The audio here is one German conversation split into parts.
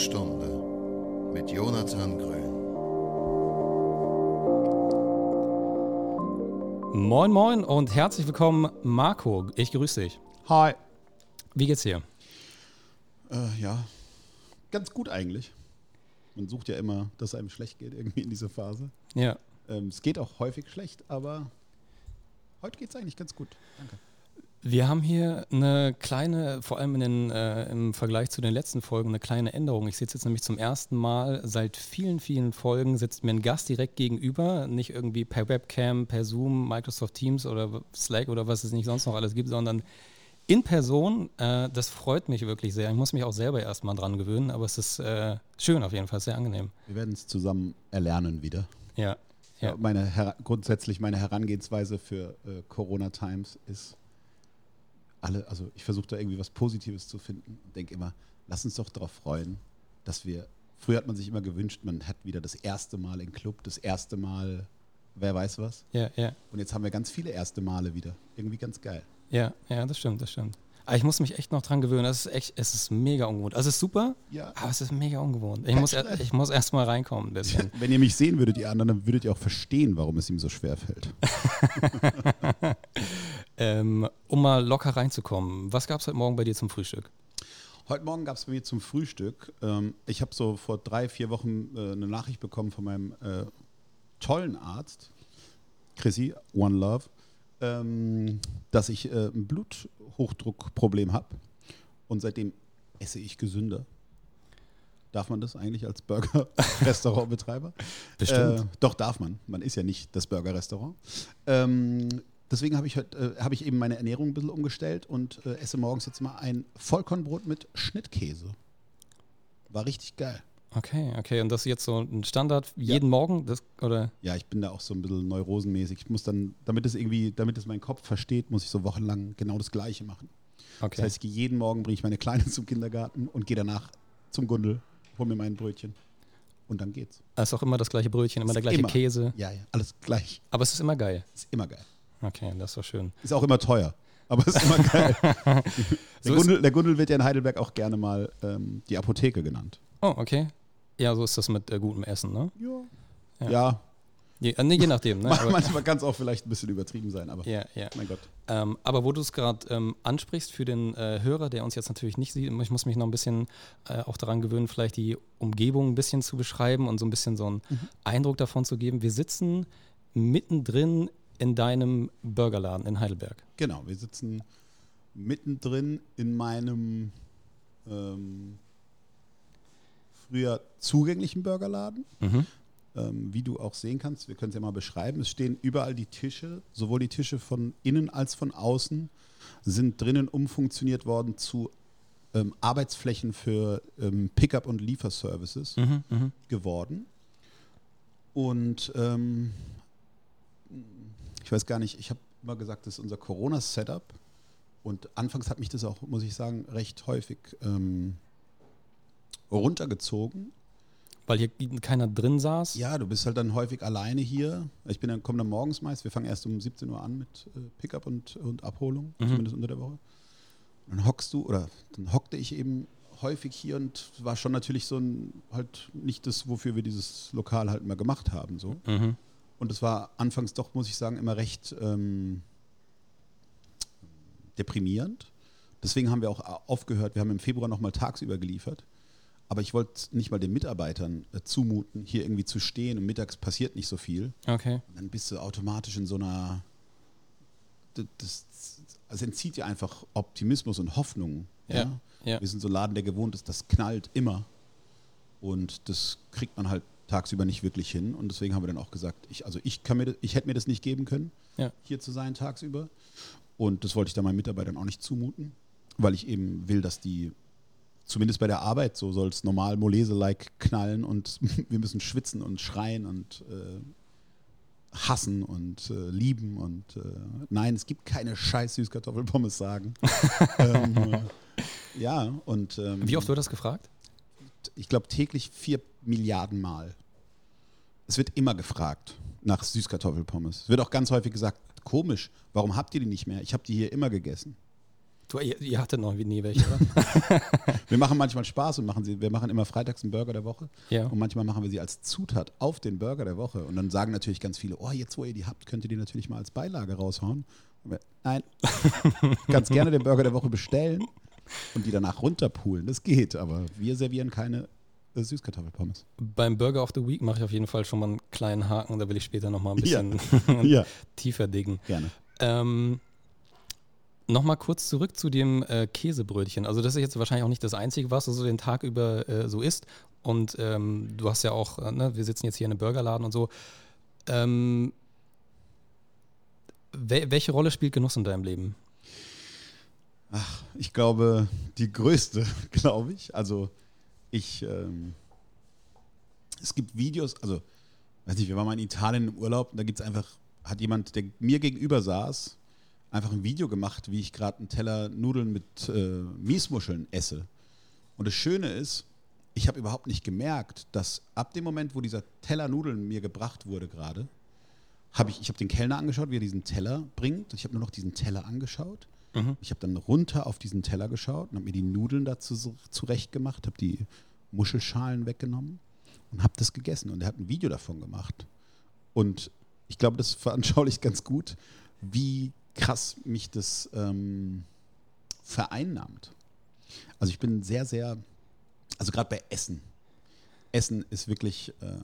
Stunde mit Jonathan Grün. Moin Moin und herzlich willkommen, Marco. Ich grüße dich. Hi. Wie geht's dir? Äh, ja, ganz gut eigentlich. Man sucht ja immer, dass es einem schlecht geht, irgendwie in dieser Phase. Ja. Ähm, es geht auch häufig schlecht, aber heute geht es eigentlich ganz gut. Danke. Wir haben hier eine kleine, vor allem in den, äh, im Vergleich zu den letzten Folgen, eine kleine Änderung. Ich sitze jetzt nämlich zum ersten Mal seit vielen, vielen Folgen, sitzt mir ein Gast direkt gegenüber, nicht irgendwie per Webcam, per Zoom, Microsoft Teams oder Slack oder was es nicht sonst noch alles gibt, sondern in Person. Äh, das freut mich wirklich sehr. Ich muss mich auch selber erstmal dran gewöhnen, aber es ist äh, schön auf jeden Fall, sehr angenehm. Wir werden es zusammen erlernen wieder. Ja. ja. Meine Her grundsätzlich meine Herangehensweise für äh, Corona Times ist alle, also ich versuche da irgendwie was Positives zu finden und denke immer, lass uns doch darauf freuen, dass wir, früher hat man sich immer gewünscht, man hat wieder das erste Mal im Club, das erste Mal, wer weiß was. Ja, ja. Und jetzt haben wir ganz viele erste Male wieder. Irgendwie ganz geil. Ja, ja, das stimmt, das stimmt. Aber ich muss mich echt noch dran gewöhnen. Das ist echt, es ist mega ungewohnt. Also es ist super, Ja. aber es ist mega ungewohnt. Ich muss, er, ich muss erst mal reinkommen ein bisschen. Wenn ihr mich sehen würdet, die anderen, dann würdet ihr auch verstehen, warum es ihm so schwer fällt. ähm, um mal locker reinzukommen. Was gab es heute Morgen bei dir zum Frühstück? Heute Morgen gab es bei mir zum Frühstück, ähm, ich habe so vor drei, vier Wochen äh, eine Nachricht bekommen von meinem äh, tollen Arzt, Chrissy, One Love, ähm, dass ich äh, ein Bluthochdruckproblem habe. Und seitdem esse ich gesünder. Darf man das eigentlich als Burger-Restaurantbetreiber? Bestimmt. Äh, doch, darf man. Man ist ja nicht das Burger-Restaurant. Ähm, deswegen habe ich, heut, äh, hab ich eben meine Ernährung ein bisschen umgestellt und äh, esse morgens jetzt mal ein Vollkornbrot mit Schnittkäse. War richtig geil. Okay, okay. Und das ist jetzt so ein Standard jeden Morgen? Das, oder? Ja, ich bin da auch so ein bisschen neurosenmäßig. Ich muss dann, damit es irgendwie, damit es mein Kopf versteht, muss ich so wochenlang genau das Gleiche machen. Okay. Das heißt, ich gehe jeden Morgen, bringe ich meine Kleine zum Kindergarten und gehe danach zum Gundel, hol mir mein Brötchen. Und dann geht's. Es ist auch immer das gleiche Brötchen, immer der gleiche immer. Käse. Ja, ja, alles gleich. Aber es ist immer geil. Ist immer geil. Okay, das ist doch schön. Ist auch immer teuer. Aber ist immer geil. der, So ist- Gundel, der Gundel wird ja in Heidelberg auch gerne mal ähm, die Apotheke genannt. Oh, okay. Ja, so ist das mit äh, gutem Essen, ne? Ja. Ja. Ja, Je, äh, nee, je nachdem, ne? Manchmal kann es auch vielleicht ein bisschen übertrieben sein, aber ja, ja. mein Gott. Ähm, aber wo du es gerade ähm, ansprichst für den äh, Hörer, der uns jetzt natürlich nicht sieht, ich muss mich noch ein bisschen äh, auch daran gewöhnen, vielleicht die Umgebung ein bisschen zu beschreiben und so ein bisschen so einen Eindruck davon zu geben. Wir sitzen mittendrin in deinem Burgerladen in Heidelberg. Genau, wir sitzen mittendrin in meinem ähm, früher zugänglichen Burgerladen. Mhm. Ähm, wie du auch sehen kannst, wir können es ja mal beschreiben, es stehen überall die Tische, sowohl die Tische von innen als von außen, sind drinnen umfunktioniert worden zu ähm, Arbeitsflächen für ähm, Pickup- und Lieferservices Mhm, mhm. geworden. Und ähm, ich weiß gar nicht, ich habe immer gesagt, das ist unser Corona-Setup. Und anfangs hat mich das auch, muss ich sagen, recht häufig ähm, runtergezogen. Weil hier keiner drin saß. Ja, du bist halt dann häufig alleine hier. Ich bin dann, komme dann morgens meist, wir fangen erst um 17 Uhr an mit äh, Pickup und, und Abholung, Mhm. zumindest unter der Woche. Und dann hockst du, oder dann hockte ich eben häufig hier und war schon natürlich so ein, halt nicht das, wofür wir dieses Lokal halt immer gemacht haben. So. Mhm. Und es war anfangs doch, muss ich sagen, immer recht ähm, deprimierend. Deswegen haben wir auch aufgehört. Wir haben im Februar nochmal tagsüber geliefert. Aber ich wollte nicht mal den Mitarbeitern äh, zumuten, hier irgendwie zu stehen und mittags passiert nicht so viel. Okay. Und dann bist du automatisch in so einer. Das, das also entzieht dir einfach Optimismus und Hoffnung. Ja, ja. Wir sind so ein Laden, der gewohnt ist, das knallt immer. Und das kriegt man halt tagsüber nicht wirklich hin. Und deswegen haben wir dann auch gesagt, ich, also ich, kann mir, das- ich hätte mir das nicht geben können, Ja. hier zu sein tagsüber. Und das wollte ich dann meinen Mitarbeitern auch nicht zumuten, weil ich eben will, dass die zumindest bei der Arbeit, so soll es normal Molese-like knallen und wir müssen schwitzen und schreien und äh, hassen und äh, lieben und äh, nein, es gibt keine scheiß Süßkartoffelpommes sagen. ähm, äh, ja, und ähm, Wie oft wird das gefragt? ich glaube täglich vier Milliarden Mal. Es wird immer gefragt nach Süßkartoffelpommes. Es wird auch ganz häufig gesagt, komisch, warum habt ihr die nicht mehr? Ich habe die hier immer gegessen. Du, ihr, ihr hattet noch nie welche, oder? Wir machen manchmal Spaß und machen sie, wir machen immer freitags einen Burger der Woche. Ja. Und manchmal machen wir sie als Zutat auf den Burger der Woche. Und dann sagen natürlich ganz viele, oh, jetzt wo ihr die habt, könnt ihr die natürlich mal als Beilage raushauen. Wir, Nein, kannst gerne den Burger der Woche bestellen und die danach runterpulen. Das geht, aber wir servieren keine äh, Süßkartoffelpommes. Beim Burger of the Week mache ich auf jeden Fall schon mal einen kleinen Haken, da will ich später nochmal ein Ja. bisschen Ja, tiefer diggen. gerne. Ähm, Nochmal kurz zurück zu dem äh, Käsebrötchen. Also das ist jetzt wahrscheinlich auch nicht das Einzige, was du so den Tag über äh, so isst. Und ähm, du hast ja auch, äh, ne, wir sitzen jetzt hier in einem Burgerladen und so. Ähm, wel welche Rolle spielt Genuss in deinem Leben? Ach, ich glaube, die größte, glaube ich. Also ich, ähm, es gibt Videos, also, weiß nicht, wir waren mal in Italien im Urlaub und da gibt es einfach, hat jemand, der mir gegenüber saß, einfach ein Video gemacht, wie ich gerade einen Teller Nudeln mit äh, Miesmuscheln esse. Und das Schöne ist, ich habe überhaupt nicht gemerkt, dass ab dem Moment, wo dieser Teller Nudeln mir gebracht wurde gerade, habe ich, ich habe den Kellner angeschaut, wie er diesen Teller bringt. Ich habe nur noch diesen Teller angeschaut. Ich habe dann runter auf diesen Teller geschaut und habe mir die Nudeln dazu zurecht gemacht, habe die Muschelschalen weggenommen und habe das gegessen. Und er hat ein Video davon gemacht. Und ich glaube, das veranschaulicht ganz gut, wie krass mich das ähm, vereinnahmt. Also ich bin sehr, sehr, also gerade bei Essen. Essen ist wirklich, äh,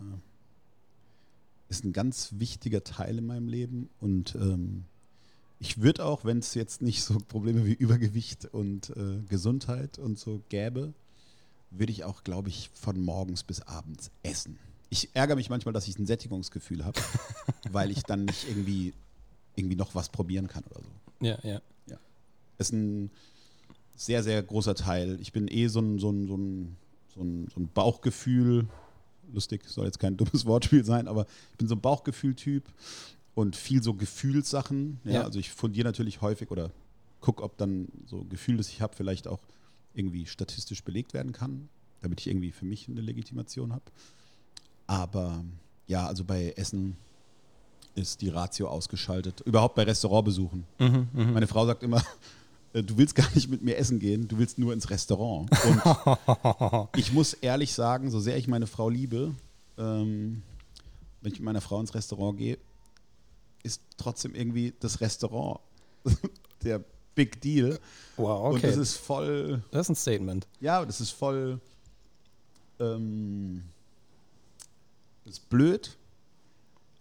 ist ein ganz wichtiger Teil in meinem Leben und ähm, ich würde auch, wenn es jetzt nicht so Probleme wie Übergewicht und äh, Gesundheit und so gäbe, würde ich auch, glaube ich, von morgens bis abends essen. Ich ärgere mich manchmal, dass ich ein Sättigungsgefühl habe, weil ich dann nicht irgendwie, irgendwie noch was probieren kann oder so. Ja, ja. Ist ein sehr, sehr großer Teil. Ich bin eh so ein, so ein, so ein, so ein, so ein Bauchgefühl, lustig, soll jetzt kein dummes Wortspiel sein, aber ich bin so ein Bauchgefühl-Typ und viel so Gefühlssachen. Ja, Ja. Also ich fundiere natürlich häufig oder gucke, ob dann so ein Gefühl, das ich habe, vielleicht auch irgendwie statistisch belegt werden kann, damit ich irgendwie für mich eine Legitimation habe. Aber ja, also bei Essen ist die Ratio ausgeschaltet. Überhaupt bei Restaurantbesuchen. Mhm, mhm. Meine Frau sagt immer, äh, du willst gar nicht mit mir essen gehen, du willst nur ins Restaurant. Und ich muss ehrlich sagen, so sehr ich meine Frau liebe, ähm, wenn ich mit meiner Frau ins Restaurant gehe, ist trotzdem irgendwie das Restaurant der Big Deal. Wow, Und das okay. ist voll, Das ist ein Statement. ja, das ist voll, ähm, das ist blöd,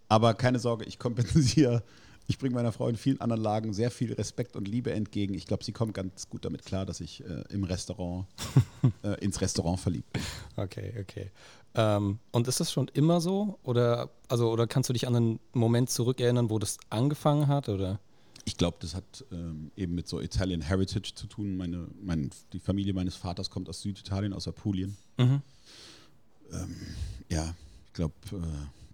aber keine Sorge, ich kompensiere. Ich bringe meiner Frau in vielen anderen Lagen sehr viel Respekt und Liebe entgegen. Ich glaube, sie kommt ganz gut damit klar, dass ich äh, im Restaurant, äh, ins Restaurant verliebt bin. Okay, okay. Ähm, und ist das schon immer so? Oder, also, oder kannst du dich an einen Moment zurückerinnern, wo das angefangen hat? Oder? Ich glaube, das hat ähm, eben mit so Italian Heritage zu tun. Meine, mein, die Familie meines Vaters kommt aus Süditalien, aus Apulien. Mhm. Ja, ich glaube, äh,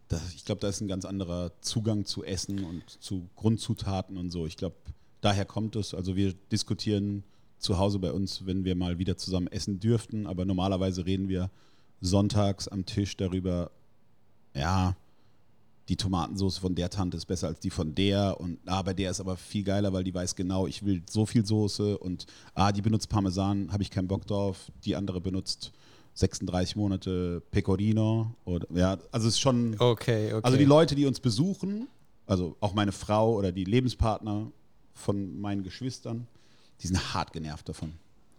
da, ich glaube, da ist ein ganz anderer Zugang zu Essen und zu Grundzutaten und so. Ich glaube, daher kommt es. Also wir diskutieren zu Hause bei uns, wenn wir mal wieder zusammen essen dürften, aber normalerweise reden wir sonntags am Tisch darüber, ja, die Tomatensauce von der Tante ist besser als die von der und ah, bei der ist aber viel geiler, weil die weiß genau, ich will so viel Soße und ah, die benutzt Parmesan, habe ich keinen Bock drauf, die andere benutzt 36 Monate Pecorino oder ja, also es ist schon Okay, okay. also die Leute, die uns besuchen, also auch meine Frau oder die Lebenspartner von meinen Geschwistern, die sind hart genervt davon.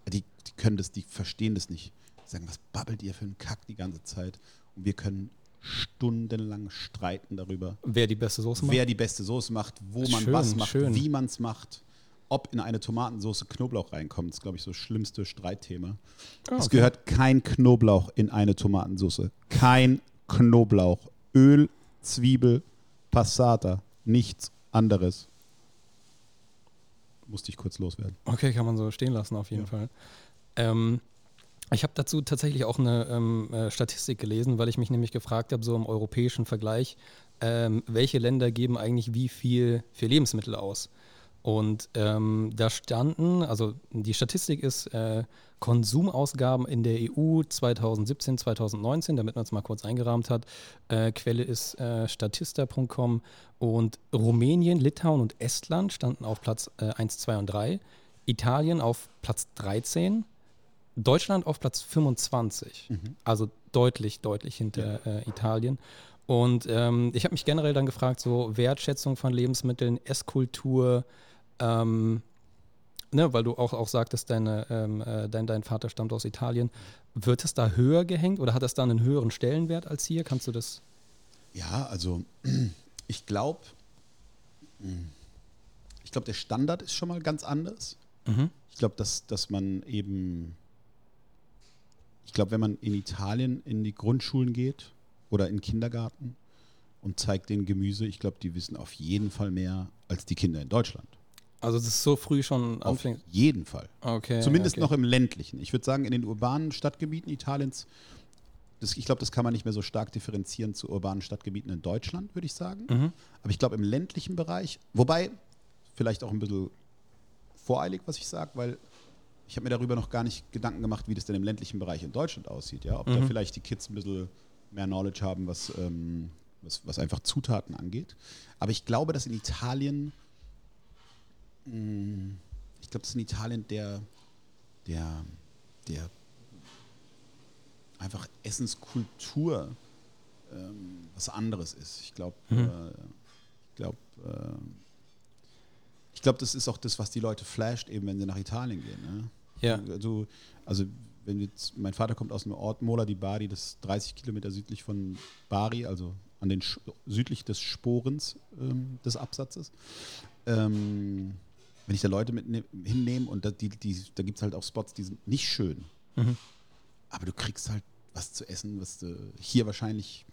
Die, die können das, die verstehen das nicht. Sagen, was babbelt ihr für einen Kack die ganze Zeit? Und wir können stundenlang streiten darüber, Wer die beste Soße macht? wer die beste Soße macht, wo man Schön, was macht, schön. wie man es macht, ob in eine Tomatensauce Knoblauch reinkommt. Das ist, glaube ich, so das schlimmste Streitthema. Ah, Es okay. gehört kein Knoblauch in eine Tomatensauce. Kein Knoblauch. Öl, Zwiebel, Passata. Nichts anderes. Musste ich kurz loswerden. Okay, kann man so stehen lassen, auf jeden Ja. Fall. Ähm, ich habe dazu tatsächlich auch eine ähm, äh, Statistik gelesen, weil ich mich nämlich gefragt habe, so im europäischen Vergleich, ähm, welche Länder geben eigentlich wie viel für Lebensmittel aus? Und ähm, da standen, also die Statistik ist äh, Konsumausgaben in der EU 2017, 2019, damit man es mal kurz eingerahmt hat. Äh, Quelle ist äh, statista.com und Rumänien, Litauen und Estland standen auf Platz äh, 1, 2 und 3. Italien auf Platz 13, Deutschland auf Platz 25. Also deutlich, deutlich hinter äh, Italien. Und ähm, ich habe mich generell dann gefragt, so Wertschätzung von Lebensmitteln, Esskultur, ähm, ne, weil du auch, auch sagtest, deine, ähm, äh, dein, dein Vater stammt aus Italien. Wird es da höher gehängt oder hat das da einen höheren Stellenwert als hier? Kannst du das? Ja, also ich glaube, ich glaube, der Standard ist schon mal ganz anders. Mhm. Ich glaube, dass, dass man eben, ich glaube, wenn man in Italien in die Grundschulen geht oder in den Kindergarten und zeigt denen Gemüse, ich glaube, die wissen auf jeden Fall mehr als die Kinder in Deutschland. Also das ist so früh schon Auf anfängt. jeden Fall. Okay. Zumindest okay. noch im ländlichen. Ich würde sagen, in den urbanen Stadtgebieten Italiens, das, ich glaube, das kann man nicht mehr so stark differenzieren zu urbanen Stadtgebieten in Deutschland, würde ich sagen. Mhm. Aber ich glaube, im ländlichen Bereich, wobei vielleicht auch ein bisschen voreilig, was ich sage, weil ich habe mir darüber noch gar nicht Gedanken gemacht, wie das denn im ländlichen Bereich in Deutschland aussieht. Ja? Ob da Mhm. vielleicht die Kids ein bisschen mehr Knowledge haben, was, ähm, was, was einfach Zutaten angeht. Aber ich glaube, dass in Italien, mh, ich glaube, dass in Italien der, der, der einfach Essenskultur ähm, was anderes ist. Ich glaube, Mhm. äh, ich glaube, äh, ich glaube, das ist auch das, was die Leute flasht, eben wenn sie nach Italien gehen. Ne? Ja. Du, also, wenn jetzt, mein Vater kommt aus einem Ort, Mola di Bari, das ist 30 Kilometer südlich von Bari, also an den südlich des Sporens ähm, des Absatzes. Ähm, wenn ich da Leute mit hinnehme und da, die, die, da gibt es halt auch Spots, die sind nicht schön. Mhm. Aber du kriegst halt was zu essen, was du hier wahrscheinlich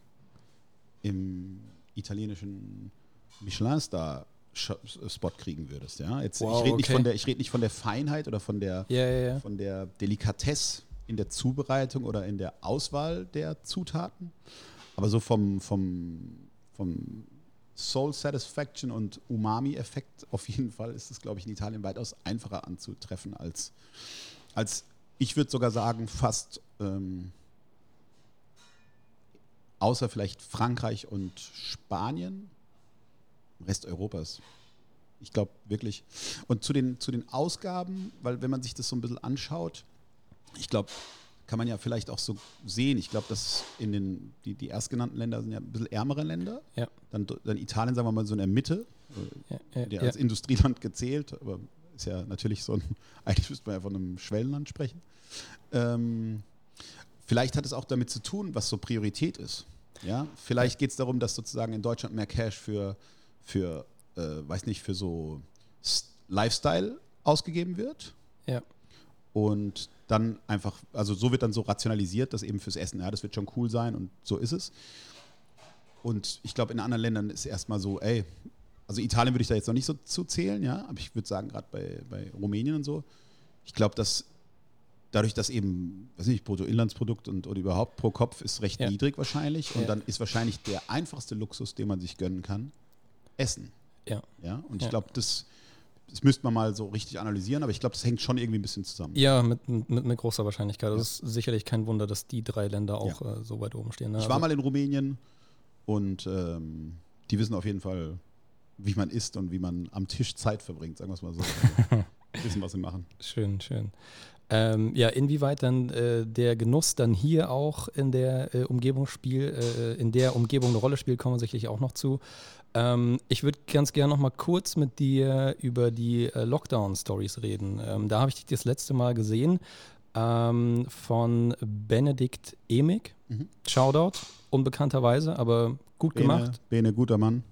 im italienischen Michelin-Star-Spot kriegen würdest. Ja? Jetzt, Wow, ich rede nicht, okay. von der- ich red nicht von der Feinheit oder von der, Ja, ja, ja. von der Delikatesse in der Zubereitung oder in der Auswahl der Zutaten. Aber so vom, vom, vom Soul Satisfaction und Umami-Effekt auf jeden Fall ist es, glaube ich, in Italien weitaus einfacher anzutreffen als, als ich würde sogar sagen, fast ähm, außer vielleicht Frankreich und Spanien, Rest Europas. Ich glaube wirklich. Und zu den, zu den Ausgaben, weil wenn man sich das so ein bisschen anschaut, ich glaube, kann man ja vielleicht auch so sehen. Ich glaube, dass in den, die, die erstgenannten Länder sind ja ein bisschen ärmere Länder. Ja. Dann, dann Italien, sagen wir mal, so in der Mitte, Ja, ja. als Industrieland gezählt, aber ist ja natürlich so ein, eigentlich müsste man ja von einem Schwellenland sprechen. Ähm, vielleicht hat es auch damit zu tun, was so Priorität ist. Ja, vielleicht geht es darum, dass sozusagen in Deutschland mehr Cash für, für äh, weiß nicht, für so Lifestyle ausgegeben wird. Ja. Und dann einfach, also so wird dann so rationalisiert, dass eben fürs Essen, ja, das wird schon cool sein und so ist es. Und ich glaube, in anderen Ländern ist erstmal so, ey, also Italien würde ich da jetzt noch nicht so zu zählen, ja, aber ich würde sagen, gerade bei, bei Rumänien und so, ich glaube, dass dadurch, dass eben, weiß nicht, Bruttoinlandsprodukt und oder überhaupt pro Kopf ist recht Ja. niedrig wahrscheinlich und Ja. dann ist wahrscheinlich der einfachste Luxus, den man sich gönnen kann, Essen. Ja. Ja, und Ja. ich glaube, das, das müsste man mal so richtig analysieren, aber ich glaube, das hängt schon irgendwie ein bisschen zusammen. Ja, mit, mit, mit großer Wahrscheinlichkeit. Das ist sicherlich kein Wunder, dass die drei Länder auch äh, so weit oben stehen. Ne? Ich war Also- mal in Rumänien und ähm, die wissen auf jeden Fall, wie man isst und wie man am Tisch Zeit verbringt, sagen wir es mal so. Also, wissen, was sie machen. Schön, schön. Ähm, ja, inwieweit dann äh, der Genuss dann hier auch in der äh, Umgebung spiel, äh, in der Umgebung eine Rolle spielt, kommen wir sicherlich auch noch zu. Ähm, ich würde ganz gerne noch mal kurz mit dir über die äh, Lockdown-Stories reden. Ähm, da habe ich dich das letzte Mal gesehen ähm, von Benedikt Emig. Mhm. Shoutout, unbekannterweise, aber gut gemacht. Bene, Bene, guter Mann.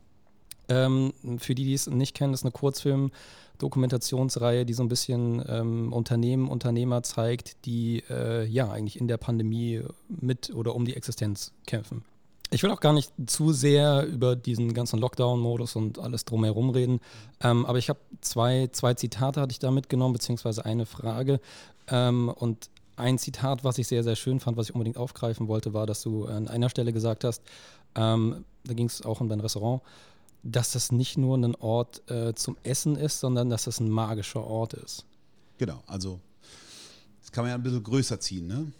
Ähm, für die, die es nicht kennen, ist eine Kurzfilm-Dokumentationsreihe, die so ein bisschen ähm, Unternehmen, Unternehmer zeigt, die äh, ja eigentlich in der Pandemie mit oder um die Existenz kämpfen. Ich will auch gar nicht zu sehr über diesen ganzen Lockdown-Modus und alles drumherum reden, ähm, aber ich habe zwei, zwei Zitate hatte ich da mitgenommen, beziehungsweise eine Frage. Ähm, und ein Zitat, was ich sehr, sehr schön fand, was ich unbedingt aufgreifen wollte, war, dass du an einer Stelle gesagt hast, ähm, da ging es auch um dein Restaurant, dass das nicht nur ein Ort äh, zum Essen ist, sondern dass das ein magischer Ort ist. Genau, also das kann man ja ein bisschen größer ziehen. Ne?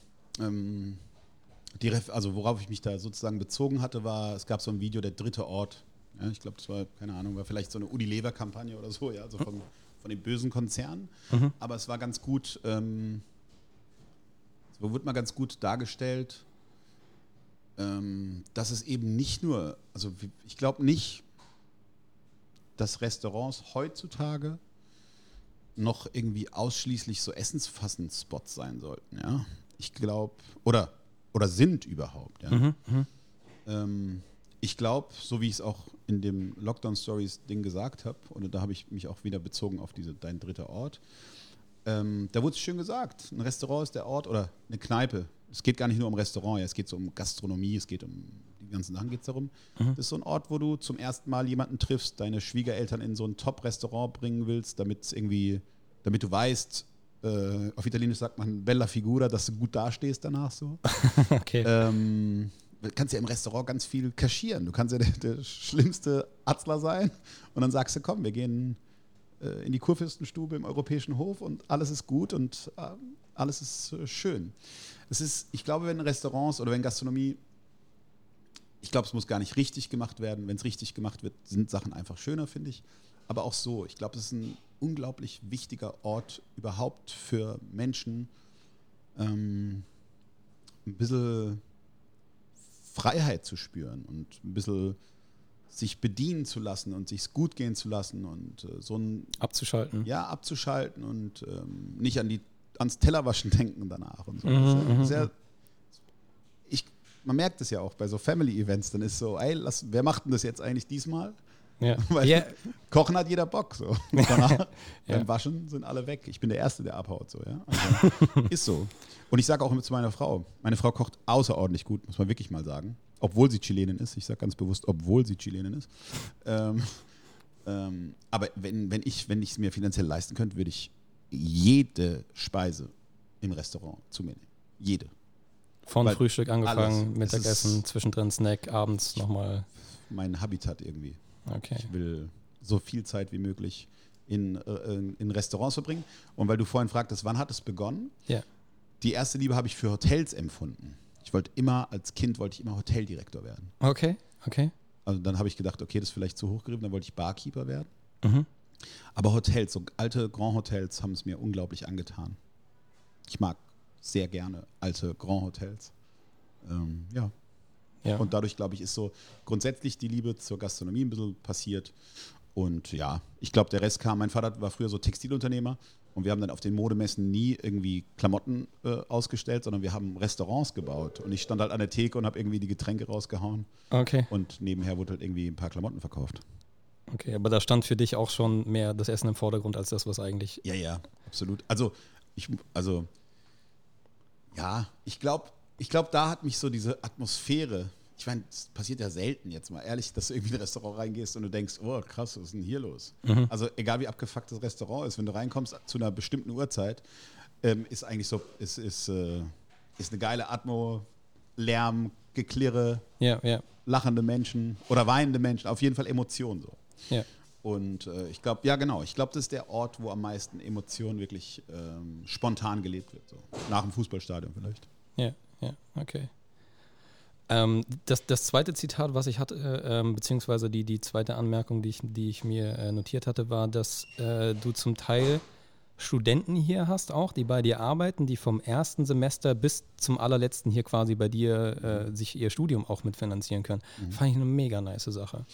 Die Ref also worauf ich mich da sozusagen bezogen hatte, war, es gab so ein Video, der dritte Ort. Ja, ich glaube, das war, keine Ahnung, war vielleicht so eine Unilever-Kampagne oder so, ja, also von, von den bösen Konzernen. Mhm. Aber es war ganz gut, ähm, es wurde mal ganz gut dargestellt, ähm, dass es eben nicht nur, also ich glaube nicht, dass Restaurants heutzutage noch irgendwie ausschließlich so Essensfassenspots sein sollten, ja. Ich glaube, oder, oder sind überhaupt, ja. Mhm. Mhm. Ähm, ich glaube, so wie ich es auch in dem Lockdown Stories Ding gesagt habe, und da habe ich mich auch wieder bezogen auf diese dein dritter Ort, ähm, da wurde es schön gesagt, ein Restaurant ist der Ort oder eine Kneipe. Es geht gar nicht nur um Restaurant, ja, es geht so um Gastronomie, es geht um die ganzen Sachen geht es darum. Mhm. Das ist so ein Ort, wo du zum ersten Mal jemanden triffst, deine Schwiegereltern in so ein Top-Restaurant bringen willst, damit irgendwie, damit du weißt, äh, auf Italienisch sagt man Bella Figura, dass du gut dastehst danach so. Okay. Ähm, du kannst ja im Restaurant ganz viel kaschieren. Du kannst ja der, der schlimmste Atzler sein und dann sagst du, komm, wir gehen äh, in die Kurfürstenstube im Europäischen Hof und alles ist gut und äh, alles ist äh, schön. Es ist, ich glaube, wenn Restaurants oder wenn Gastronomie, ich glaube, es muss gar nicht richtig gemacht werden. Wenn es richtig gemacht wird, sind Sachen einfach schöner, finde ich. Aber auch so, ich glaube, es ist ein unglaublich wichtiger Ort überhaupt für Menschen, ähm, ein bisschen Freiheit zu spüren und ein bisschen sich bedienen zu lassen und sich gut gehen zu lassen und äh, so ein Abzuschalten. ja abzuschalten und ähm, nicht an die ans Tellerwaschen denken danach und so. Mhm, sehr, mhm, sehr, ich, man merkt es ja auch bei so Family Events, dann ist so, ey, lass, wer macht denn das jetzt eigentlich diesmal? Ja. Weil Ja. Kochen hat jeder Bock so. Danach, Ja. beim Waschen sind alle weg. Ich bin der Erste, der abhaut so, ja. Also, ist so. Und ich sage auch immer zu meiner Frau, meine Frau kocht außerordentlich gut, muss man wirklich mal sagen. Obwohl sie Chilenin ist. Ich sage ganz bewusst, obwohl sie Chilenin ist. Ähm, ähm, aber wenn, wenn ich wenn ich es mir finanziell leisten könnte, würde ich jede Speise im Restaurant zu mir nehmen. Jede. Von Weil Frühstück angefangen, alles. Es Mittagessen, zwischendrin Snack, abends nochmal. Mein Habitat irgendwie. Okay. Ich will so viel Zeit wie möglich in, äh, in, in Restaurants verbringen. Und weil du vorhin fragtest, wann hat es begonnen? Ja. Die erste Liebe habe ich für Hotels empfunden. Ich wollte immer, als Kind wollte ich immer Hoteldirektor werden. Okay, okay. Also dann habe ich gedacht, okay, das ist vielleicht zu hoch gegriffen, dann wollte ich Barkeeper werden. Mhm. Aber Hotels, so alte Grand Hotels haben es mir unglaublich angetan. Ich mag sehr gerne alte Grand Hotels. Ähm, ja. Ja. Und dadurch, glaube ich, ist so grundsätzlich die Liebe zur Gastronomie ein bisschen passiert. Und ja, ich glaube, der Rest kam. Mein Vater war früher so Textilunternehmer und wir haben dann auf den Modemessen nie irgendwie Klamotten äh, ausgestellt, sondern wir haben Restaurants gebaut. Und ich stand halt an der Theke und habe irgendwie die Getränke rausgehauen okay, und nebenher wurde halt irgendwie ein paar Klamotten verkauft. okay. Aber da stand für dich auch schon mehr das Essen im Vordergrund als das, was eigentlich. Ja, ja, absolut. Also, ich, also, ja, ich glaube, ich glaube, da hat mich so diese Atmosphäre, ich meine, es passiert ja selten jetzt mal ehrlich, dass du irgendwie in ein Restaurant reingehst und du denkst, oh krass, was ist denn hier los? Also, egal wie abgefuckt das Restaurant ist, wenn du reinkommst zu einer bestimmten Uhrzeit, ähm, ist eigentlich so, ist, ist, äh, ist eine geile Atmo, Lärm, Geklirre, Ja, ja, lachende Menschen oder weinende Menschen, auf jeden Fall Emotionen so. ja. Und äh, ich glaube, ja genau, ich glaube, das ist der Ort, wo am meisten Emotionen wirklich ähm, spontan gelebt wird. So. Nach dem Fußballstadion vielleicht. Ja, ja, okay. Ähm, das, das zweite Zitat, was ich hatte, äh, ähm, beziehungsweise die, die zweite Anmerkung, die ich, die ich mir äh, notiert hatte, war, dass äh, du zum Teil Studenten hier hast, auch, die bei dir arbeiten, die vom ersten Semester bis zum allerletzten hier quasi bei dir äh, sich ihr Studium auch mitfinanzieren können. Fand ich eine mega nice Sache.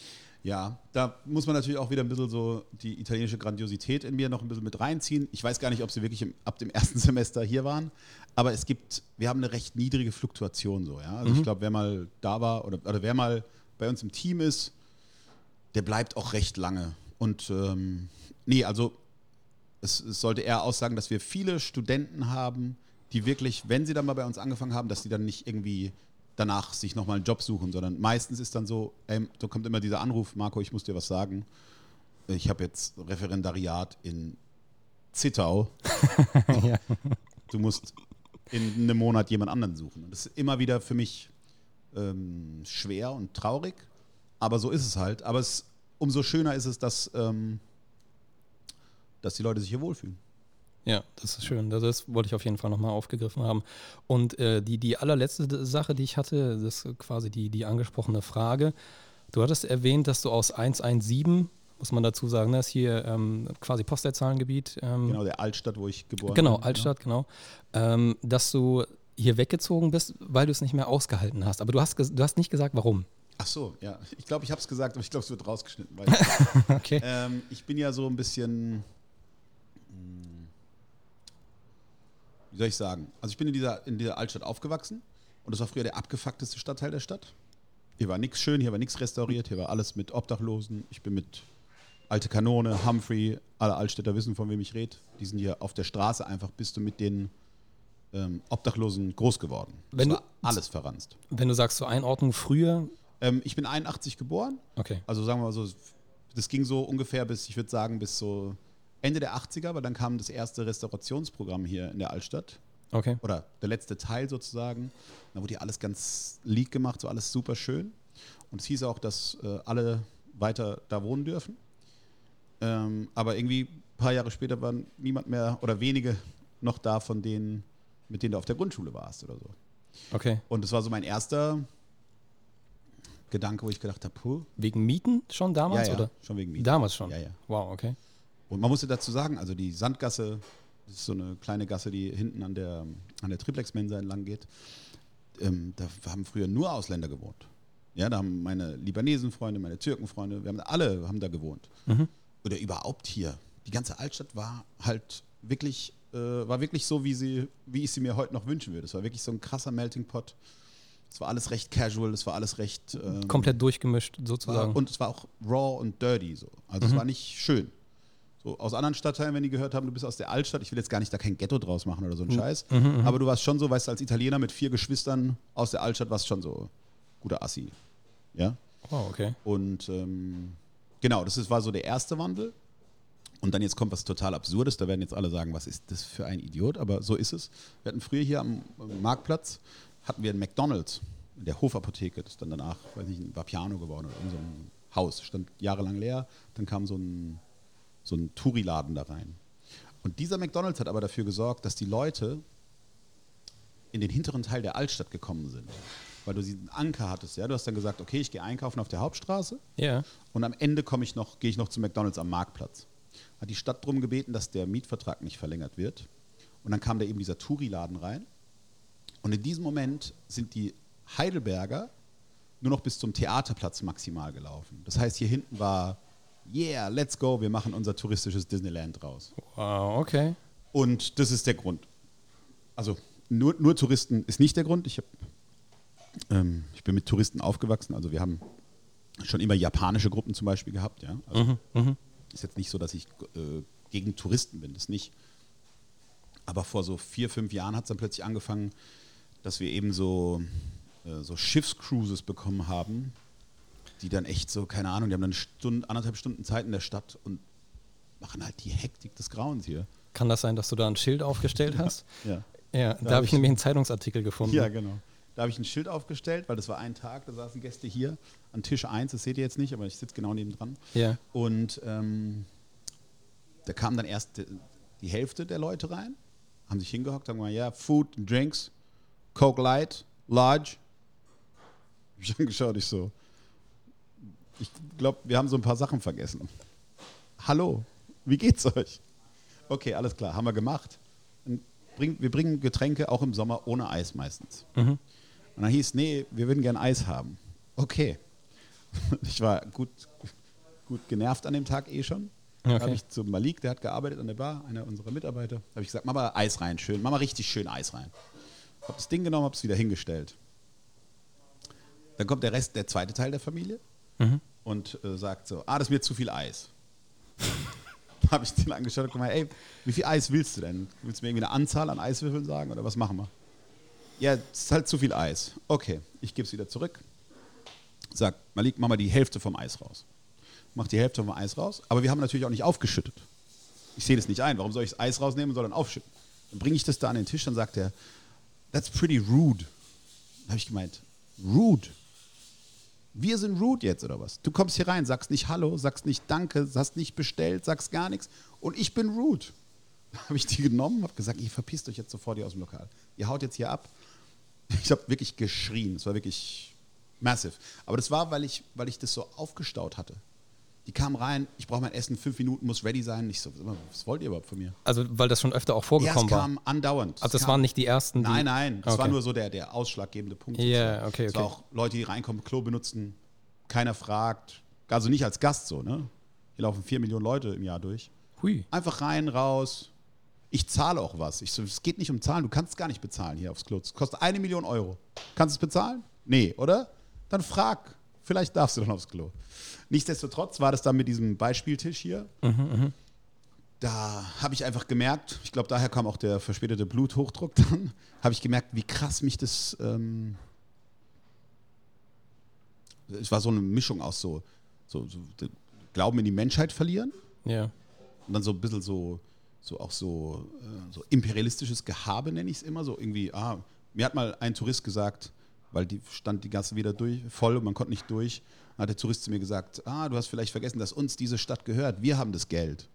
Ja, da muss man natürlich auch wieder ein bisschen so die italienische Grandiosität in mir noch ein bisschen mit reinziehen. Ich weiß gar nicht, ob sie wirklich im, ab dem ersten Semester hier waren, aber es gibt, wir haben eine recht niedrige Fluktuation so, ja. Also ich glaube, wer mal da war oder, oder wer mal bei uns im Team ist, der bleibt auch recht lange. Und ähm, nee, also es, es sollte eher aussagen, dass wir viele Studenten haben, die wirklich, wenn sie dann mal bei uns angefangen haben, dass sie dann nicht irgendwie danach sich nochmal einen Job suchen, sondern meistens ist dann so, ey, so kommt immer dieser Anruf, Marco, ich muss dir was sagen. Ich habe jetzt Referendariat in Zittau. ja. Du musst in einem Monat jemand anderen suchen. Und das ist immer wieder für mich ähm, schwer und traurig, aber so ist es halt. Aber es, umso schöner ist es, dass, ähm, dass die Leute sich hier wohlfühlen. Ja, das ist schön. Das wollte ich auf jeden Fall nochmal aufgegriffen haben. Und äh, die, die allerletzte Sache, die ich hatte, das ist quasi die, die angesprochene Frage. Du hattest erwähnt, dass du aus 117 muss man dazu sagen. Das ist hier ähm, quasi Postleitzahlengebiet. Ähm, Genau, der Altstadt, wo ich geboren Genau, bin. Altstadt, genau. Ähm, dass du hier weggezogen bist, weil du es nicht mehr ausgehalten hast. Aber du hast, du hast nicht gesagt, warum. Ach so, ja. Ich glaube, ich habe es gesagt, aber ich glaube, es wird rausgeschnitten. Weil Okay. ähm, ich bin ja so ein bisschen, wie soll ich sagen? Also ich bin in dieser, in dieser Altstadt aufgewachsen und das war früher der abgefuckteste Stadtteil der Stadt. Hier war nichts schön, hier war nichts restauriert, hier war alles mit Obdachlosen. Ich bin mit Alte Kanone, Humphrey, alle Altstädter wissen, von wem ich rede. Die sind hier auf der Straße einfach, bist du mit den ähm, Obdachlosen groß geworden. Das Wenn du- war alles verranzt. Wenn du sagst zur Einordnung früher, Ähm, ich bin 81 geboren. okay. Also sagen wir mal so, das ging so ungefähr bis, ich würde sagen, bis so Ende der 80er, weil dann kam das erste Restaurationsprogramm hier in der Altstadt. Okay. Oder der letzte Teil sozusagen. Da wurde hier alles ganz leak gemacht, so alles super schön. Und es hieß auch, dass äh, alle weiter da wohnen dürfen. Ähm, aber irgendwie ein paar Jahre später war niemand mehr oder wenige noch da von denen, mit denen du auf der Grundschule warst oder so. Okay. Und das war so mein erster Gedanke, wo ich gedacht habe, puh, Wegen Mieten schon damals? ja, ja, Oder? schon wegen Mieten. Damals schon. Ja, ja. Wow, okay. Und man musste dazu sagen, also die Sandgasse, das ist so eine kleine Gasse, die hinten an der, an der Triplex-Mensa entlang geht. Ähm, da haben früher nur Ausländer gewohnt. Ja, da haben meine Libanesen-Freunde, meine Türken-Freunde, wir haben alle haben da gewohnt. Mhm. Oder überhaupt hier. Die ganze Altstadt war halt wirklich, äh, war wirklich so, wie, sie, wie ich sie mir heute noch wünschen würde. Es war wirklich so ein krasser Melting Pot. Es war alles recht casual, es war alles recht. ähm, Komplett durchgemischt war, sozusagen. und es war auch raw und dirty so. Also es war nicht schön. So aus anderen Stadtteilen, wenn die gehört haben, du bist aus der Altstadt, ich will jetzt gar nicht da kein Ghetto draus machen oder so ein Scheiß, aber du warst schon so, weißt du, als Italiener mit vier Geschwistern aus der Altstadt warst schon so guter Assi. Ja? wow, okay. Und ähm, genau, das ist, war so der erste Wandel. Und dann jetzt kommt was total Absurdes. Da werden jetzt alle sagen, was ist das für ein Idiot? Aber so ist es. Wir hatten früher hier am Marktplatz, hatten wir ein McDonalds in der Hofapotheke. Das ist dann danach, weiß nicht, ein Vapiano geworden oder in so ein Haus. Stand jahrelang leer. Dann kam so ein, so ein Touri-Laden da rein. Und dieser McDonalds hat aber dafür gesorgt, dass die Leute in den hinteren Teil der Altstadt gekommen sind. Weil du diesen Anker hattest, ja. Du hast dann gesagt, okay, ich gehe einkaufen auf der Hauptstraße Ja. und am Ende komme ich noch, gehe ich noch zu McDonalds am Marktplatz. Hat die Stadt darum gebeten, dass der Mietvertrag nicht verlängert wird. Und dann kam da eben dieser Touri-Laden rein. Und in diesem Moment sind die Heidelberger nur noch bis zum Theaterplatz maximal gelaufen. Das heißt, hier hinten war, yeah, let's go, wir machen unser touristisches Disneyland draus. Wow, okay. Und das ist der Grund. Also nur, nur Touristen ist nicht der Grund. Ich, hab, ähm, ich bin mit Touristen aufgewachsen. Also wir haben schon immer japanische Gruppen zum Beispiel gehabt. Ja? Also Ist jetzt nicht so, dass ich äh, gegen Touristen bin, das nicht. Aber vor so vier, fünf Jahren hat es dann plötzlich angefangen, dass wir eben so, äh, so Schiffscruises bekommen haben, die dann echt so, keine Ahnung, die haben dann Stunden, anderthalb Stunden Zeit in der Stadt und machen halt die Hektik des Grauens hier. Kann das sein, dass du da ein Schild aufgestellt hast? Ja. Ja, da, habe ich nämlich einen Zeitungsartikel gefunden. Ja, genau. Da habe ich ein Schild aufgestellt, weil das war ein Tag, da saßen Gäste hier an Tisch 1, das seht ihr jetzt nicht, aber ich sitze genau nebendran. Ja. Und ähm, da kam dann erst die, Hälfte der Leute rein, haben sich hingehockt, haben gesagt, ja, Food Drinks, Coke Light, Large. Ich angeschaut, ich so, ich glaube, wir haben so ein paar Sachen vergessen. Hallo, wie geht's euch? Okay, alles klar, haben wir gemacht. Bring, wir bringen Getränke auch im Sommer ohne Eis meistens. Und dann hieß, nee, wir würden gern Eis haben. Okay. Ich war gut, gut genervt an dem Tag eh schon. Da Okay. habe ich zu Malik, der hat gearbeitet an der Bar, einer unserer Mitarbeiter, habe ich gesagt, mach mal Eis rein, schön, mach mal richtig schön Eis rein. Habe das Ding genommen, habe es wieder hingestellt. Dann kommt der Rest, der zweite Teil der Familie und äh, sagt so, ah, das ist mir zu viel Eis. habe ich den angeschaut und gesagt, ey, wie viel Eis willst du denn? Willst du mir irgendwie eine Anzahl an Eiswürfeln sagen oder was machen wir? Ja, es ist halt zu viel Eis. Okay, ich gebe es wieder zurück. Sag, Malik, mach mal die Hälfte vom Eis raus. Mach die Hälfte vom Eis raus, aber wir haben natürlich auch nicht aufgeschüttet. Ich sehe das nicht ein. Warum soll ich das Eis rausnehmen und soll dann aufschütten? Dann bringe ich das da an den Tisch, dann sagt er, that's pretty rude. Dann habe ich gemeint, rude? Wir sind rude jetzt oder was? Du kommst hier rein, sagst nicht Hallo, sagst nicht Danke, hast nicht bestellt, sagst gar nichts und ich bin rude. Habe ich die genommen, habe gesagt, ihr verpisst euch jetzt sofort hier aus dem Lokal. Ihr haut jetzt hier ab. Ich habe wirklich geschrien. Es war wirklich massive. Aber das war, weil ich, weil ich das so aufgestaut hatte. Die kamen rein, ich brauche mein Essen, fünf Minuten, muss ready sein. Ich so, was wollt ihr überhaupt von mir? Also, weil das schon öfter auch Ja, vorgekommen es war. kam andauernd. Also, Es das kam- waren nicht die ersten, die. Nein, nein, das war Okay. nur so der, der ausschlaggebende Punkt. Ja, sozusagen. okay, Es war okay. auch Leute, die reinkommen, Klo benutzen, keiner fragt. Also nicht als Gast so, ne? Hier laufen vier Millionen Leute im Jahr durch. Hui. Einfach rein, raus. Ich zahle auch was. Ich so, es geht nicht um Zahlen, du kannst gar nicht bezahlen hier aufs Klo. Es kostet eine Million Euro. Kannst du es bezahlen? Nee, oder? Dann frag. Vielleicht darfst du dann aufs Klo. Nichtsdestotrotz war das dann mit diesem Beispieltisch hier. Da habe ich einfach gemerkt, ich glaube, daher kam auch der verspätete Bluthochdruck dann, habe ich gemerkt, wie krass mich das. Ähm es war so eine Mischung aus so, so, so Glauben in die Menschheit verlieren Ja. und dann so ein bisschen so, so auch so, äh, so imperialistisches Gehabe, nenne ich es immer. So irgendwie, ah, mir hat mal ein Tourist gesagt, weil die stand die Gasse wieder durch, voll und man konnte nicht durch, dann hat der Tourist zu mir gesagt, ah, du hast vielleicht vergessen, dass uns diese Stadt gehört. Wir haben das Geld.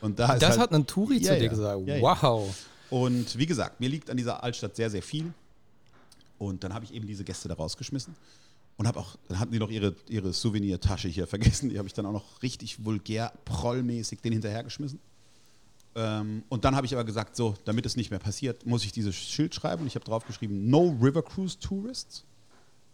Und da Das halt, hat ein Touri Ja, zu dir ja. gesagt. Ja. Wow. Und wie gesagt, mir liegt an dieser Altstadt sehr, sehr viel. Und dann habe ich eben diese Gäste da rausgeschmissen. Und habe auch, dann hatten die noch ihre, ihre Souvenirtasche hier vergessen. Die habe ich dann auch noch richtig vulgär, prollmäßig den hinterhergeschmissen. Ähm, und dann habe ich aber gesagt, so, damit es nicht mehr passiert, muss ich dieses Schild schreiben. Und ich habe draufgeschrieben, No River Cruise Tourists.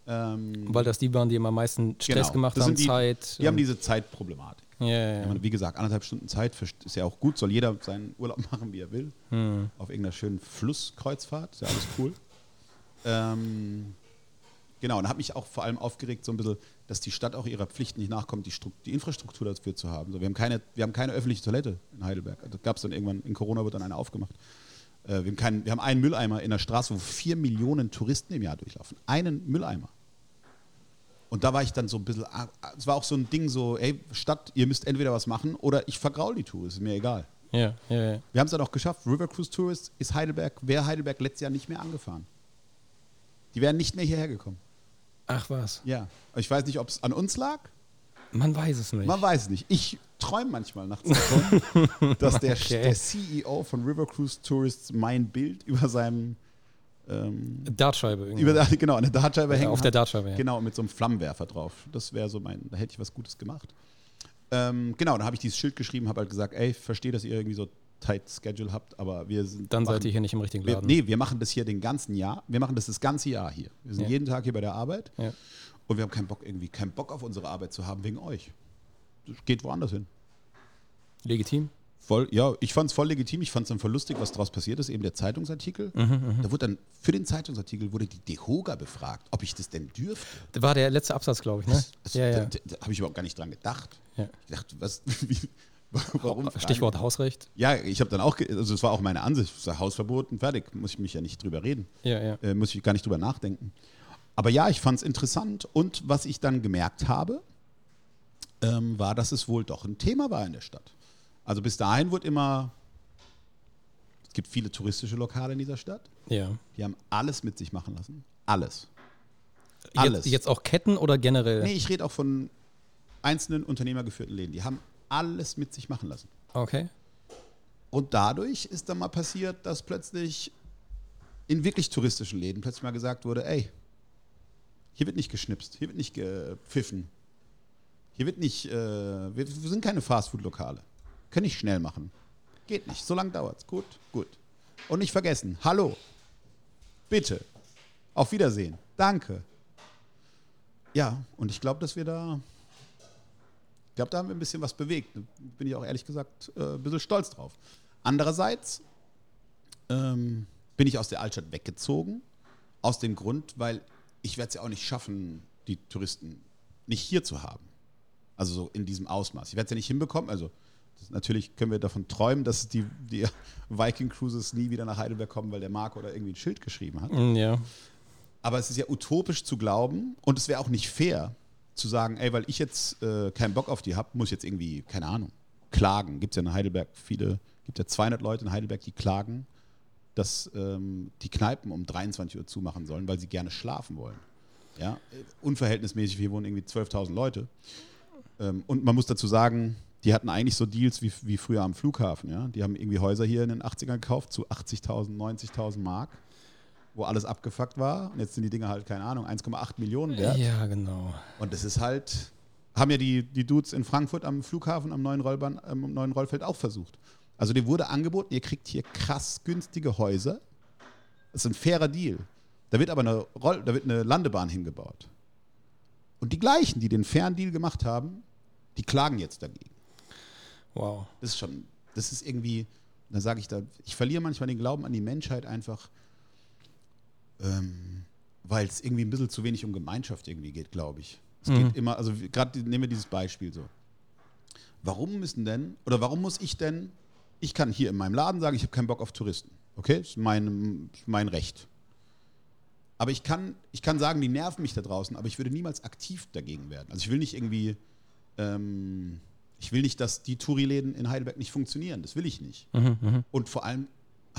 Ähm, Weil das die waren, die immer am meisten Stress Genau. gemacht haben, die- Zeit. die haben diese Zeitproblematik. ja, ja, wie gesagt, anderthalb Stunden Zeit ist ja auch gut, soll jeder seinen Urlaub machen, wie er will. Hm. Auf irgendeiner schönen Flusskreuzfahrt, ist ja alles cool. ähm, genau, und habe mich auch vor allem aufgeregt, so ein bisschen, dass die Stadt auch ihrer Pflicht nicht nachkommt, die, die Infrastruktur dafür zu haben. So, wir, haben keine, wir haben keine öffentliche Toilette in Heidelberg. Da gab es dann irgendwann, in Corona wird dann eine aufgemacht. Äh, wir, haben keinen, wir haben einen Mülleimer in der Straße, wo vier Millionen Touristen im Jahr durchlaufen. Einen Mülleimer. Und da war ich dann so ein bisschen, ah, ah, es war auch so ein Ding so, ey, Stadt, ihr müsst entweder was machen oder ich vergraul die Tour, ist mir egal. ja, ja, ja. Wir haben es dann auch geschafft. River Cruise Tourist ist Heidelberg, wäre Heidelberg letztes Jahr nicht mehr angefahren. Die wären nicht mehr hierher gekommen. Ach was. Ja. Ich weiß nicht, ob es an uns lag. Man weiß es nicht. Man weiß es nicht. Ich träume manchmal nachts davon, dass der, Okay. der CEO von River Cruise Tourists mein Bild über seinem ähm, Dartscheibe irgendwie. über der, genau, der Dartscheibe Ja, hängen auf hat. der Dartscheibe, ja. Genau, mit so einem Flammenwerfer drauf. Das wäre so mein, da hätte ich was Gutes gemacht. Ähm, genau, dann habe ich dieses Schild geschrieben, habe halt gesagt, ey, verstehe, dass ihr irgendwie so tight Schedule habt, aber wir sind Dann machen- seid ihr hier nicht im richtigen wir, Laden. nee, wir machen das hier den ganzen Jahr. Wir machen das das ganze Jahr hier. Wir sind Ja. jeden Tag hier bei der Arbeit Ja. und wir haben keinen Bock irgendwie keinen Bock auf unsere Arbeit zu haben wegen euch. Das geht woanders hin. Legitim. Voll, ja, ich fand es voll legitim. Ich fand es dann voll lustig, was daraus passiert ist, eben der Zeitungsartikel. Mhm, Da wurde dann für den Zeitungsartikel wurde die DEHOGA befragt, ob ich das denn dürfte. Das war der letzte Absatz, glaube ich, ne? Das, ja, ja. Da, da, da habe ich überhaupt gar nicht dran gedacht. Ich dachte, was, wie, warum? Stichwort Hausrecht. Ja, ich habe dann auch, also es war auch meine Ansicht, Hausverbot fertig, muss ich mich ja nicht drüber reden. Ja, ja. äh, muss ich gar nicht drüber nachdenken. Aber ja, ich fand es interessant und was ich dann gemerkt habe, ähm, war, dass es wohl doch ein Thema war in der Stadt. Also bis dahin wurde immer, es gibt viele touristische Lokale in dieser Stadt, ja. die haben alles mit sich machen lassen. Alles. Jetzt, Alles. jetzt auch Ketten oder generell? Nee, ich rede auch von einzelnen unternehmergeführten Läden. Die haben alles mit sich machen lassen. Okay. Und dadurch ist dann mal passiert, dass plötzlich in wirklich touristischen Läden plötzlich mal gesagt wurde, ey, hier wird nicht geschnipst, hier wird nicht gepfiffen, hier wird nicht, äh, wir, wir sind keine Fastfood-Lokale, können nicht schnell machen, geht nicht, so lange dauert's, gut, gut. Und nicht vergessen, hallo, bitte, auf Wiedersehen, danke. Ja, und ich glaube, dass wir da, glaube, da haben wir ein bisschen was bewegt. Bin ich auch ehrlich gesagt äh, ein bisschen stolz drauf. Andererseits ähm, bin ich aus der Altstadt weggezogen, aus dem Grund, weil ich werde es ja auch nicht schaffen, die Touristen nicht hier zu haben. Also so in diesem Ausmaß. Ich werde es ja nicht hinbekommen. Also natürlich können wir davon träumen, dass die, die Viking Cruises nie wieder nach Heidelberg kommen, weil der Marco da irgendwie ein Schild geschrieben hat. Mm, Ja. Aber es ist ja utopisch zu glauben und es wäre auch nicht fair zu sagen, ey, weil ich jetzt äh, keinen Bock auf die habe, muss ich jetzt irgendwie, keine Ahnung, klagen. Gibt es ja in Heidelberg viele, gibt ja 200 Leute in Heidelberg, die klagen, dass ähm, die Kneipen um 23 Uhr zumachen sollen, weil sie gerne schlafen wollen. Ja, äh, unverhältnismäßig, hier wohnen irgendwie 12.000 Leute. Ähm, und man muss dazu sagen, die hatten eigentlich so Deals wie, wie früher am Flughafen. Ja? Die haben irgendwie Häuser hier in den 80ern gekauft zu 80.000, 90.000 Mark, wo alles abgefuckt war. Und jetzt sind die Dinge halt, keine Ahnung, 1,8 Millionen wert. Ja, genau. Und das ist halt, haben ja die, die Dudes in Frankfurt am Flughafen, am neuen, Rollbahn, am neuen Rollfeld auch versucht. Also dir wurde angeboten, ihr kriegt hier krass günstige Häuser. Das ist ein fairer Deal. Da wird aber eine, Roll, da wird eine Landebahn hingebaut. Und die gleichen, die den fairen Deal gemacht haben, die klagen jetzt dagegen. Wow. Das ist schon, das ist irgendwie, da sage ich da, ich verliere manchmal den Glauben an die Menschheit einfach, ähm, weil es irgendwie ein bisschen zu wenig um Gemeinschaft irgendwie geht, glaube ich. Es Mhm. geht immer, also gerade nehmen wir dieses Beispiel so. Warum müssen denn, oder warum muss ich denn, ich kann hier in meinem Laden sagen, ich habe keinen Bock auf Touristen. Okay, ist mein, ist mein Recht. Aber ich kann, ich kann sagen, die nerven mich da draußen, aber ich würde niemals aktiv dagegen werden. Also ich will nicht irgendwie, ähm, ich will nicht, dass die Touri-Läden in Heidelberg nicht funktionieren. Das will ich nicht. Und vor allem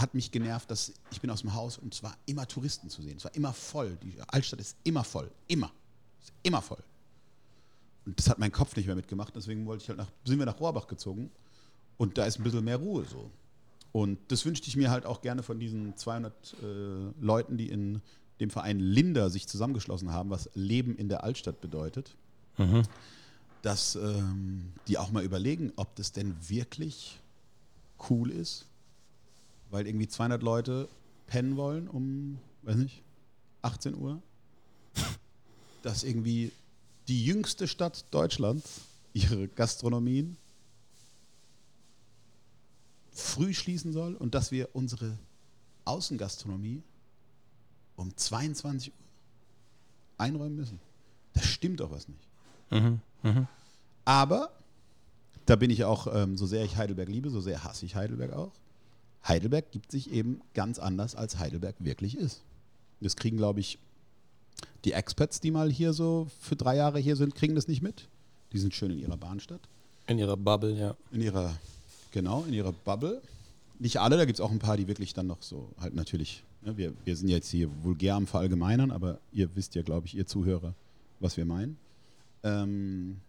hat mich genervt, dass ich bin aus dem Haus und es war immer Touristen zu sehen. Es war immer voll. Die Altstadt ist immer voll. Immer. Ist immer voll. Und das hat mein Kopf nicht mehr mitgemacht. Deswegen wollte ich halt nach, sind wir nach Rohrbach gezogen. Und da ist ein bisschen mehr Ruhe so. Und das wünschte ich mir halt auch gerne von diesen 200 äh, Leuten, die in dem Verein Linder sich zusammengeschlossen haben, was Leben in der Altstadt bedeutet, dass ähm, die auch mal überlegen, ob das denn wirklich cool ist, weil irgendwie 200 Leute pennen wollen um, weiß nicht, 18 Uhr, dass irgendwie die jüngste Stadt Deutschlands ihre Gastronomien früh schließen soll und dass wir unsere Außengastronomie um 22 Uhr einräumen müssen. Das stimmt doch was nicht. Aber da bin ich auch, ähm, so sehr ich Heidelberg liebe, so sehr hasse ich Heidelberg auch. Heidelberg gibt sich eben ganz anders, als Heidelberg wirklich ist. Das kriegen, glaube ich, die Expats, die mal hier so für drei Jahre hier sind, kriegen das nicht mit. Die sind schön in ihrer Bahnstadt. In ihrer Bubble, ja. In ihrer, genau, in ihrer Bubble. Nicht alle, da gibt es auch ein paar, die wirklich dann noch so, halt natürlich, ne, wir, wir sind jetzt hier vulgär am Verallgemeinern, aber ihr wisst ja, glaube ich, ihr Zuhörer, was wir meinen. Ähm,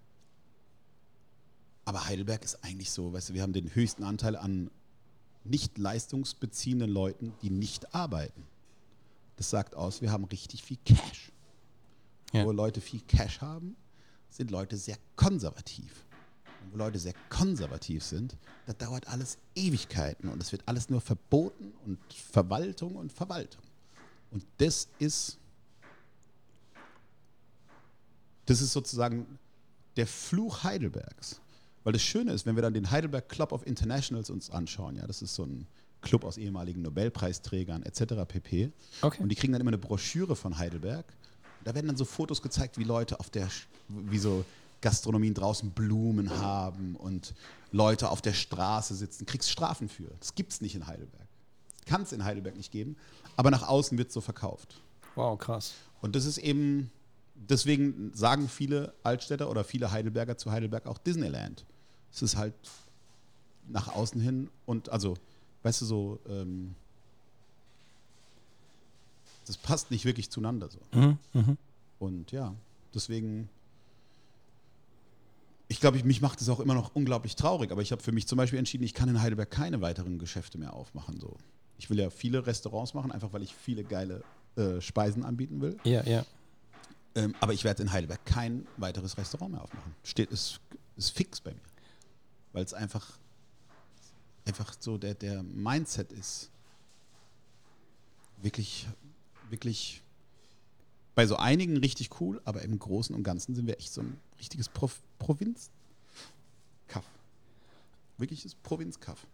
aber Heidelberg ist eigentlich so, weißt du, wir haben den höchsten Anteil an nicht leistungsbeziehenden Leuten, die nicht arbeiten. Das sagt aus, wir haben richtig viel Cash. Ja. Wo Leute viel Cash haben, sind Leute sehr konservativ. Und wo Leute sehr konservativ sind, da dauert alles Ewigkeiten und es wird alles nur verboten und Verwaltung und Verwaltung. Und das ist, das ist sozusagen der Fluch Heidelbergs. Weil das Schöne ist, wenn wir dann den Heidelberg Club of Internationals uns anschauen, ja, das ist so ein Club aus ehemaligen Nobelpreisträgern etc. pp. Okay. Und die kriegen dann immer eine Broschüre von Heidelberg. Da werden dann so Fotos gezeigt, wie Leute auf der, wie so Gastronomien draußen Blumen haben und Leute auf der Straße sitzen. Kriegst Strafen für. Das gibt es nicht in Heidelberg. Kann es in Heidelberg nicht geben, aber nach außen wird so verkauft. Wow, krass. Und das ist eben, deswegen sagen viele Altstädter oder viele Heidelberger zu Heidelberg auch Disneyland. Es ist halt nach außen hin und also, weißt du, so, ähm, das passt nicht wirklich zueinander so. Und ja, deswegen, ich glaube, ich, mich macht es auch immer noch unglaublich traurig, aber ich habe für mich zum Beispiel entschieden, ich kann in Heidelberg keine weiteren Geschäfte mehr aufmachen. So. Ich will ja viele Restaurants machen, einfach weil ich viele geile äh, Speisen anbieten will. Ja, ja. Ähm, aber ich werde in Heidelberg kein weiteres Restaurant mehr aufmachen. Steht, ist, ist fix bei mir. Weil es einfach, einfach so der, der Mindset ist. Wirklich, wirklich bei so einigen richtig cool, aber im Großen und Ganzen sind wir echt so ein richtiges Prof Provinz-Kaff. Wirkliches Provinz-Kaff.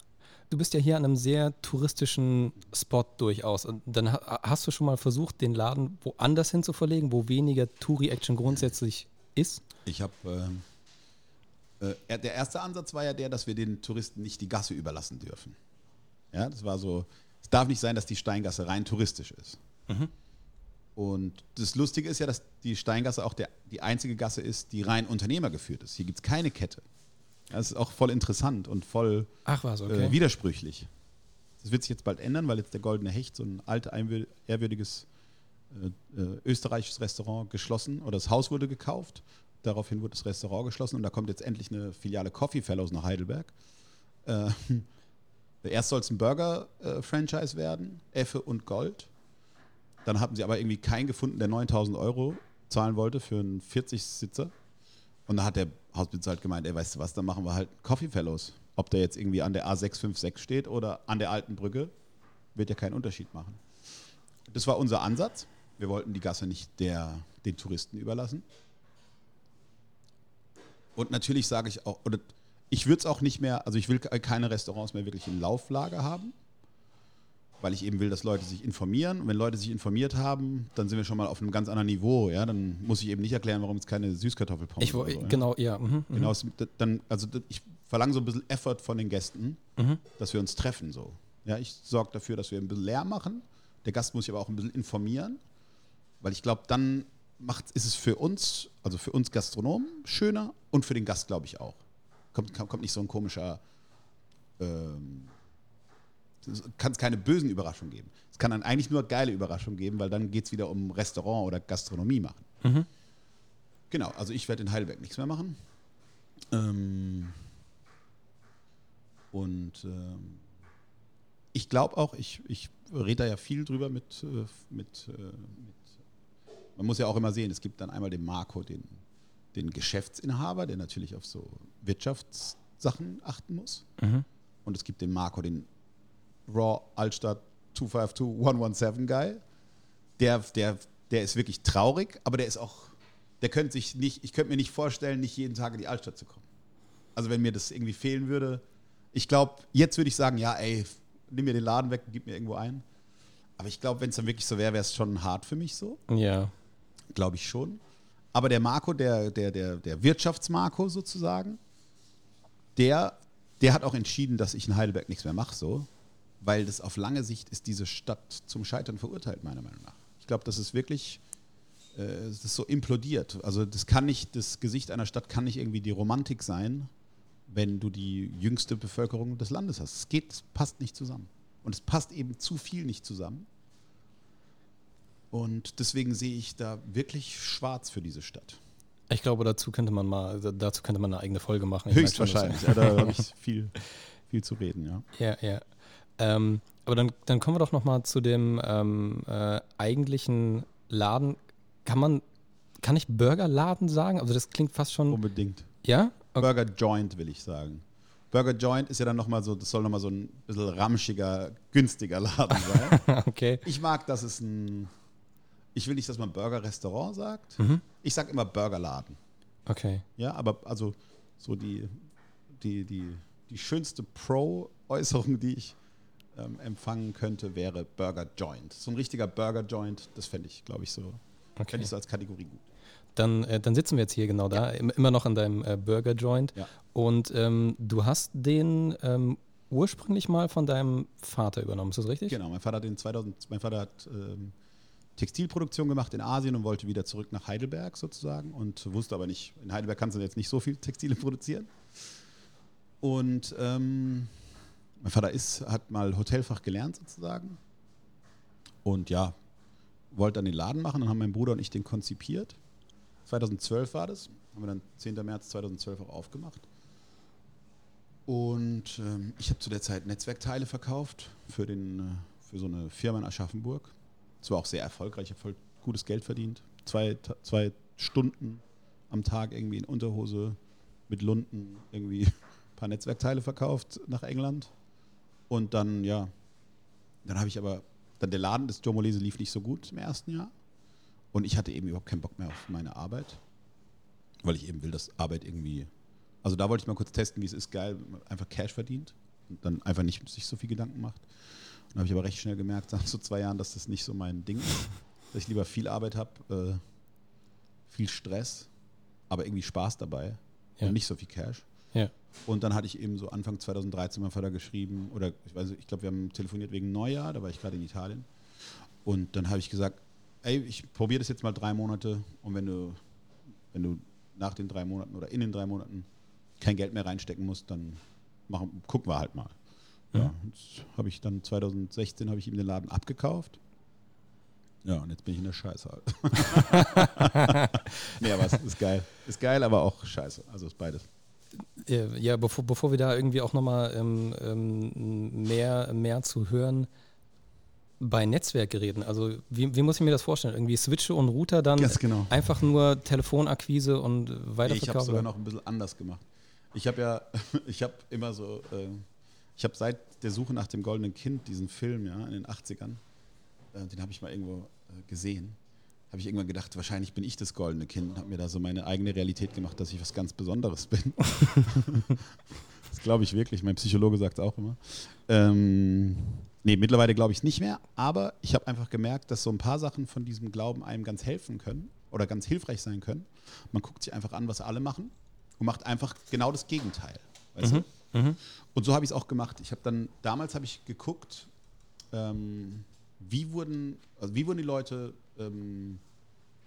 Du bist ja hier an einem sehr touristischen Spot durchaus. Und dann ha- hast du schon mal versucht, den Laden woanders hin zu verlegen, wo weniger Touri-Action grundsätzlich ist? Ich habe. Ähm, äh, er- der erste Ansatz war ja der, dass wir den Touristen nicht die Gasse überlassen dürfen. Ja, das war so. Es darf nicht sein, dass die Steingasse rein touristisch ist. Und das Lustige ist ja, dass die Steingasse auch der, die einzige Gasse ist, die rein unternehmergeführt ist. Hier gibt es keine Kette. Das ist auch voll interessant und voll Ach was, okay. äh, widersprüchlich. Das wird sich jetzt bald ändern, weil jetzt der Goldene Hecht, so ein einwür- ehrwürdiges äh, äh, österreichisches Restaurant geschlossen oder das Haus wurde gekauft. Daraufhin wurde das Restaurant geschlossen und da kommt jetzt endlich eine Filiale Coffee Fellows nach Heidelberg. Äh, erst soll es ein Burger-Franchise werden, Effe und Gold. Dann haben sie aber irgendwie keinen gefunden, der 9000 Euro zahlen wollte für einen 40-Sitzer. Und da hat der Hausbesitzer halt gemeint, ey, weißt du was, dann machen wir halt Coffee Fellows. Ob der jetzt irgendwie an der A656 steht oder an der alten Brücke, wird ja keinen Unterschied machen. Das war unser Ansatz. Wir wollten die Gasse nicht der, den Touristen überlassen. Und natürlich sage ich auch, oder ich würde es auch nicht mehr, also ich will keine Restaurants mehr wirklich in Lauflage haben, weil ich eben will, dass Leute sich informieren. Und wenn Leute sich informiert haben, dann sind wir schon mal auf einem ganz anderen Niveau. Ja, dann muss ich eben nicht erklären, warum es keine Süßkartoffelpommes ich, so, ja? Genau, ja. Mhm, mhm, genau, dann, also ich verlange so ein bisschen Effort von den Gästen, mhm. dass wir uns treffen. So. Ja, ich sorge dafür, dass wir ein bisschen leer machen. Der Gast muss sich aber auch ein bisschen informieren, weil ich glaube, dann macht, ist es für uns, also für uns Gastronomen, schöner und für den Gast, glaube ich, auch. Kommt, kommt nicht so ein komischer, ähm, kann es keine bösen Überraschungen geben. Es kann dann eigentlich nur geile Überraschungen geben, weil dann geht es wieder um Restaurant oder Gastronomie machen. Mhm. Genau, also ich werde in Heidelberg nichts mehr machen. Ähm, und ähm, ich glaube auch, ich, ich rede da ja viel drüber mit, äh, mit, äh, mit man muss ja auch immer sehen, es gibt dann einmal den Marco, den, den Geschäftsinhaber, der natürlich auf so Wirtschaftssachen achten muss. Mhm. Und es gibt den Marco, den Raw Altstadt 252 Guy. Der, der, der ist wirklich traurig, aber der ist auch, der könnte sich nicht, ich könnte mir nicht vorstellen, nicht jeden Tag in die Altstadt zu kommen. Also wenn mir das irgendwie fehlen würde, ich glaube, jetzt würde ich sagen, ja, ey, nimm mir den Laden weg und gib mir irgendwo ein. Aber ich glaube, wenn es dann wirklich so wäre, wäre es schon hart für mich so. Ja. Glaube ich schon. Aber der Marco, der, der, der, der Wirtschaftsmarco sozusagen, der, der hat auch entschieden, dass ich in Heidelberg nichts mehr mache, so. Weil das auf lange Sicht ist diese Stadt zum Scheitern verurteilt, meiner Meinung nach. Ich glaube, das ist wirklich, äh, das ist so implodiert. Also das kann nicht, das Gesicht einer Stadt kann nicht irgendwie die Romantik sein, wenn du die jüngste Bevölkerung des Landes hast. Es geht, es passt nicht zusammen. Und es passt eben zu viel nicht zusammen. Und deswegen sehe ich da wirklich schwarz für diese Stadt. Ich glaube, dazu könnte man mal, dazu könnte man eine eigene Folge machen. Ich Höchstwahrscheinlich. Ja, da habe ich viel, viel zu reden, ja. Ja, ja. Ähm, aber dann, dann kommen wir doch nochmal zu dem ähm, äh, eigentlichen Laden. Kann man, kann ich Burgerladen sagen? Also das klingt fast schon. Unbedingt. Ja? Okay. Burger Joint, will ich sagen. Burger Joint ist ja dann nochmal so, das soll nochmal so ein bisschen ramschiger, günstiger Laden sein. okay. Ich mag, dass es ein, ich will nicht, dass man Burger-Restaurant sagt. Mhm. Ich sage immer Burgerladen. Okay. Ja, aber also so die, die, die, die schönste Pro-Äußerung, die ich ähm, empfangen könnte, wäre Burger Joint. So ein richtiger Burger Joint, das fände ich, glaube ich, so, okay. fände ich so als Kategorie gut. Dann, äh, dann sitzen wir jetzt hier genau da, ja. immer noch an deinem äh, Burger Joint. Ja. Und ähm, du hast den ähm, ursprünglich mal von deinem Vater übernommen, ist das richtig? Genau, mein Vater hat den 2000, mein Vater hat ähm, Textilproduktion gemacht in Asien und wollte wieder zurück nach Heidelberg sozusagen und wusste aber nicht, in Heidelberg kannst du jetzt nicht so viel Textile produzieren. Und ähm, mein Vater ist, hat mal Hotelfach gelernt sozusagen und ja, wollte dann den Laden machen. Dann haben mein Bruder und ich den konzipiert 2012 war das. Haben wir dann 10. März 2012 auch aufgemacht. Und ähm, ich habe zu der Zeit Netzwerkteile verkauft für, den, äh, für so eine Firma in Aschaffenburg. Es war auch sehr erfolgreich, ich habe voll gutes Geld verdient. Zwei, zwei Stunden am Tag irgendwie in Unterhose mit Lunden irgendwie ein paar Netzwerkteile verkauft nach England. Und dann, ja, dann habe ich aber, dann der Laden des Joe Molese lief nicht so gut im ersten Jahr. Und ich hatte eben überhaupt keinen Bock mehr auf meine Arbeit, weil ich eben will, dass Arbeit irgendwie. Also da wollte ich mal kurz testen, wie es ist, geil, einfach Cash verdient und dann einfach nicht sich so viel Gedanken macht. Und da habe ich aber recht schnell gemerkt, nach so zwei Jahren, dass das nicht so mein Ding ist. Dass ich lieber viel Arbeit habe, äh, viel Stress, aber irgendwie Spaß dabei ja. und nicht so viel Cash. Ja. Und dann hatte ich eben so Anfang 2013 meinem Vater geschrieben, oder ich weiß ich glaube, wir haben telefoniert wegen Neujahr, da war ich gerade in Italien. Und dann habe ich gesagt, ey, ich probiere das jetzt mal drei Monate und wenn du, wenn du nach den drei Monaten oder in den drei Monaten kein Geld mehr reinstecken musst, dann machen, gucken wir halt mal. Ja, habe ich dann 2016 habe ich ihm den Laden abgekauft. Ja, und jetzt bin ich in der Scheiße halt. nee, aber es ist geil. Ist geil, aber auch scheiße. Also ist beides. Ja, bevor, bevor wir da irgendwie auch nochmal ähm, ähm, mehr, mehr zu hören, bei Netzwerkgeräten, also wie, wie, muss ich mir das vorstellen? Irgendwie Switche und Router dann genau. einfach nur Telefonakquise und Weiterverkauf? Nee, ich habe sogar noch ein bisschen anders gemacht. Ich habe ja, ich habe immer so, äh, ich habe seit der Suche nach dem goldenen Kind, diesen Film, ja, in den 80ern, äh, den habe ich mal irgendwo äh, gesehen, habe ich irgendwann gedacht, wahrscheinlich bin ich das goldene Kind und habe mir da so meine eigene Realität gemacht, dass ich was ganz Besonderes bin. das glaube ich wirklich, mein Psychologe sagt es auch immer. Ähm, Nee, mittlerweile glaube ich nicht mehr, aber ich habe einfach gemerkt, dass so ein paar Sachen von diesem Glauben einem ganz helfen können oder ganz hilfreich sein können. Man guckt sich einfach an, was alle machen und macht einfach genau das Gegenteil. Weißt mhm. du? Mhm. Und so habe ich es auch gemacht. Ich habe dann, damals habe ich geguckt, ähm, wie, wurden, also wie wurden die Leute ähm,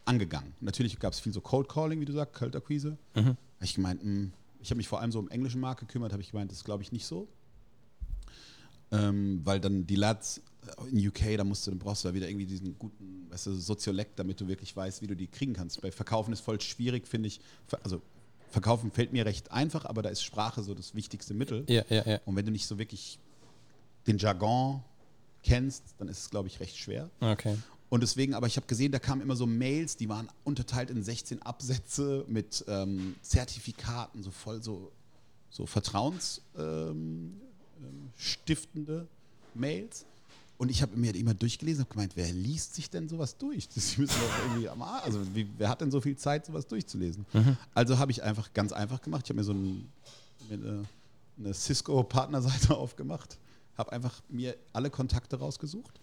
angegangen. Natürlich gab es viel so Cold Calling, wie du sagst, Kaltakquise. Mhm. Ich gemeint, mh, hm, ich habe mich vor allem so um englischen Markt gekümmert, habe ich gemeint, das ist glaube ich nicht so. Ähm, weil dann die Lads äh, in UK, da musst du, dann brauchst du da wieder irgendwie diesen guten, weißt du, Soziolekt, damit du wirklich weißt, wie du die kriegen kannst. Bei Verkaufen ist voll schwierig, finde ich. Also Verkaufen fällt mir recht einfach, aber da ist Sprache so das wichtigste Mittel. Ja, ja, ja. Und wenn du nicht so wirklich den Jargon kennst, dann ist es, glaube ich, recht schwer. Okay. Und deswegen, aber ich habe gesehen, da kamen immer so Mails, die waren unterteilt in 16 Absätze mit ähm, Zertifikaten, so voll so, so Vertrauens. Ähm, ähm, Mails. Und ich habe mir immer durchgelesen und gemeint, wer liest sich denn sowas durch? Das müssen doch irgendwie am Also wie, wer hat denn so viel Zeit, sowas durchzulesen? Mhm. Also habe ich einfach ganz einfach gemacht. Ich habe mir so ein, eine, eine Cisco-Partnerseite aufgemacht, habe einfach mir alle Kontakte rausgesucht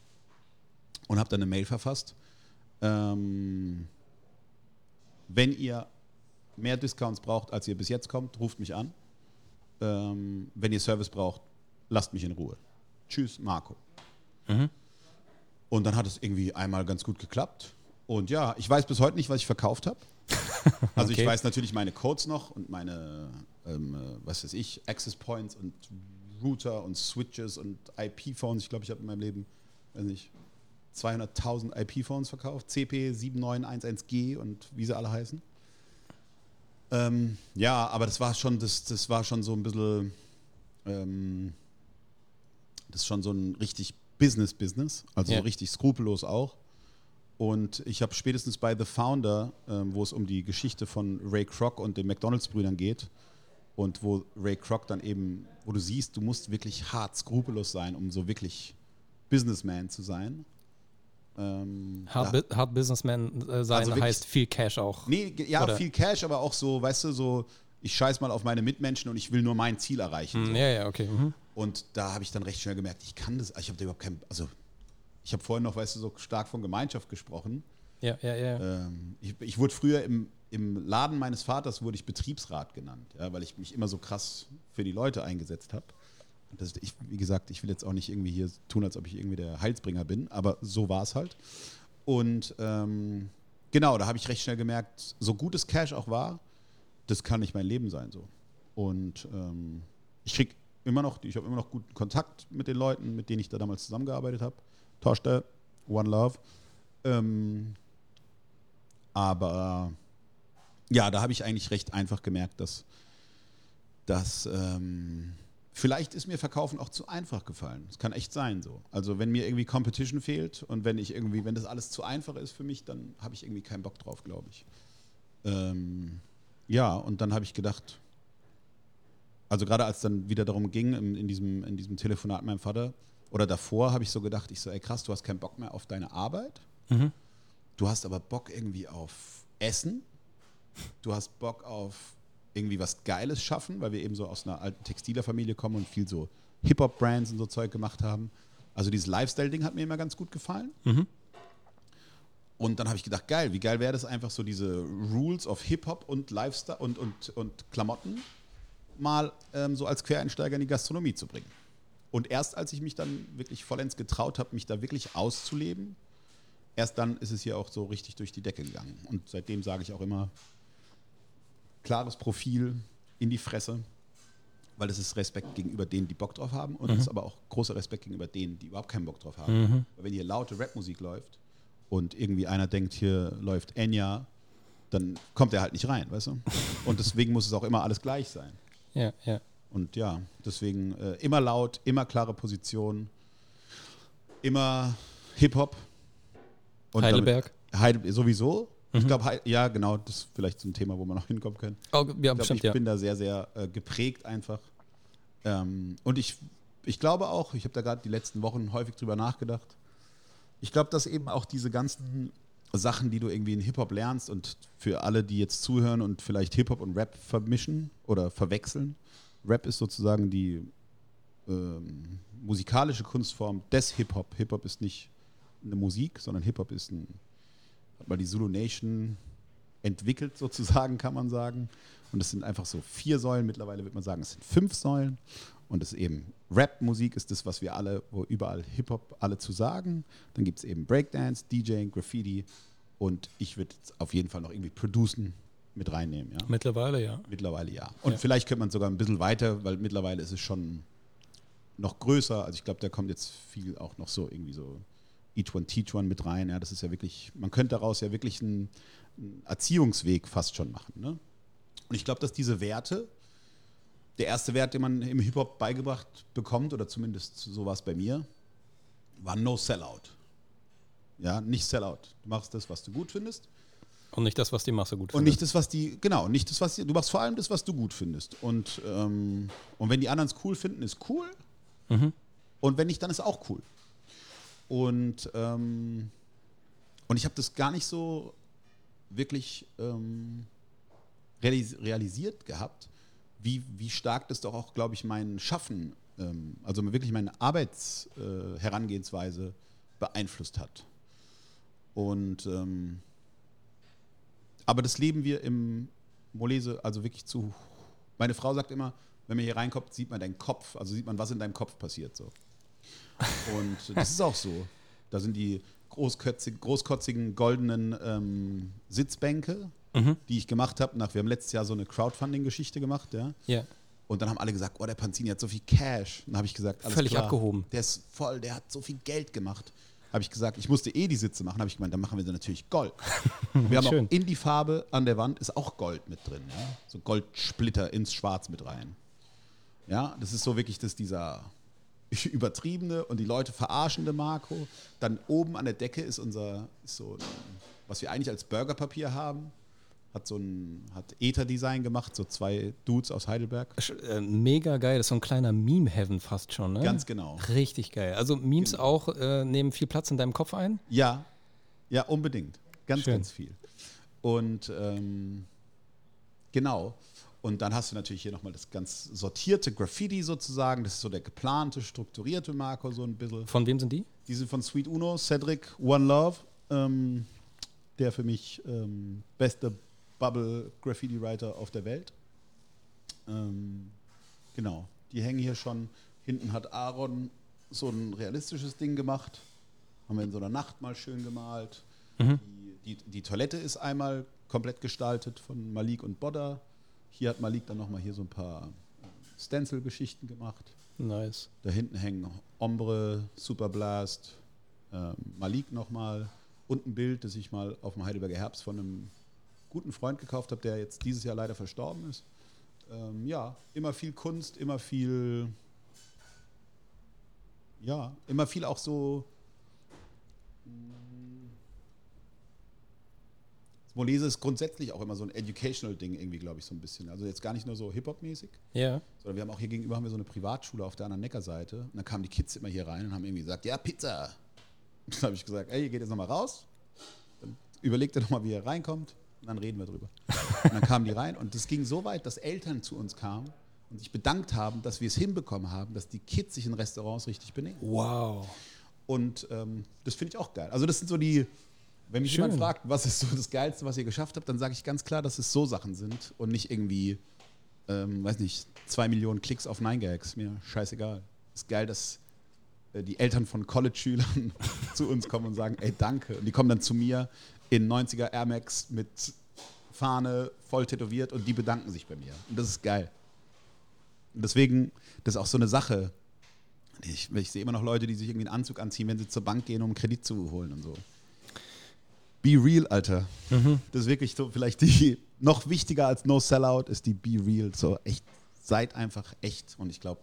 und habe dann eine Mail verfasst. Ähm, wenn ihr mehr Discounts braucht, als ihr bis jetzt kommt, ruft mich an. Ähm, wenn ihr Service braucht, lasst mich in Ruhe. Tschüss, Marco. Mhm. Und dann hat es irgendwie einmal ganz gut geklappt. Und ja, ich weiß bis heute nicht, was ich verkauft habe. Also okay. ich weiß natürlich meine Codes noch und meine, ähm, äh, was weiß ich, Access Points und Router und Switches und IP-Phones. Ich glaube, ich habe in meinem Leben, weiß nicht, 200.000 IP-Phones verkauft. CP 7911G und wie sie alle heißen. Ähm, ja, aber das war schon, das, das war schon so ein bisschen ähm, das ist schon so ein richtig Business-Business, also ja. richtig skrupellos auch. Und ich habe spätestens bei The Founder, ähm, wo es um die Geschichte von Ray Kroc und den McDonalds-Brüdern geht, und wo Ray Kroc dann eben, wo du siehst, du musst wirklich hart skrupellos sein, um so wirklich Businessman zu sein. Ähm, hard, hard, Businessman äh, sein also heißt viel Cash auch. Nee, ja, oder? viel Cash, aber auch so, weißt du, so, ich scheiß mal auf meine Mitmenschen und ich will nur mein Ziel erreichen. Mm, so. Ja, ja, okay. Mhm. Und da habe ich dann recht schnell gemerkt, ich kann das, ich habe da überhaupt kein, also ich habe vorhin noch, weißt du, so stark von Gemeinschaft gesprochen. Ja, ja, ja. Ähm, ich, ich, wurde früher im, im Laden meines Vaters, wurde ich Betriebsrat genannt, ja, weil ich mich immer so krass für die Leute eingesetzt habe. Ich, wie gesagt, ich will jetzt auch nicht irgendwie hier tun, als ob ich irgendwie der Heilsbringer bin, aber so war es halt. Und ähm, genau, da habe ich recht schnell gemerkt, so gut es Cash auch war, das kann nicht mein Leben sein so. Und ähm, ich kriege immer noch, ich habe immer noch guten Kontakt mit den Leuten, mit denen ich da damals zusammengearbeitet habe. Torste, One Love. Ähm, aber ja, da habe ich eigentlich recht einfach gemerkt, dass, dass ähm, vielleicht ist mir Verkaufen auch zu einfach gefallen. Das kann echt sein so. Also wenn mir irgendwie Competition fehlt und wenn ich irgendwie, wenn das alles zu einfach ist für mich, dann habe ich irgendwie keinen Bock drauf, glaube ich. Ähm, ja, und dann habe ich gedacht, also gerade als dann wieder darum ging, in, in, diesem, in diesem Telefonat mit meinem Vater, oder davor habe ich so gedacht, ich so, ey krass, du hast keinen Bock mehr auf deine Arbeit. Mhm. Du hast aber Bock irgendwie auf Essen. Du hast Bock auf irgendwie was Geiles schaffen, weil wir eben so aus einer alten Textilerfamilie kommen und viel so Hip-Hop-Brands und so Zeug gemacht haben. Also dieses Lifestyle-Ding hat mir immer ganz gut gefallen. Mhm. Und dann habe ich gedacht, geil, wie geil wäre das einfach so diese Rules of Hip-Hop und Lifestyle und, und, und Klamotten mal ähm, so als Quereinsteiger in die Gastronomie zu bringen. Und erst als ich mich dann wirklich vollends getraut habe, mich da wirklich auszuleben, erst dann ist es hier auch so richtig durch die Decke gegangen. Und seitdem sage ich auch immer, klares Profil in die Fresse, weil das ist Respekt gegenüber denen, die Bock drauf haben und es mhm. ist aber auch großer Respekt gegenüber denen, die überhaupt keinen Bock drauf haben. Mhm. Weil wenn hier laute Rapmusik läuft und irgendwie einer denkt, hier läuft Enya, dann kommt er halt nicht rein, weißt du? Und deswegen muss es auch immer alles gleich sein. Ja, ja. Und ja, deswegen äh, immer laut, immer klare Position, immer Hip-Hop. Heidelberg. Damit, Heidel, sowieso. Ich glaube, ja, genau, das ist vielleicht so ein Thema, wo wir noch hinkommen können. Oh, ja, Ich, glaub, bestimmt, ich ja. bin da sehr, sehr äh, geprägt einfach. Ähm, und ich, ich glaube auch, ich habe da gerade die letzten Wochen häufig drüber nachgedacht. Ich glaube, dass eben auch diese ganzen Sachen, die du irgendwie in Hip-Hop lernst und für alle, die jetzt zuhören und vielleicht Hip-Hop und Rap vermischen oder verwechseln. Rap ist sozusagen die ähm, musikalische Kunstform des Hip-Hop. Hip-Hop ist nicht eine Musik, sondern Hip-Hop ist ein, hat mal die Zulu Nation entwickelt sozusagen, kann man sagen. Und es sind einfach so vier Säulen, mittlerweile wird man sagen, es sind fünf Säulen. Und es ist eben Rap-Musik ist das, was wir alle, wo überall Hip-Hop alle zu sagen. Dann gibt es eben Breakdance, DJing, Graffiti und ich würde auf jeden Fall noch irgendwie Producen mit reinnehmen. Ja? Mittlerweile, ja. Mittlerweile ja. Und Ja. vielleicht könnte man sogar ein bisschen weiter, weil mittlerweile ist es schon noch größer. Also ich glaube, da kommt jetzt viel auch noch so irgendwie so Each One Teach One mit rein. Ja, das ist ja wirklich, man könnte daraus ja wirklich einen, einen Erziehungsweg fast schon machen. Ne? Und ich glaube, dass diese Werte, der erste Wert, den man im Hip-Hop beigebracht bekommt, oder zumindest so war es bei mir, war No Sellout. Ja, nicht Sellout. Du machst das, was du gut findest. Und nicht das, was die Masse gut Und findet. nicht das, was die, genau, nicht das, was die, du machst vor allem das, was du gut findest. Und, ähm, und wenn die anderen es cool finden, ist cool. Mhm. Und wenn nicht, dann ist auch cool. Und, ähm, und ich habe das gar nicht so wirklich ähm, realis realisiert gehabt, wie, wie stark das doch auch, glaube ich, mein Schaffen, ähm, also wirklich meine Arbeitsherangehensweise äh, beeinflusst hat. Und ähm, aber das leben wir im Molese also wirklich zu. Meine Frau sagt immer, wenn man hier reinkommt, sieht man deinen Kopf, also sieht man, was in deinem Kopf passiert. So. Und das ist auch so. Da sind die großkötzig, großkotzigen goldenen ähm, Sitzbänke, Mhm. die ich gemacht habe. Nach, wir haben letztes Jahr so eine Crowdfunding-Geschichte gemacht, ja. Ja. Und dann haben alle gesagt, oh, der Panzini hat so viel Cash. Und dann habe ich gesagt, alles Völlig klar, abgehoben. Der ist voll, der hat so viel Geld gemacht. Habe ich gesagt, ich musste eh die Sitze machen. Habe ich gemeint, dann machen wir sie natürlich Gold. Wir haben Schön. auch in die Farbe an der Wand ist auch Gold mit drin. Ja? So Goldsplitter ins Schwarz mit rein. Ja, das ist so wirklich das, dieser übertriebene und die Leute verarschende Marco. Dann oben an der Decke ist unser, ist so, was wir eigentlich als Burgerpapier haben. Hat so ein, hat Ether-Design gemacht, so zwei Dudes aus Heidelberg. Äh, Mega geil, das ist so ein kleiner Meme-Heaven fast schon, ne? Ganz genau. Richtig geil. Also Memes auch äh, nehmen viel Platz in deinem Kopf ein? Ja, ja, unbedingt. Ganz, Schön. ganz viel. Und ähm, genau. Und dann hast du natürlich hier nochmal das ganz sortierte Graffiti sozusagen. Das ist so der geplante, strukturierte Marco, so ein bisschen. Von wem sind die? Die sind von Sweet Uno, Cedric, One Love, ähm, der für mich ähm, beste Bubble Graffiti Writer auf der Welt. Ähm, genau, die hängen hier schon. Hinten hat Aaron so ein realistisches Ding gemacht. Haben wir in so einer Nacht mal schön gemalt. Mhm. Die, die, die Toilette ist einmal komplett gestaltet von Malik und Bodda. Hier hat Malik dann nochmal hier so ein paar äh, Stencil-Geschichten gemacht. Nice. Da hinten hängen Ombre, Super Blast, ähm, Malik nochmal und ein Bild, das ich mal auf dem Heidelberger Herbst von einem guten Freund gekauft habe, der jetzt dieses Jahr leider verstorben ist. Ähm, ja, immer viel Kunst, immer viel, ja, immer viel auch so. Molese ist grundsätzlich auch immer so ein educational Ding irgendwie, glaube ich, so ein bisschen. Also jetzt gar nicht nur so Hip-Hop-mäßig, Ja. sondern wir haben auch hier gegenüber haben wir so eine Privatschule auf der anderen Neckarseite. Und dann kamen die Kids immer hier rein und haben irgendwie gesagt, ja, Pizza. Dann habe ich gesagt, ey, ihr geht jetzt nochmal raus. Dann überlegt ihr nochmal, wie ihr reinkommt. Und dann reden wir drüber. Und dann kamen die rein und das ging so weit, dass Eltern zu uns kamen und sich bedankt haben, dass wir es hinbekommen haben, dass die Kids sich in Restaurants richtig benehmen. Wow. Und ähm, das finde ich auch geil. Also das sind so die, wenn mich Schön. jemand fragt, was ist so das Geilste, was ihr geschafft habt, dann sage ich ganz klar, dass es so Sachen sind und nicht irgendwie, ähm, weiß nicht, zwei Millionen Klicks auf 9gags. Mir scheißegal. ist geil, dass äh, die Eltern von College-Schülern zu uns kommen und sagen, ey, danke. Und die kommen dann zu mir in 90er Air Max mit Fahne voll tätowiert und die bedanken sich bei mir. Und das ist geil. Und deswegen, das ist auch so eine Sache. Ich, ich sehe immer noch Leute, die sich irgendwie einen Anzug anziehen, wenn sie zur Bank gehen, um einen Kredit zu holen und so. Be real, Alter. Das ist wirklich so, vielleicht die, noch wichtiger als No Sellout ist die Be real. So echt, seid einfach echt. Und ich glaube,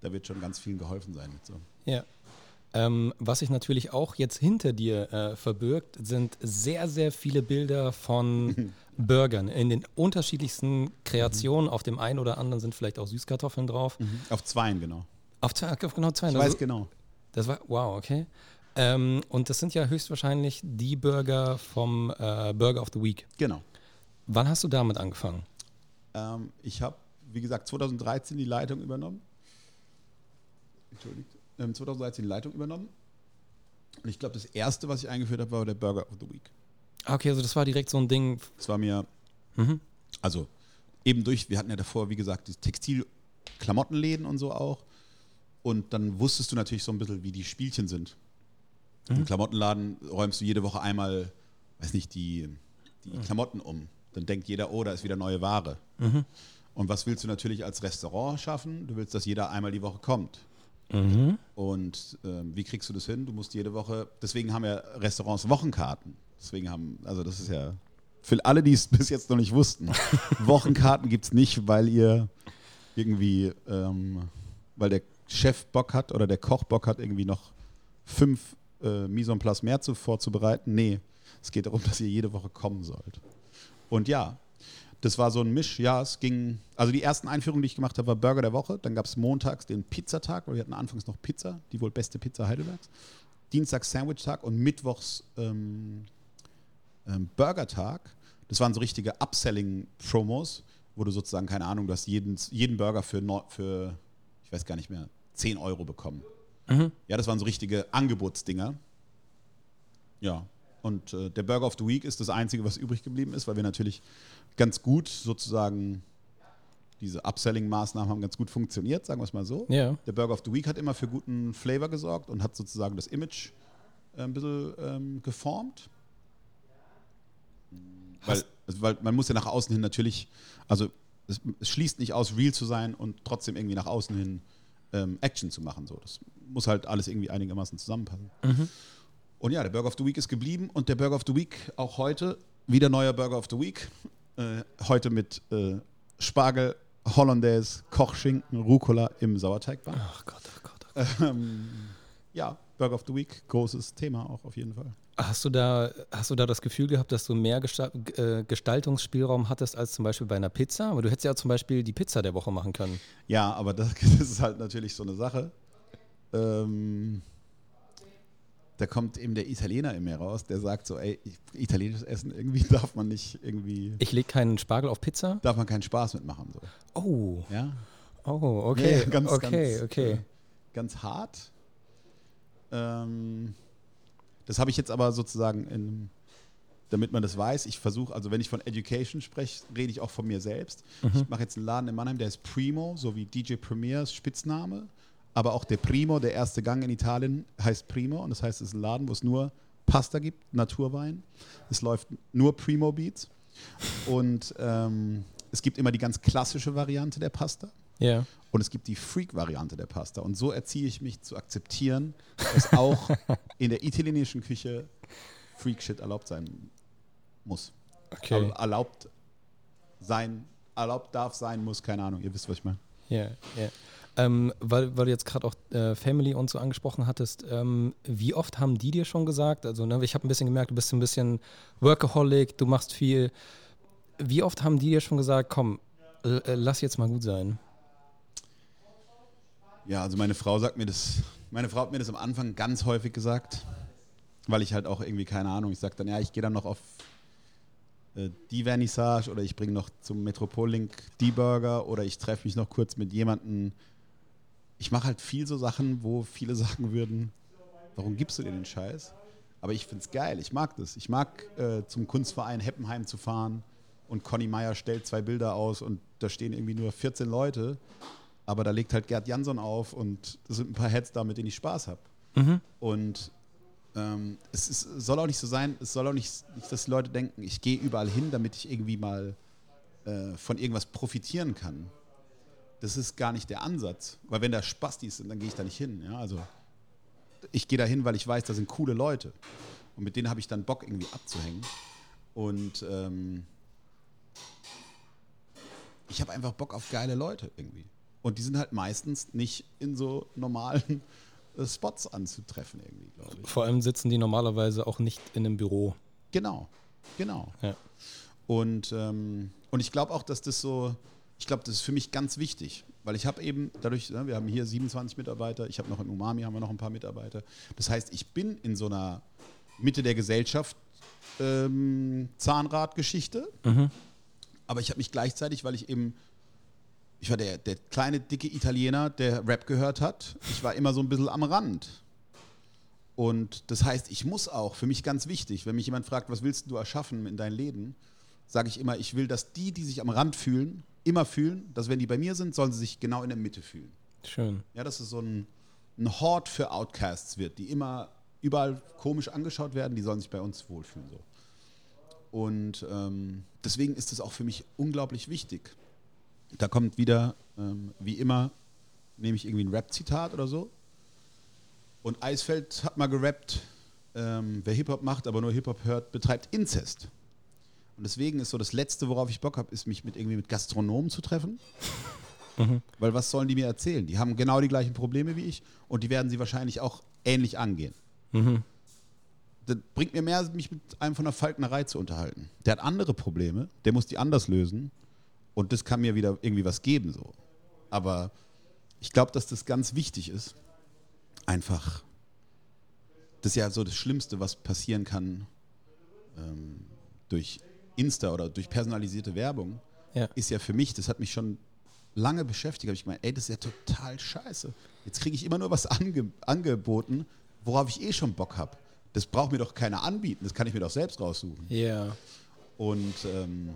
da wird schon ganz vielen geholfen sein. Mit so. Ja. Ähm, was sich natürlich auch jetzt hinter dir äh, verbirgt, sind sehr, sehr viele Bilder von Burgern in den unterschiedlichsten Kreationen. Auf dem einen oder anderen sind vielleicht auch Süßkartoffeln drauf. Auf zweien, genau. Auf, zwei, auf genau zwei. Ich Also- weiß genau. Das war, wow, okay. Ähm, und das sind ja höchstwahrscheinlich die Burger vom äh, Burger of the Week. Genau. Wann hast du damit angefangen? Ähm, ich habe, wie gesagt, 2013 die Leitung übernommen. Entschuldigt. Ähm, 2013 die Leitung übernommen. Und ich glaube, das erste, was ich eingeführt habe, war der Burger of the Week. Okay, also das war direkt so ein Ding. Das war mir, Mhm. also eben durch, wir hatten ja davor, wie gesagt, die Textil-Klamottenläden und so auch. Und dann wusstest du natürlich so ein bisschen, wie die Spielchen sind. Im Klamottenladen räumst du jede Woche einmal, weiß nicht, die, die Klamotten um. Dann denkt jeder, oh, da ist wieder neue Ware. Und was willst du natürlich als Restaurant schaffen? Du willst, dass jeder einmal die Woche kommt. Mhm. Und ähm, wie kriegst du das hin? Du musst jede Woche, deswegen haben ja Restaurants Wochenkarten. Deswegen haben, also das ist ja, für alle, die es bis jetzt noch nicht wussten, Wochenkarten gibt es nicht, weil ihr irgendwie, ähm, weil der Chef Bock hat oder der Koch Bock hat, irgendwie noch fünf äh, Mise en place mehr zu, vorzubereiten. Nee, es geht darum, dass ihr jede Woche kommen sollt. Und ja, das war so ein Misch. Ja, es ging. Also die ersten Einführungen, die ich gemacht habe, war Burger der Woche. Dann gab es montags den Pizzatag, weil wir hatten anfangs noch Pizza, die wohl beste Pizza Heidelbergs. Dienstags Sandwich-Tag und mittwochs ähm, ähm, Burger-Tag. Das waren so richtige Upselling-Promos, wo du sozusagen, keine Ahnung, du hast jeden, jeden Burger für, für, ich weiß gar nicht mehr, 10 Euro bekommen. Ja, das waren so richtige Angebotsdinger. Ja, und äh, der Burger of the Week ist das Einzige, was übrig geblieben ist, weil wir natürlich ganz gut sozusagen diese Upselling-Maßnahmen haben ganz gut funktioniert, sagen wir es mal so. Ja. Der Burger of the Week hat immer für guten Flavor gesorgt und hat sozusagen das Image äh, ein bisschen ähm, geformt. Weil, also, weil man muss ja nach außen hin natürlich, also es, es schließt nicht aus, real zu sein und trotzdem irgendwie nach außen hin ähm, Action zu machen. So. Das muss halt alles irgendwie einigermaßen zusammenpassen. Und ja, der Burger of the Week ist geblieben und der Burger of the Week auch heute, wieder neuer Burger of the Week. Äh, heute mit äh, Spargel, Hollandaise, Kochschinken, Rucola im Sauerteigbahn. Ach Gott, ach Gott. Ach Gott. Ähm, ja, Burger of the Week, großes Thema auch auf jeden Fall. Hast du da, hast du da das Gefühl gehabt, dass du mehr äh, Gestaltungsspielraum hattest als zum Beispiel bei einer Pizza? Aber du hättest ja zum Beispiel die Pizza der Woche machen können. Ja, aber das, das ist halt natürlich so eine Sache. Ähm, da kommt eben der Italiener in mir raus, der sagt so, ey, italienisches Essen, irgendwie darf man nicht, irgendwie, Ich lege keinen Spargel auf Pizza. darf man keinen Spaß mitmachen. So. Oh, Ja? oh, okay, Ja, ganz, okay, ganz, okay. äh, ganz hart. Ähm, das habe ich jetzt aber sozusagen, in, damit man das weiß, ich versuche, also wenn ich von Education spreche, rede ich auch von mir selbst. Ich mache jetzt einen Laden in Mannheim, der ist Primo, so wie DJ Premiers Spitzname, aber auch der Primo, der erste Gang in Italien, heißt Primo und das heißt, es ist ein Laden, wo es nur Pasta gibt, Naturwein. Es läuft nur Primo Beats und ähm, es gibt immer die ganz klassische Variante der Pasta. Ja. Und es gibt die Freak-Variante der Pasta. Und so erziehe ich mich zu akzeptieren, dass auch in der italienischen Küche Freak-Shit erlaubt sein muss. Okay. Also erlaubt sein, erlaubt darf sein muss, keine Ahnung, ihr wisst, was ich meine. Ja, ja. Ähm, weil, weil du jetzt gerade auch äh, Family und so angesprochen hattest, ähm, wie oft haben die dir schon gesagt, also ne, ich habe ein bisschen gemerkt, du bist ein bisschen Workaholic, du machst viel. Wie oft haben die dir schon gesagt, komm, äh, lass jetzt mal gut sein? Ja, also meine Frau sagt mir das, meine Frau hat mir das am Anfang ganz häufig gesagt, weil ich halt auch irgendwie, keine Ahnung, ich sage dann, ja, ich gehe dann noch auf äh, die Vernissage oder ich bringe noch zum Metropollink die Burger oder ich treffe mich noch kurz mit jemandem. Ich mache halt viel so Sachen, wo viele sagen würden, warum gibst du dir den Scheiß? Aber ich finde es geil, ich mag das. Ich mag äh, zum Kunstverein Heppenheim zu fahren und Conny Meyer stellt zwei Bilder aus und da stehen irgendwie nur 14 Leute, aber da legt halt Gerd Jansson auf und das sind ein paar Heads da, mit denen ich Spaß habe. Und ähm, es ist, soll auch nicht so sein, es soll auch nicht, nicht dass die Leute denken, ich gehe überall hin, damit ich irgendwie mal äh, von irgendwas profitieren kann. Das ist gar nicht der Ansatz. Weil wenn da Spastis sind, dann gehe ich da nicht hin. Ja? Also ich gehe da hin, weil ich weiß, da sind coole Leute. Und mit denen habe ich dann Bock, irgendwie abzuhängen. Und ähm, ich habe einfach Bock auf geile Leute irgendwie. Und die sind halt meistens nicht in so normalen äh, Spots anzutreffen irgendwie, glaube ich. Vor allem sitzen die normalerweise auch nicht in einem Büro. Genau, genau. Ja. Und, ähm, und ich glaube auch, dass das so, ich glaube, das ist für mich ganz wichtig, weil ich habe eben dadurch, ne, wir haben hier 27 Mitarbeiter, ich habe noch in Umami haben wir noch ein paar Mitarbeiter. Das heißt, ich bin in so einer Mitte der Gesellschaft ähm, Zahnradgeschichte, aber ich habe mich gleichzeitig, weil ich eben ich war der, der kleine, dicke Italiener, der Rap gehört hat. Ich war immer so ein bisschen am Rand. Und das heißt, ich muss auch, für mich ganz wichtig, wenn mich jemand fragt, was willst du erschaffen in dein Leben, sage ich immer, ich will, dass die, die sich am Rand fühlen, immer fühlen, dass wenn die bei mir sind, sollen sie sich genau in der Mitte fühlen. Schön. Ja, dass es so ein, ein Hort für Outcasts wird, die immer überall komisch angeschaut werden, die sollen sich bei uns wohlfühlen. So. Und ähm, deswegen ist es auch für mich unglaublich wichtig. Da kommt wieder, ähm, wie immer, nehme ich irgendwie ein Rap-Zitat oder so. Und Eisfeld hat mal gerappt, ähm, wer Hip-Hop macht, aber nur Hip-Hop hört, betreibt Inzest. Und deswegen ist so das Letzte, worauf ich Bock habe, ist mich mit irgendwie mit Gastronomen zu treffen. Weil was sollen die mir erzählen? Die haben genau die gleichen Probleme wie ich und die werden sie wahrscheinlich auch ähnlich angehen. Das bringt mir mehr, mich mit einem von der Falknerei zu unterhalten. Der hat andere Probleme, der muss die anders lösen und das kann mir wieder irgendwie was geben. So. Aber ich glaube, dass das ganz wichtig ist. Einfach. Das ist ja so das Schlimmste, was passieren kann ähm, durch Insta oder durch personalisierte Werbung. Ja. Ist ja für mich, das hat mich schon lange beschäftigt. Habe ich gemeint, ey, das ist ja total scheiße. Jetzt kriege ich immer nur was ange angeboten, worauf ich eh schon Bock habe. Das braucht mir doch keiner anbieten. Das kann ich mir doch selbst raussuchen. Ja. Und ähm,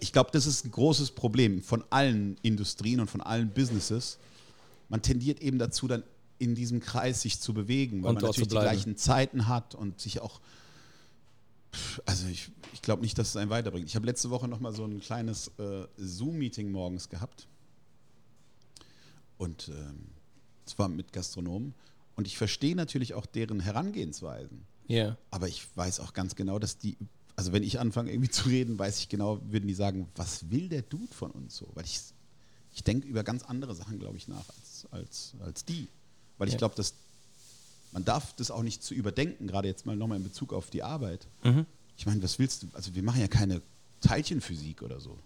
ich glaube, das ist ein großes Problem von allen Industrien und von allen Businesses. Man tendiert eben dazu, dann in diesem Kreis sich zu bewegen, weil Und man natürlich die gleichen Zeiten hat und sich auch. Also ich, ich glaube nicht, dass es einen weiterbringt. Ich habe letzte Woche noch mal so ein kleines äh, Zoom-Meeting morgens gehabt. Und ähm, es war mit Gastronomen. Und ich verstehe natürlich auch deren Herangehensweisen. Ja. Aber ich weiß auch ganz genau, dass die, also wenn ich anfange irgendwie zu reden, weiß ich genau, würden die sagen, was will der Dude von uns so? Weil ich, ich denke über ganz andere Sachen, glaube ich, nach als, als, als die. Weil ich Ja. glaube, dass man darf das auch nicht zu überdenken, gerade jetzt mal nochmal in Bezug auf die Arbeit. Mhm. Ich meine, was willst du? Also wir machen ja keine Teilchenphysik oder so.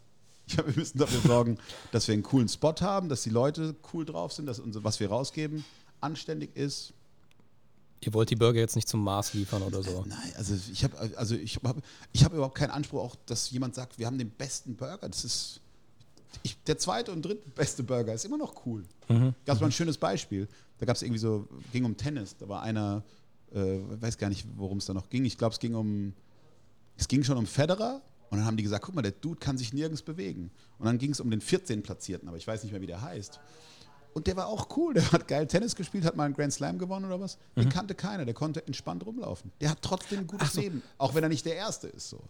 Ja, wir müssen dafür sorgen, dass wir einen coolen Spot haben, dass die Leute cool drauf sind, dass unser, was wir rausgeben, anständig ist, Ihr wollt die Burger jetzt nicht zum Mars liefern oder so. Nein, also ich habe also ich hab, ich hab überhaupt keinen Anspruch, auch, dass jemand sagt, wir haben den besten Burger. Das ist ich, der zweite und dritte beste Burger ist immer noch cool. Gab es mal ein schönes Beispiel. Da gab es irgendwie so, ging um Tennis. Da war einer, äh, weiß gar nicht, worum es da noch ging. Ich glaube, es ging um, es ging schon um Federer. Und dann haben die gesagt, guck mal, der Dude kann sich nirgends bewegen. Und dann ging es um den 14. Platzierten, aber ich weiß nicht mehr, wie der heißt. Und der war auch cool. Der hat geil Tennis gespielt, hat mal einen Grand Slam gewonnen oder was. Den kannte keiner. Der konnte entspannt rumlaufen. Der hat trotzdem ein gutes Leben. Auch wenn er nicht der Erste ist. So.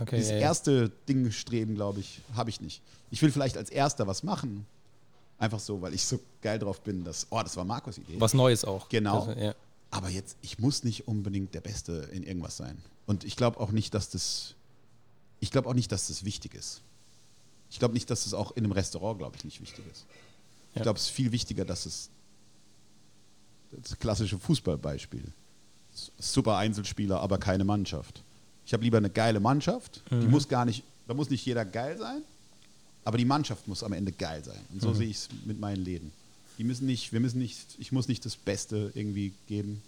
Okay, Dieses ja, ja. erste Ding streben, glaube ich, habe ich nicht. Ich will vielleicht als Erster was machen. Einfach so, weil ich so geil drauf bin, dass, oh, das war Markus' Idee. Was Neues auch. Genau. Das, ja. Aber jetzt, ich muss nicht unbedingt der Beste in irgendwas sein. Und ich glaube auch nicht, dass das, ich glaube auch nicht, dass das wichtig ist. Ich glaube nicht, dass das auch in einem Restaurant, glaube ich, nicht wichtig ist. Ich Ja. glaube, es ist viel wichtiger, dass es das klassische Fußballbeispiel. Super Einzelspieler, aber keine Mannschaft. Ich habe lieber eine geile Mannschaft. Die muss gar nicht, da muss nicht jeder geil sein, aber die Mannschaft muss am Ende geil sein. Und so sehe ich es mit meinen Läden. Die müssen nicht, wir müssen nicht, ich muss nicht das Beste irgendwie geben,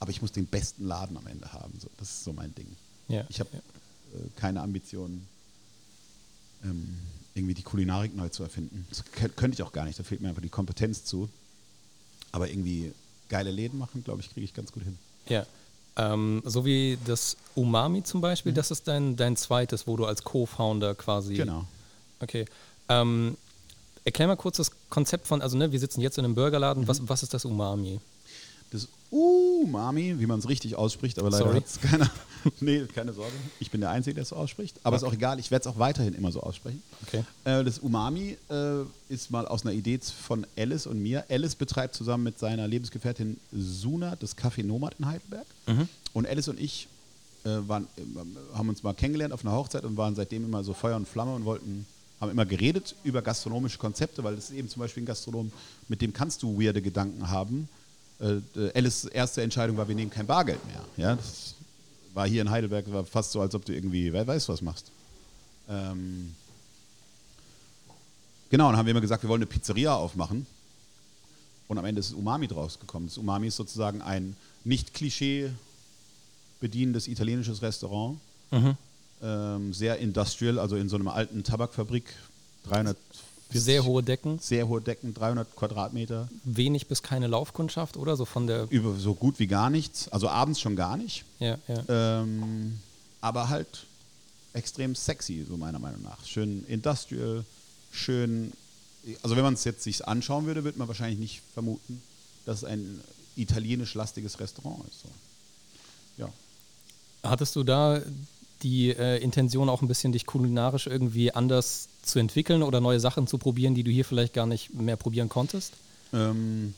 aber ich muss den besten Laden am Ende haben. So, das ist so mein Ding. Ja. Ich habe äh, keine Ambitionen, ähm, irgendwie die Kulinarik neu zu erfinden. Das kö- könnte ich auch gar nicht, da fehlt mir einfach die Kompetenz zu. Aber irgendwie geile Läden machen, glaube ich, kriege ich ganz gut hin. Ja. Ähm, so wie das Umami zum Beispiel, das ist dein, dein zweites, wo du als Co-Founder quasi. Genau. Okay. Ähm, erklär mal kurz das Konzept von, also ne, wir sitzen jetzt in einem Burgerladen. Mhm. Was, was ist das Umami? Das Umami, wie man es richtig ausspricht, aber leider hat es keiner. nee, keine Sorge. Ich bin der Einzige, der es so ausspricht. Aber ist auch egal, ich werde es auch weiterhin immer so aussprechen. Okay. Äh, das Umami äh, ist mal aus einer Idee von Alice und mir. Alice betreibt zusammen mit seiner Lebensgefährtin Suna das Café Nomad in Heidelberg. Und Alice und ich äh, waren, äh, haben uns mal kennengelernt auf einer Hochzeit und waren seitdem immer so Feuer und Flamme und wollten, haben immer geredet über gastronomische Konzepte, weil das ist eben zum Beispiel ein Gastronom, mit dem kannst du weirde Gedanken haben, äh, Alice erste Entscheidung war, wir nehmen kein Bargeld mehr. Ja, das war hier in Heidelberg war fast so, als ob du irgendwie, wer weiß, was machst. Ähm, genau, dann haben wir immer gesagt, wir wollen eine Pizzeria aufmachen. Und am Ende ist Umami draus gekommen. Das Umami ist sozusagen ein nicht Klischee bedienendes italienisches Restaurant. Mhm. Ähm, sehr industrial, also in so einer alten Tabakfabrik. 300 Sehr hohe Decken, sehr hohe Decken, 300 Quadratmeter. wenig bis keine Laufkundschaft, oder? So von der. Über so gut wie gar nichts. Also abends schon gar nicht. Ja, ja. Ähm, aber halt extrem sexy, so meiner Meinung nach. Schön industrial, schön. Also wenn man es jetzt sich anschauen würde, würde man wahrscheinlich nicht vermuten, dass es ein italienisch-lastiges Restaurant ist. So. Ja. Hattest du da die äh, Intention, auch ein bisschen dich kulinarisch irgendwie anders zu entwickeln oder neue Sachen zu probieren, die du hier vielleicht gar nicht mehr probieren konntest? Ähm,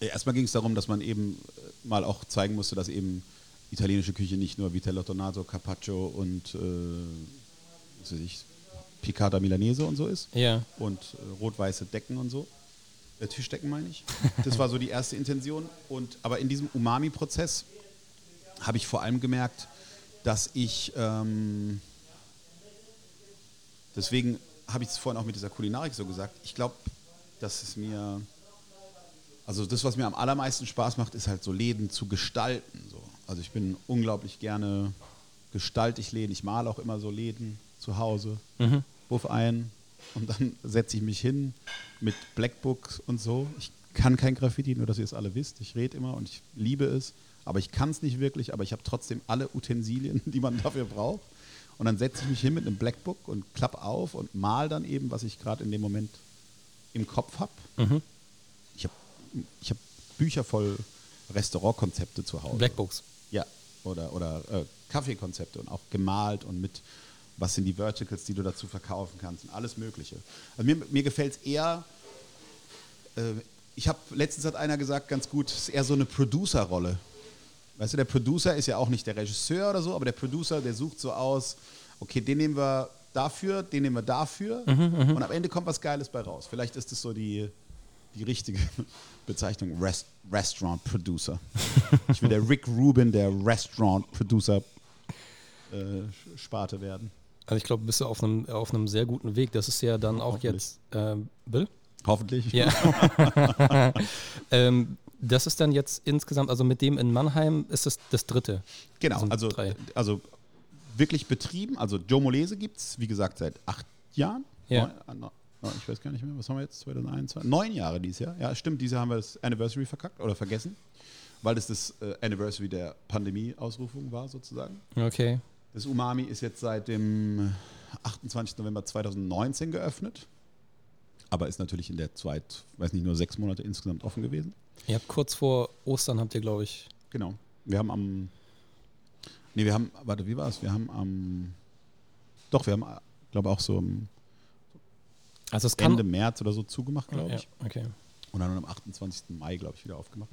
äh, erstmal ging es darum, dass man eben äh, mal auch zeigen musste, dass eben italienische Küche nicht nur Vitello Tonato, Carpaccio und äh, ich, Piccata Milanese und so ist Ja. und äh, rot-weiße Decken und so. Äh, Tischdecken meine ich. Das war so die erste Intention. Und, aber in diesem Umami-Prozess habe ich vor allem gemerkt, dass ich, ähm, deswegen habe ich es vorhin auch mit dieser Kulinarik so gesagt, ich glaube, dass es mir, also das, was mir am allermeisten Spaß macht, ist halt so Läden zu gestalten. So. Also ich bin unglaublich gerne, gestalte ich Läden, ich male auch immer so Läden zu Hause, Mhm. Buff ein und dann setze ich mich hin mit Blackbook und so. Ich kann kein Graffiti, nur dass ihr es alle wisst. Ich rede immer und ich liebe es, aber ich kann es nicht wirklich, aber ich habe trotzdem alle Utensilien, die man dafür braucht. Und dann setze ich mich hin mit einem Blackbook und klapp auf und mal dann eben, was ich gerade in dem Moment im Kopf habe. Mhm. Ich habe ich hab Bücher voll Restaurantkonzepte zu Hause. Blackbooks. Ja, oder, oder äh, Kaffeekonzepte und auch gemalt und mit, was sind die Verticals, die du dazu verkaufen kannst und alles Mögliche. Also mir, mir gefällt es eher, äh, ich habe, letztens hat einer gesagt, ganz gut, es ist eher so eine Producer-Rolle. Weißt du, der Producer ist ja auch nicht der Regisseur oder so, aber der Producer, der sucht so aus, okay, den nehmen wir dafür, den nehmen wir dafür und am Ende kommt was Geiles bei raus. Vielleicht ist das so die, die richtige Bezeichnung, Rest, Restaurant Producer. Ich will der Rick Rubin der Restaurant Producer äh, Sparte werden. Also ich glaube, bist du auf einem, auf einem sehr guten Weg. Das ist ja dann auch jetzt. Ähm, Bill? Hoffentlich. Ja. ähm, das ist dann jetzt insgesamt, also mit dem in Mannheim ist es das dritte. Genau, Also also, drei. also wirklich betrieben. Also Joe Molese gibt es, wie gesagt, seit acht Jahren. Ja. Neun, äh, neun, ich weiß gar nicht mehr, was haben wir jetzt? 2021? Neun Jahre dieses Jahr. Ja, stimmt, dieses Jahr haben wir das Anniversary verkackt oder vergessen, weil das das äh, Anniversary der Pandemie-Ausrufung war, sozusagen. Okay. Das Umami ist jetzt seit dem 28. November 2019 geöffnet. Aber ist natürlich in der zweit, weiß nicht, nur sechs Monate insgesamt offen gewesen. Ihr habt kurz vor Ostern habt ihr, glaube ich. Genau. Wir haben am. Nee, wir haben. Warte, wie war es? Wir haben am. Doch, wir haben, glaube auch so am Also. Ende März oder so zugemacht, glaube ja, ich. okay. Und dann am 28. Mai, glaube ich, wieder aufgemacht.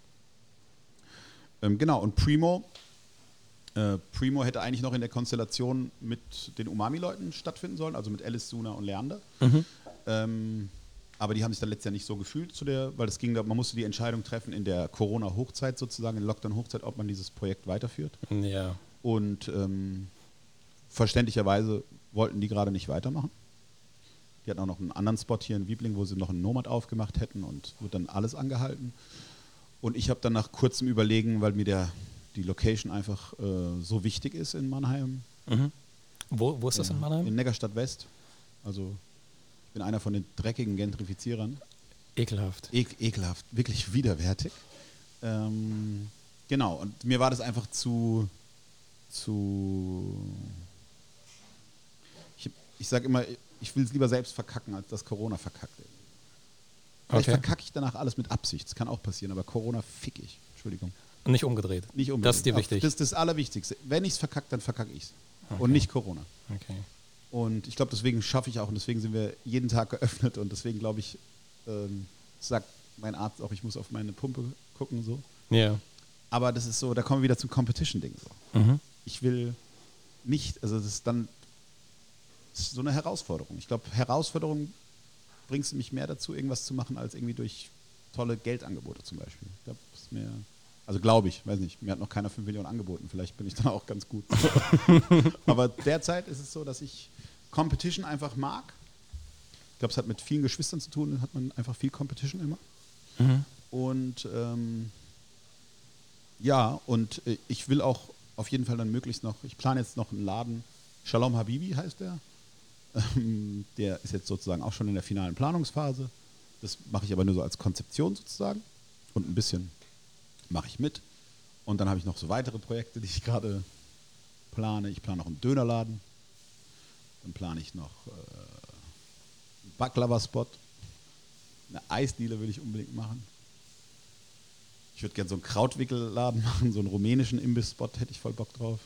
Ähm, genau, und Primo. Äh, Primo hätte eigentlich noch in der Konstellation mit den Umami-Leuten stattfinden sollen, also mit Alice, Suna und Leander. Mhm. Ähm, aber die haben sich dann letztes Jahr nicht so gefühlt zu der, weil es ging, da- man musste die Entscheidung treffen in der Corona-Hochzeit sozusagen, in Lockdown-Hochzeit, ob man dieses Projekt weiterführt. Ja. Und ähm, verständlicherweise wollten die gerade nicht weitermachen. Die hatten auch noch einen anderen Spot hier in Wiebling, wo sie noch einen Nomad aufgemacht hätten und wird dann alles angehalten. Und ich habe dann nach kurzem Überlegen, weil mir der, die Location einfach äh, so wichtig ist in Mannheim, Mhm. Wo, wo ist das in Mannheim? in Neckarstadt West. Also bin einer von den dreckigen Gentrifizierern. Ekelhaft. Ek ekelhaft, wirklich widerwärtig. Ähm, genau, und mir war das einfach zu. zu ich, ich sage immer, ich will es lieber selbst verkacken, als dass Corona verkackt. Vielleicht Okay. verkacke ich danach alles mit Absicht. Das kann auch passieren, aber Corona fick ich. Entschuldigung. Und nicht umgedreht. Nicht unbedingt. Das ist dir wichtig. Das ist das Allerwichtigste. Wenn ich es verkacke, dann verkacke ich es. Okay. Und nicht Corona. Okay. Und ich glaube, deswegen schaffe ich auch und deswegen sind wir jeden Tag geöffnet und deswegen glaube ich, ähm, sagt mein Arzt auch, ich muss auf meine Pumpe gucken so. Ja. Aber das ist so, da kommen wir wieder zum Competition-Ding so. Mhm. Ich will nicht, also das ist dann das ist so eine Herausforderung. Ich glaube, Herausforderung bringst du mich mehr dazu, irgendwas zu machen, als irgendwie durch tolle Geldangebote zum Beispiel. Ich glaub, das ist mir, also glaube ich, weiß nicht, mir hat noch keiner 5 Millionen angeboten, vielleicht bin ich dann auch ganz gut. Aber derzeit ist es so, dass ich Competition einfach mag. Ich glaube, es hat mit vielen Geschwistern zu tun, hat man einfach viel Competition immer. Mhm. Und ähm, ja, und äh, ich will auch auf jeden Fall dann möglichst noch, ich plane jetzt noch einen Laden, Shalom Habibi heißt der. Ähm, der ist jetzt sozusagen auch schon in der finalen Planungsphase. Das mache ich aber nur so als Konzeption sozusagen. Und ein bisschen mache ich mit. Und dann habe ich noch so weitere Projekte, die ich gerade plane. Ich plane noch einen Dönerladen. Dann plane ich noch äh, einen Baklava-Spot. Eine Eisdiele will ich unbedingt machen. Ich würde gerne so einen Krautwickelladen machen, so einen rumänischen Imbiss-Spot hätte ich voll Bock drauf.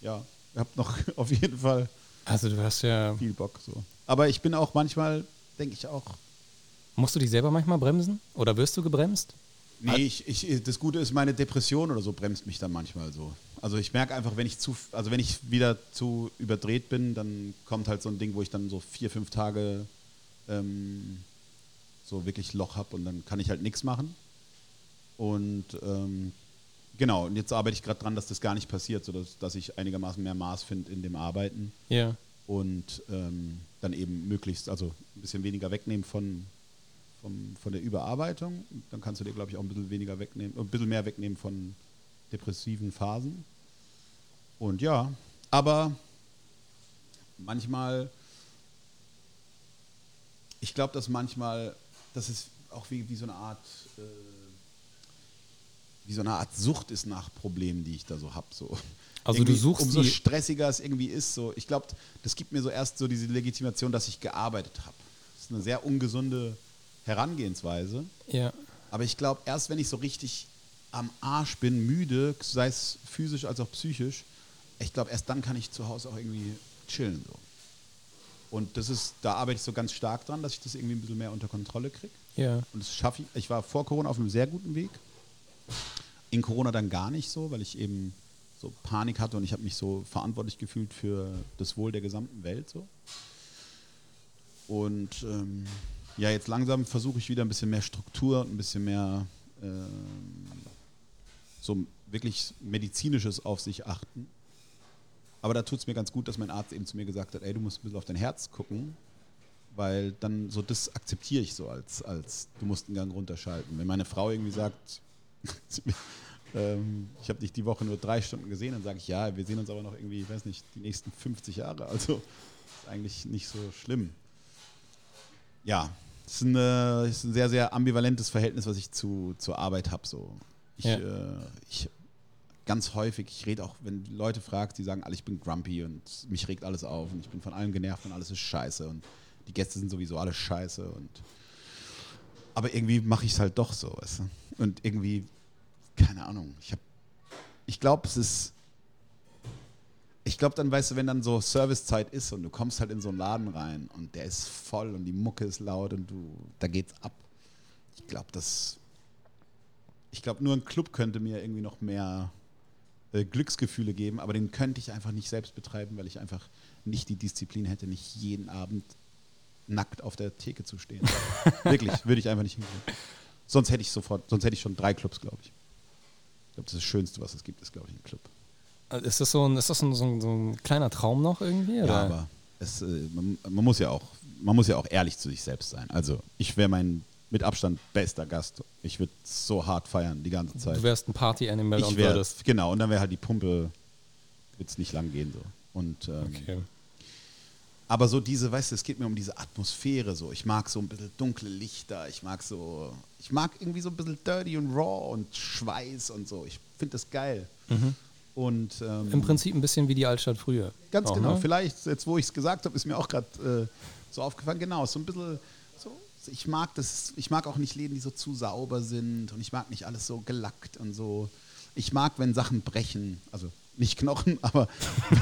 Ja, ihr habt noch auf jeden Fall Also du hast ja. viel Bock so. Aber ich bin auch manchmal, denke ich auch, Musst du dich selber manchmal bremsen? Oder wirst du gebremst? Nee, ich, ich, das Gute ist, meine Depression oder so bremst mich dann manchmal so. Also ich merke einfach, wenn ich zu, also wenn ich wieder zu überdreht bin, dann kommt halt so ein Ding, wo ich dann so vier, fünf Tage ähm, so wirklich Loch habe und dann kann ich halt nichts machen. Und ähm, genau, und jetzt arbeite ich gerade dran, dass das gar nicht passiert, sodass dass ich einigermaßen mehr Maß finde in dem Arbeiten. Ja. und ähm, dann eben möglichst, also ein bisschen weniger wegnehmen von, vom, von der Überarbeitung. Dann kannst du dir, glaube ich, auch ein bisschen weniger wegnehmen, ein bisschen mehr wegnehmen von depressiven Phasen. Und ja, aber manchmal, ich glaube, dass manchmal, das ist auch wie, wie so eine Art, äh, wie so eine Art Sucht ist nach Problemen, die ich da so habe. So. Also du Irgendwie, suchst umso stressiger es irgendwie ist. So, ich glaube, das gibt mir so erst so diese Legitimation, dass ich gearbeitet habe. Das ist eine sehr ungesunde Herangehensweise. Ja. Aber ich glaube, erst wenn ich so richtig am Arsch bin, müde, sei es physisch als auch psychisch, ich glaube, erst dann kann ich zu Hause auch irgendwie chillen. So. Und das ist, da arbeite ich so ganz stark dran, dass ich das irgendwie ein bisschen mehr unter Kontrolle kriege. Ja. Und das schaffe ich. Ich war vor Corona auf einem sehr guten Weg. In Corona dann gar nicht so, weil ich eben so Panik hatte und ich habe mich so verantwortlich gefühlt für das Wohl der gesamten Welt. So. Und ähm, ja, jetzt langsam versuche ich wieder ein bisschen mehr Struktur und ein bisschen mehr ähm, so wirklich medizinisches auf sich achten. Aber da tut es mir ganz gut, dass mein Arzt eben zu mir gesagt hat, ey, du musst ein bisschen auf dein Herz gucken, weil dann so das akzeptiere ich so als, als du musst einen Gang runterschalten. Wenn meine Frau irgendwie sagt, ähm, ich habe dich die Woche nur drei Stunden gesehen, dann sage ich, ja, wir sehen uns aber noch irgendwie, ich weiß nicht, die nächsten 50 Jahre. Also ist eigentlich nicht so schlimm. Ja, es ist, eine, es ist ein sehr, sehr ambivalentes Verhältnis, was ich zu, zur Arbeit habe. So. Ich, Ja. äh, ich ganz häufig, ich rede auch, wenn Leute fragst, die sagen alle, ich bin grumpy und mich regt alles auf und ich bin von allem genervt und alles ist scheiße und die Gäste sind sowieso alle scheiße und aber irgendwie mache ich es halt doch so, weißt du? Und irgendwie, keine Ahnung, ich habe, ich glaube, es ist, ich glaube dann, weißt du, wenn dann so Servicezeit ist und du kommst halt in so einen Laden rein und der ist voll und die Mucke ist laut und du, da geht's ab. Ich glaube, das, ich glaube, nur ein Club könnte mir irgendwie noch mehr äh, Glücksgefühle geben, aber den könnte ich einfach nicht selbst betreiben, weil ich einfach nicht die Disziplin hätte, nicht jeden Abend nackt auf der Theke zu stehen. Wirklich, würde ich einfach nicht hinkriegen. Sonst hätte ich sofort, sonst hätte ich schon drei Clubs, glaube ich. Ich glaube, das, ist das Schönste, was es gibt, ist, glaube ich, ein Club. Ist das so ein, ist das so ein, so ein, so ein kleiner Traum noch irgendwie? Oder? Ja, aber es, äh, man, man, muss ja auch, man muss ja auch ehrlich zu sich selbst sein. Also ich wäre mein mit Abstand bester Gast. Ich würde so hart feiern die ganze Zeit. du wärst ein Party-Animal und wär, würdest. genau, und dann wäre halt die Pumpe, wird es nicht lang gehen so. Und ähm, Okay. aber so diese, weißt du, es geht mir um diese Atmosphäre so. Ich mag so ein bisschen dunkle Lichter, ich mag so, ich mag irgendwie so ein bisschen dirty und raw und Schweiß und so. Ich finde das geil. Und ähm, Mhm. Im Prinzip ein bisschen wie die Altstadt früher. Ganz Auch, genau. ne? Vielleicht, jetzt wo ich es gesagt habe, ist mir auch gerade äh, so aufgefallen. Genau, so ein bisschen so. Ich mag das, ich mag auch nicht Läden, die so zu sauber sind und ich mag nicht alles so gelackt und so. Ich mag, wenn Sachen brechen, also nicht Knochen, aber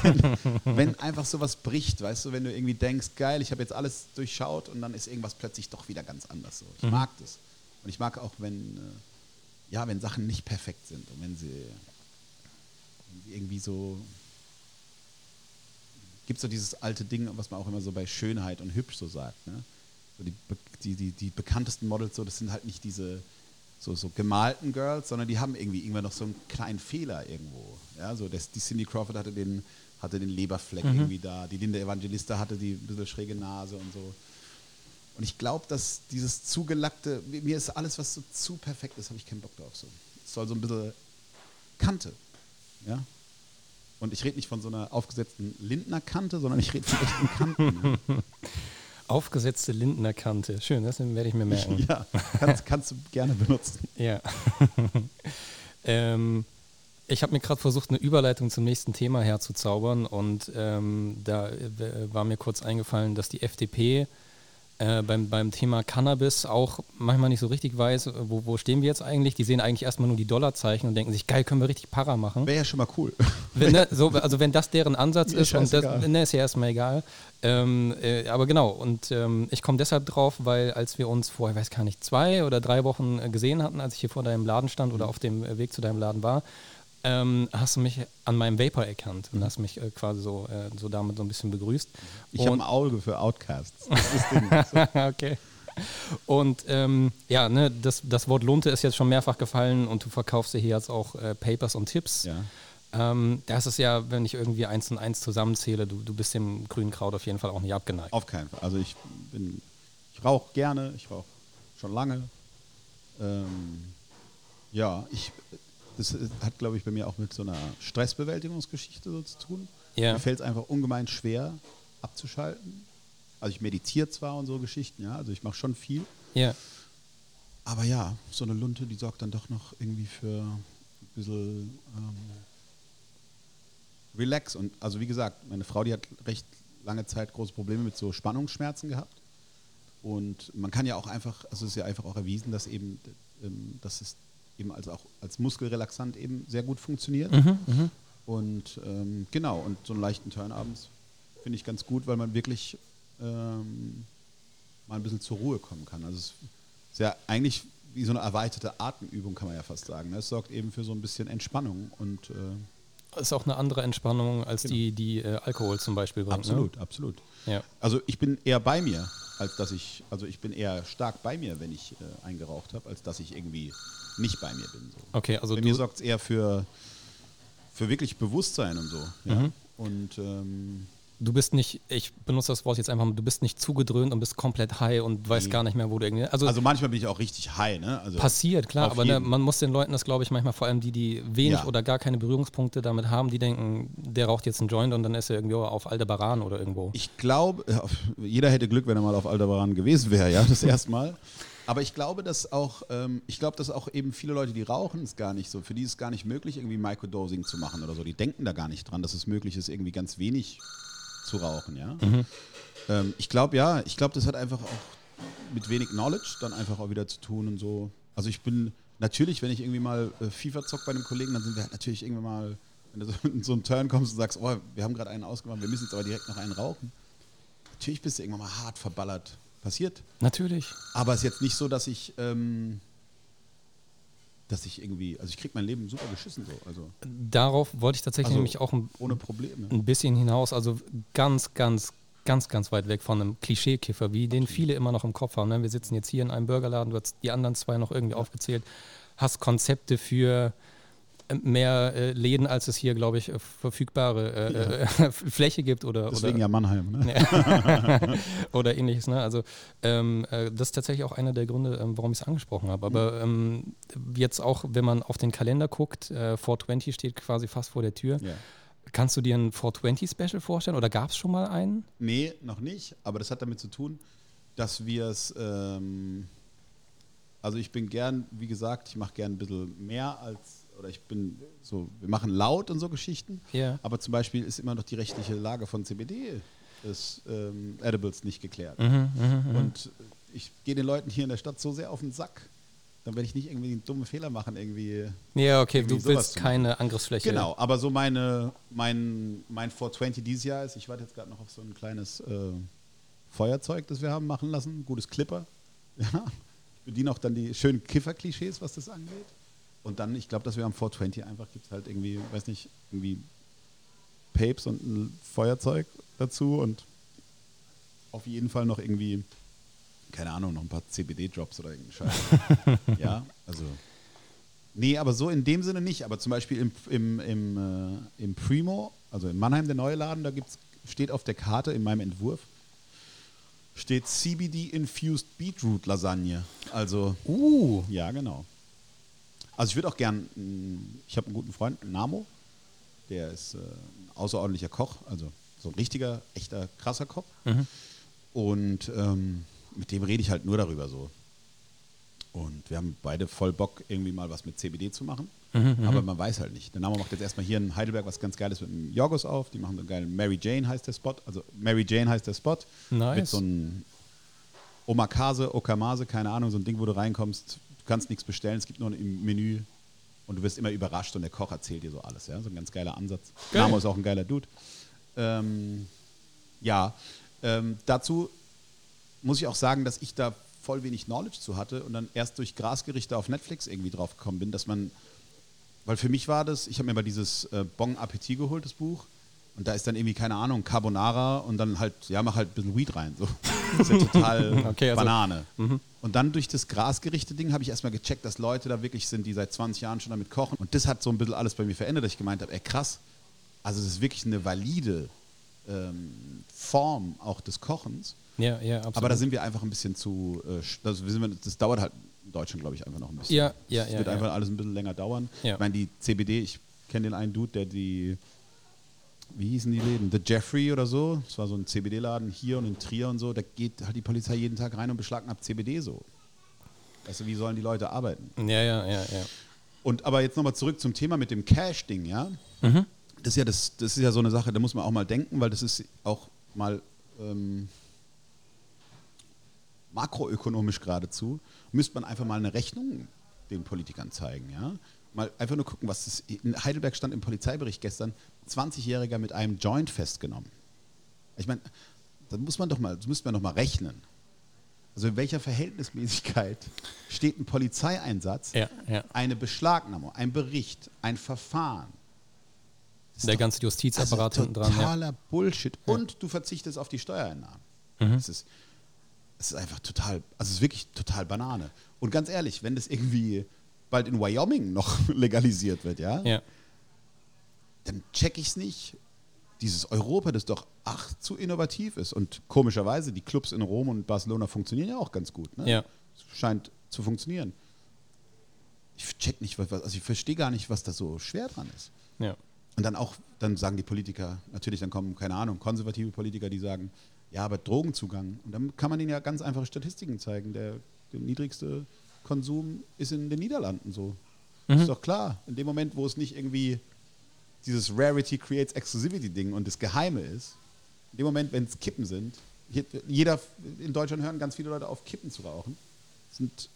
wenn, wenn einfach sowas bricht, weißt du, wenn du irgendwie denkst, geil, ich habe jetzt alles durchschaut und dann ist irgendwas plötzlich doch wieder ganz anders so. Ich mag das. Und ich mag auch, wenn, äh, ja, wenn Sachen nicht perfekt sind und wenn sie irgendwie so gibt so dieses alte Ding, was man auch immer so bei Schönheit und hübsch so sagt. Ne? so die, die, die, die bekanntesten Models, so, das sind halt nicht diese so, so gemalten Girls, sondern die haben irgendwie irgendwann noch so einen kleinen Fehler irgendwo. Ja, so das, die Cindy Crawford hatte den, hatte den Leberfleck irgendwie da, die Linda Evangelista hatte die ein bisschen schräge Nase und so. Und ich glaube, dass dieses zugelackte, mir ist alles, was so zu perfekt ist, habe ich keinen Bock drauf. So. Es soll so ein bisschen Kante. Ja? Und ich rede nicht von so einer aufgesetzten Lindner-Kante, sondern ich rede von echten Kanten. Aufgesetzte Lindner Kante. Schön, das werde ich mir merken. ja, kannst, kannst du gerne benutzen. Ja. ähm, ich habe mir gerade versucht, eine Überleitung zum nächsten Thema herzuzaubern und ähm, da äh, war mir kurz eingefallen, dass die FDP äh, beim, beim Thema Cannabis auch manchmal nicht so richtig weiß, äh, wo, wo stehen wir jetzt eigentlich. Die sehen eigentlich erstmal nur die Dollarzeichen und denken sich, geil, können wir richtig Para machen. Wäre ja schon mal cool. Wenn, ne, so, also wenn das deren Ansatz ist, und das ne, ist ja erstmal egal. Ähm, äh, aber genau, und ähm, ich komme deshalb drauf, weil als wir uns vor, ich weiß gar nicht, zwei oder drei Wochen äh, gesehen hatten, als ich hier vor deinem Laden stand oder auf dem Weg zu deinem Laden war, ähm, hast du mich an meinem Vapor erkannt und hast mich äh, quasi so, äh, so damit so ein bisschen begrüßt. Ich habe ein Auge für Outcasts. Das ist okay. Und ähm, ja, ne, das, das Wort Lunte ist jetzt schon mehrfach gefallen und du verkaufst ja hier jetzt auch äh, Papers und Tipps. Ja. Ähm, das ist ja, wenn ich irgendwie eins und eins zusammenzähle, du, du bist dem grünen Kraut auf jeden Fall auch nicht abgeneigt. Auf keinen Fall. Also ich bin, ich rauche gerne, ich rauche schon lange. Ähm, ja, ich, das hat, glaube ich, bei mir auch mit so einer Stressbewältigungsgeschichte so zu tun. Ja. Mir fällt es einfach ungemein schwer abzuschalten. Also ich meditiere zwar und so Geschichten, ja, also ich mache schon viel. Ja, Aber ja, so eine Lunte, die sorgt dann doch noch irgendwie für ein bisschen ähm, Relax. Und also wie gesagt, meine Frau, die hat recht lange Zeit große Probleme mit so Spannungsschmerzen gehabt. Und man kann ja auch einfach, also es ist ja einfach auch erwiesen, dass eben, ähm, dass es eben als auch als Muskelrelaxant eben sehr gut funktioniert. Und ähm, genau, und so einen leichten Turn abends finde ich ganz gut, weil man wirklich ähm, mal ein bisschen zur Ruhe kommen kann. Also es ist ja eigentlich wie so eine erweiterte Atemübung, kann man ja fast sagen. ne? Es sorgt eben für so ein bisschen Entspannung und äh, ist auch eine andere Entspannung, als die, die äh, Alkohol zum Beispiel bringt. absolut, absolut. Ne? Ja. Also ich bin eher bei mir, als dass ich, also ich bin eher stark bei mir, wenn ich äh, eingeraucht habe, als dass ich irgendwie nicht bei mir bin. So. Okay, also bei du, mir sorgt es eher für, für wirklich Bewusstsein und so. Ja? Mhm. Und ähm, du bist nicht, ich benutze das Wort jetzt einfach mal, du bist nicht zugedröhnt und bist komplett high und weißt Nee. gar nicht mehr, wo du irgendwie. Also, also manchmal bin ich auch richtig high, ne? Also passiert, klar, aber ne, man muss den Leuten das, glaube ich, manchmal vor allem die, die wenig Ja. oder gar keine Berührungspunkte damit haben, die denken, der raucht jetzt einen Joint und dann ist er irgendwie auf Aldebaran oder irgendwo. Ich glaube, auf- jeder hätte Glück, wenn er mal auf Aldebaran gewesen wäre, ja, das erste Mal. Aber ich glaube, dass auch, ähm, ich glaube, dass auch eben viele Leute, die rauchen, es gar nicht so, für die ist es gar nicht möglich, irgendwie Microdosing zu machen oder so. Die denken da gar nicht dran, dass es möglich ist, irgendwie ganz wenig zu rauchen, ja. Ähm, ich glaube, ja, ich glaube, das hat einfach auch mit wenig Knowledge dann einfach auch wieder zu tun und so. Also ich bin natürlich, wenn ich irgendwie mal äh, FIFA zock bei einem Kollegen, dann sind wir halt natürlich irgendwann mal, wenn du so in so einen Turn kommst und sagst, oh, wir haben gerade einen ausgemacht, wir müssen jetzt aber direkt noch einen rauchen. Natürlich bist du irgendwann mal hart verballert. Passiert. Natürlich. Aber es ist jetzt nicht so, dass ich, ähm, dass ich irgendwie, also ich krieg mein Leben super geschissen so, also Darauf wollte ich tatsächlich Also, nämlich auch ein, ohne Probleme. ein bisschen hinaus, also ganz, ganz, ganz, ganz weit weg von einem Klischeekiffer, wie den viele immer noch im Kopf haben. Ne? Wir sitzen jetzt hier in einem Burgerladen, du hast die anderen zwei noch irgendwie aufgezählt, hast Konzepte für mehr äh, Läden, als es hier, glaube ich, äh, verfügbare äh, äh, Fläche gibt oder, Deswegen oder ja Mannheim. Ne? oder ähnliches. Ne? Also ähm, äh, das ist tatsächlich auch einer der Gründe, ähm, warum ich es angesprochen habe. Aber ähm, jetzt auch, wenn man auf den Kalender guckt, äh, 420 steht quasi fast vor der Tür. Ja. Kannst du dir ein 420 Special vorstellen oder gab es schon mal einen? Nee, noch nicht, aber das hat damit zu tun, dass wir es, ähm, also ich bin gern, wie gesagt, ich mache gern ein bisschen mehr als, oder ich bin so, wir machen laut und so Geschichten, Ja. aber zum Beispiel ist immer noch die rechtliche Lage von CBD des ähm, Edibles nicht geklärt. Mhm, Und ich gehe den Leuten hier in der Stadt so sehr auf den Sack, dann werde ich nicht irgendwie einen dummen Fehler machen, irgendwie. Ja, okay, Irgendwie du willst keine Angriffsfläche. Genau, aber so meine, mein, mein 420 dieses Jahr ist, ich warte jetzt gerade noch auf so ein kleines äh, Feuerzeug, das wir haben machen lassen, gutes Clipper. Ja. Ich bediene auch dann die schönen Kiffer-Klischees, was das angeht. Und dann, ich glaube, dass wir am 420 einfach gibt es halt irgendwie, weiß nicht, irgendwie Papes und ein Feuerzeug dazu und auf jeden Fall noch irgendwie keine Ahnung, noch ein paar CBD-Drops oder irgendeinen Scheiß. ja, also. Nee, aber so in dem Sinne nicht. Aber zum Beispiel im, im, im, äh, im Primo, also in Mannheim, der neue Laden, da gibt's, steht auf der Karte in meinem Entwurf, steht CBD-Infused Beetroot Lasagne. Also, Uh, ja, genau. Also ich würde auch gern, mh, ich habe einen guten Freund, Namo, der ist äh, ein außerordentlicher Koch, also so ein richtiger, echter, krasser Koch. Und ähm, mit dem rede ich halt nur darüber so. Und wir haben beide voll Bock, irgendwie mal was mit CBD zu machen. Aber man weiß halt nicht. Der Name macht jetzt erstmal hier in Heidelberg was ganz Geiles mit dem Jorgos auf. Die machen so einen geilen Mary Jane heißt der Spot. Also Mary Jane heißt der Spot. Nice. Mit so einem Omakase, Okamase, keine Ahnung, so ein Ding, wo du reinkommst. Du kannst nichts bestellen, es gibt nur im Menü. Und du wirst immer überrascht und der Koch erzählt dir so alles. Ja? So ein ganz geiler Ansatz. Geil. Namo ist auch ein geiler Dude. Ähm, ja, ähm, dazu muss ich auch sagen, dass ich da voll wenig Knowledge zu hatte und dann erst durch Grasgerichte auf Netflix irgendwie drauf gekommen bin, dass man, weil für mich war das, ich habe mir mal dieses äh, Bon Appetit geholt, das Buch, und da ist dann irgendwie, keine Ahnung, Carbonara und dann halt, ja, mach halt ein bisschen Weed rein. So. Das ist ja total Okay, also- Banane. Und dann durch das Grasgerichte-Ding habe ich erstmal gecheckt, dass Leute da wirklich sind, die seit 20 Jahren schon damit kochen. Und das hat so ein bisschen alles bei mir verändert, dass ich gemeint habe, ey krass, also es ist wirklich eine valide ähm, Form auch des Kochens. ja, ja, absolut. Aber da sind wir einfach ein bisschen zu, äh, sch- also wir das dauert halt in Deutschland, glaube ich, einfach noch ein bisschen. Ja, ja, Es ja, wird ja. einfach alles ein bisschen länger dauern. Ja. Ich meine, die CBD, ich kenne den einen Dude, der die, wie hießen die Läden? The Jeffrey oder so. Das war so ein CBD-Laden hier und in Trier und so. Da geht halt die Polizei jeden Tag rein und beschlagnahmt CBD so. Weißt du, wie sollen die Leute arbeiten? ja, ja, ja, ja. Und aber jetzt nochmal zurück zum Thema mit dem Cash-Ding, ja. Mhm. Das ist ja das, das ist ja so eine Sache, da muss man auch mal denken, weil das ist auch mal ähm, makroökonomisch geradezu, müsste man einfach mal eine Rechnung den Politikern zeigen, ja. Mal einfach nur gucken, was das in Heidelberg stand im Polizeibericht gestern, 20-Jähriger mit einem Joint festgenommen. Ich meine, da muss man doch mal, das müsste man doch mal rechnen. Also in welcher Verhältnismäßigkeit steht ein Polizeieinsatz, Ja, ja. eine Beschlagnahmung, ein Bericht, ein Verfahren? Ist Der doch- ganze Justizapparat also hinten dran. Ja. totaler Bullshit. Und du verzichtest auf die Steuereinnahmen. Mhm. Es ist, es ist einfach total, also es ist wirklich total Banane. Und ganz ehrlich, wenn das irgendwie bald in Wyoming noch legalisiert wird, ja, ja. Dann check ich es nicht. Dieses Europa, das doch ach zu innovativ ist. Und komischerweise, die Clubs in Rom und Barcelona funktionieren ja auch ganz gut. Ne? Ja. Es scheint zu funktionieren. Ich check nicht, was, also ich verstehe gar nicht, was da so schwer dran ist. ja. Und dann auch, dann sagen die Politiker, natürlich, dann kommen, keine Ahnung, konservative Politiker, die sagen, ja, aber Drogenzugang. Und dann kann man ihnen ja ganz einfache Statistiken zeigen. Der, der niedrigste Konsum ist in den Niederlanden so. Ist doch klar. In dem Moment, wo es nicht irgendwie dieses Rarity creates Exclusivity-Ding und das Geheime ist, in dem Moment, wenn es Kippen sind, jeder in Deutschland hören ganz viele Leute auf, Kippen zu rauchen. Sind,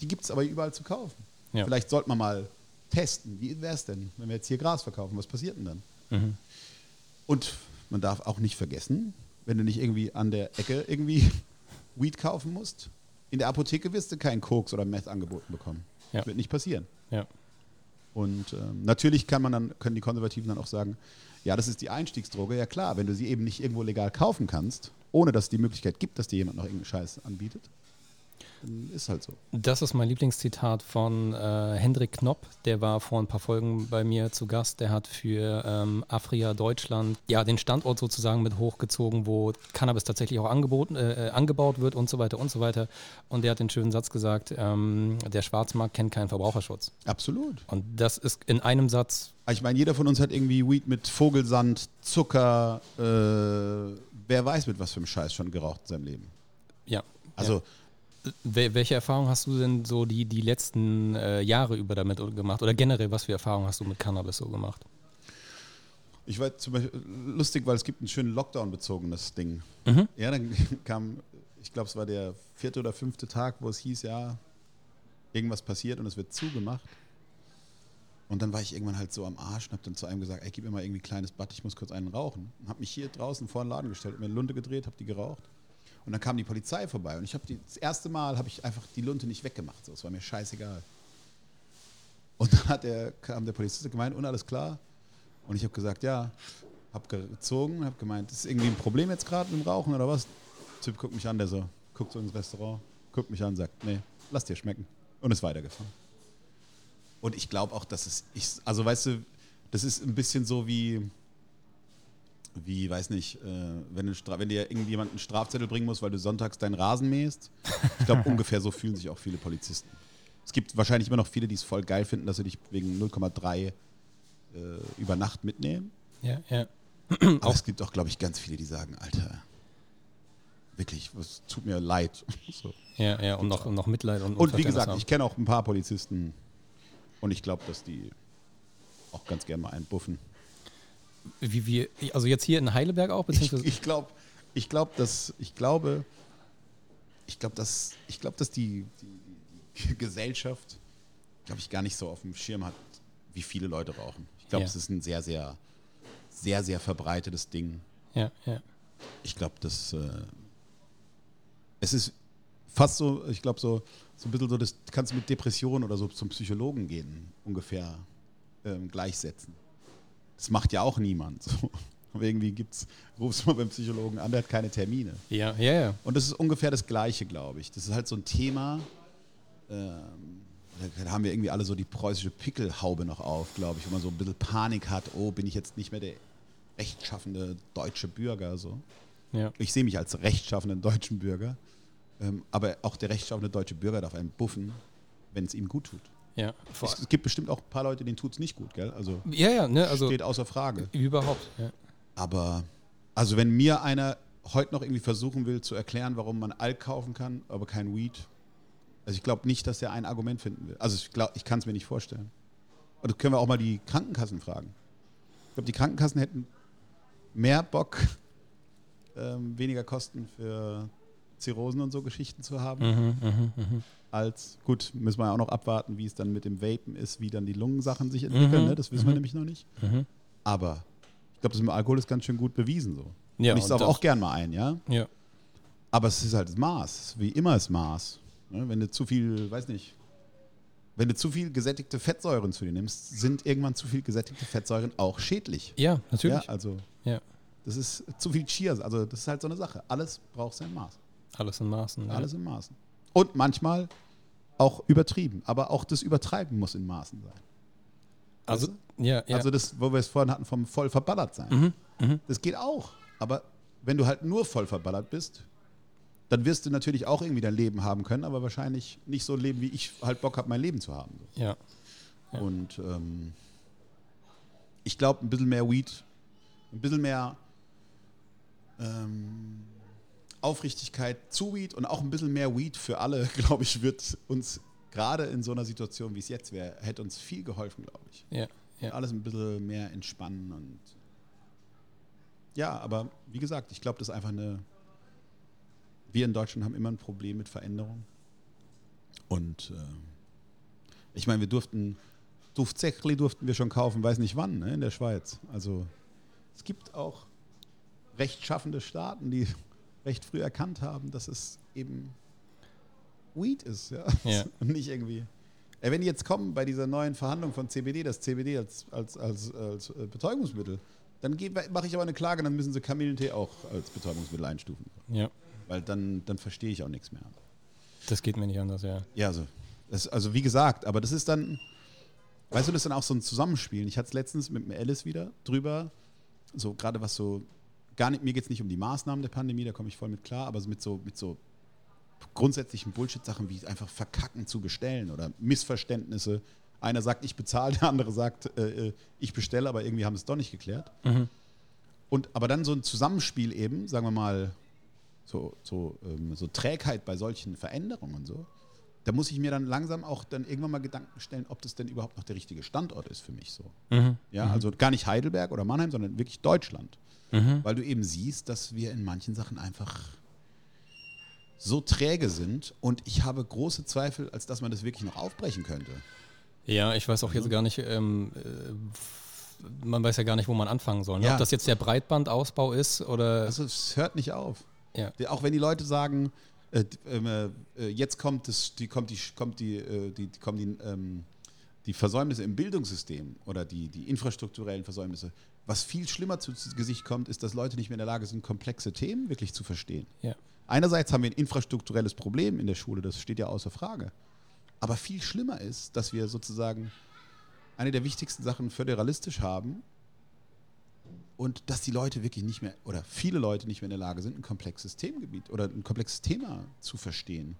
die gibt es aber überall zu kaufen. Ja. Vielleicht sollte man mal testen, wie wäre es denn, wenn wir jetzt hier Gras verkaufen, was passiert denn dann? Mhm. Und man darf auch nicht vergessen, wenn du nicht irgendwie an der Ecke irgendwie Weed kaufen musst, in der Apotheke wirst du keinen Koks oder Meth angeboten bekommen. Ja. Das wird nicht passieren. ja. Und ähm, natürlich kann man dann, können die Konservativen dann auch sagen, ja, das ist die Einstiegsdroge. Ja klar, wenn du sie eben nicht irgendwo legal kaufen kannst, ohne dass es die Möglichkeit gibt, dass dir jemand noch irgendeinen Scheiß anbietet, ist halt so. Das ist mein Lieblingszitat von äh, Hendrik Knopp. Der war vor ein paar Folgen bei mir zu Gast. Der hat für ähm, Afria Deutschland ja den Standort sozusagen mit hochgezogen, wo Cannabis tatsächlich auch angeboten, äh, äh, angebaut wird und so weiter und so weiter. Und der hat den schönen Satz gesagt: ähm, Der Schwarzmarkt kennt keinen Verbraucherschutz. Absolut. Und das ist in einem Satz Ich meine, jeder von uns hat irgendwie Weed mit Vogelsand, Zucker, äh, wer weiß mit was für einem Scheiß schon geraucht in seinem Leben. ja. Also, ja. Wel welche Erfahrung hast du denn so die, die letzten äh, Jahre über damit gemacht? Oder generell, was für Erfahrungen hast du mit Cannabis so gemacht? ich war zum Beispiel lustig, weil es gibt ein schön Lockdown-bezogenes Ding. Mhm. Ja, dann kam, ich glaube, es war der vierte oder fünfte Tag, wo es hieß, ja, irgendwas passiert und es wird zugemacht. Und dann war ich irgendwann halt so am Arsch und habe dann zu einem gesagt, ey, gib mir mal irgendwie ein kleines Bad, ich muss kurz einen rauchen. Und habe mich hier draußen vor den Laden gestellt, hab mir eine Lunte gedreht, habe die geraucht. Und dann kam die Polizei vorbei und ich habe das erste Mal habe ich einfach die Lunte nicht weggemacht. So, es war mir scheißegal. Und dann hat der, kam der Polizist gemeint, und alles klar. Und ich habe gesagt, ja, habe gezogen, habe gemeint, ist irgendwie ein Problem jetzt gerade mit dem Rauchen oder was? Der Typ guckt mich an, der so, guckt so ins Restaurant, guckt mich an, sagt, nee, lass dir schmecken. Und ist weitergefahren. Und ich glaube auch, dass es, ich, also weißt du, das ist ein bisschen so wie, wie, weiß nicht, äh, wenn, wenn dir irgendjemand einen Strafzettel bringen muss, weil du sonntags deinen Rasen mähst. Ich glaube, ungefähr so fühlen sich auch viele Polizisten. Es gibt wahrscheinlich immer noch viele, die es voll geil finden, dass sie dich wegen 0,3 äh, über Nacht mitnehmen. Ja, ja. Aber es gibt auch, glaube ich, ganz viele, die sagen, Alter, wirklich, es tut mir leid. so. Ja, ja, und noch, noch Mitleid und Und wie gesagt, haben. ich kenne auch ein paar Polizisten und ich glaube, dass die auch ganz gerne mal einen buffen. Wie, wie, also jetzt hier in Heidelberg auch, Ich, beziehungsweise. ich glaube, ich glaube, dass ich glaube, ich glaube, dass ich glaube, dass die, die, die Gesellschaft, glaube ich, gar nicht so auf dem Schirm hat, wie viele Leute rauchen. Ich glaube, Ja. es ist ein sehr, sehr, sehr, sehr verbreitetes Ding. ja, ja. Ich glaube, dass äh, es ist fast so, ich glaube, so, so ein bisschen so, das kannst du mit Depressionen oder so zum Psychologen gehen, ungefähr ähm, gleichsetzen. Das macht ja auch niemand. So. Aber irgendwie gibt's, rufst du mal beim Psychologen an, der hat keine Termine. Ja, ja, ja. Und das ist ungefähr das Gleiche, glaube ich. Das ist halt so ein Thema. Ähm, da haben wir irgendwie alle so die preußische Pickelhaube noch auf, glaube ich, wo man so ein bisschen Panik hat, oh, bin ich jetzt nicht mehr der rechtschaffende deutsche Bürger so. ja. Ich sehe mich als rechtschaffenden deutschen Bürger, ähm, aber auch der rechtschaffende deutsche Bürger darf einen buffen, wenn es ihm gut tut. Ja, es gibt bestimmt auch ein paar Leute, denen tut es nicht gut, gell? Also ja, ja, ne, also steht außer Frage. überhaupt. Ja. Aber also wenn mir einer heute noch irgendwie versuchen will zu erklären, warum man Alk kaufen kann, aber kein Weed, also ich glaube nicht, dass er ein Argument finden will. Also ich glaube, ich kann es mir nicht vorstellen. Und das können wir auch mal die Krankenkassen fragen. Ich glaube, die Krankenkassen hätten mehr Bock, ähm, weniger Kosten für Zirrhosen und so Geschichten zu haben, Mhm, mhm, mhm. als, gut, müssen wir ja auch noch abwarten, wie es dann mit dem Vapen ist, wie dann die Lungensachen sich entwickeln, Mhm, ne? das wissen wir nämlich noch nicht. Aber ich glaube, das mit dem Alkohol ist ganz schön gut bewiesen so. Ja, und ich das- auch gern mal ein, ja. Ja. Aber es ist halt das Maß, wie immer das Maß. Ne? Wenn du zu viel, weiß nicht, wenn du zu viel gesättigte Fettsäuren zu dir nimmst, sind irgendwann zu viel gesättigte Fettsäuren auch schädlich. ja, natürlich. Ja, also Ja. das ist zu viel Cheers. Also das ist halt so eine Sache. Alles braucht sein Maß. Alles in Maßen. Alles in Maßen. Und manchmal auch übertrieben. Aber auch das Übertreiben muss in Maßen sein. Also, ja, ja. Also das, wo wir es vorhin hatten, vom voll verballert sein. mhm, mhm. Das geht auch. Aber wenn du halt nur voll verballert bist, dann wirst du natürlich auch irgendwie dein Leben haben können, aber wahrscheinlich nicht so leben, wie ich halt Bock habe, mein Leben zu haben. ja. Ja. Und ähm, ich glaube, ein bisschen mehr Weed, ein bisschen mehr ähm, Aufrichtigkeit zu Weed und auch ein bisschen mehr Weed für alle, glaube ich, wird uns gerade in so einer Situation, wie es jetzt wäre, hätte uns viel geholfen, glaube ich. ja, ja. Alles ein bisschen mehr entspannen und ja, aber wie gesagt, ich glaube, das ist einfach eine. Wir in Deutschland haben immer ein Problem mit Veränderung. Und äh, ich meine, wir durften, Dufzechli durften wir schon kaufen, weiß nicht wann, ne, in der Schweiz. Also es gibt auch rechtschaffende Staaten, die recht früh erkannt haben, dass es eben Weed ist, ja. Ja. Und nicht irgendwie. Ey, wenn die jetzt kommen bei dieser neuen Verhandlung von CBD, das CBD als, als, als, als äh, Betäubungsmittel, dann mache ich aber eine Klage, dann müssen sie Kamillentee auch als Betäubungsmittel einstufen. ja. Weil dann, dann verstehe ich auch nichts mehr. Das geht mir nicht anders, ja. Ja, also, das, also wie gesagt, aber das ist dann, weißt du, das ist dann auch so ein Zusammenspielen. Ich hatte es letztens mit Alice wieder drüber, so gerade was so, gar nicht, mir geht es nicht um die Maßnahmen der Pandemie, da komme ich voll mit klar, aber mit so, mit so grundsätzlichen Bullshit-Sachen wie einfach Verkacken zu bestellen oder Missverständnisse. Einer sagt, ich bezahle, der andere sagt, äh, äh, ich bestelle, aber irgendwie haben sie es doch nicht geklärt. Mhm. Und aber dann so ein Zusammenspiel eben, sagen wir mal, so, so, ähm, so Trägheit bei solchen Veränderungen und so, da muss ich mir dann langsam auch dann irgendwann mal Gedanken stellen, ob das denn überhaupt noch der richtige Standort ist für mich so. Mhm. Ja, also gar nicht Heidelberg oder Mannheim, sondern wirklich Deutschland. Mhm. Weil du eben siehst, dass wir in manchen Sachen einfach so träge sind und ich habe große Zweifel, als dass man das wirklich noch aufbrechen könnte. Ja, ich weiß auch jetzt gar nicht, ähm, äh, man weiß ja gar nicht, wo man anfangen soll. Ne? Ja. Ob das jetzt der Breitbandausbau ist oder. Also es hört nicht auf. ja. Auch wenn die Leute sagen, äh, ähm, äh, jetzt kommt, das, die, kommt, die, kommt, die, äh, die, die, kommen die, ähm, die Versäumnisse im Bildungssystem oder die, die infrastrukturellen Versäumnisse. Was viel schlimmer zu, zu Gesicht kommt, ist, dass Leute nicht mehr in der Lage sind, komplexe Themen wirklich zu verstehen. Ja. einerseits haben wir ein infrastrukturelles Problem in der Schule, das steht ja außer Frage. Aber viel schlimmer ist, dass wir sozusagen eine der wichtigsten Sachen föderalistisch haben und dass die Leute wirklich nicht mehr oder viele Leute nicht mehr in der Lage sind, ein komplexes Themengebiet oder ein komplexes Thema zu verstehen.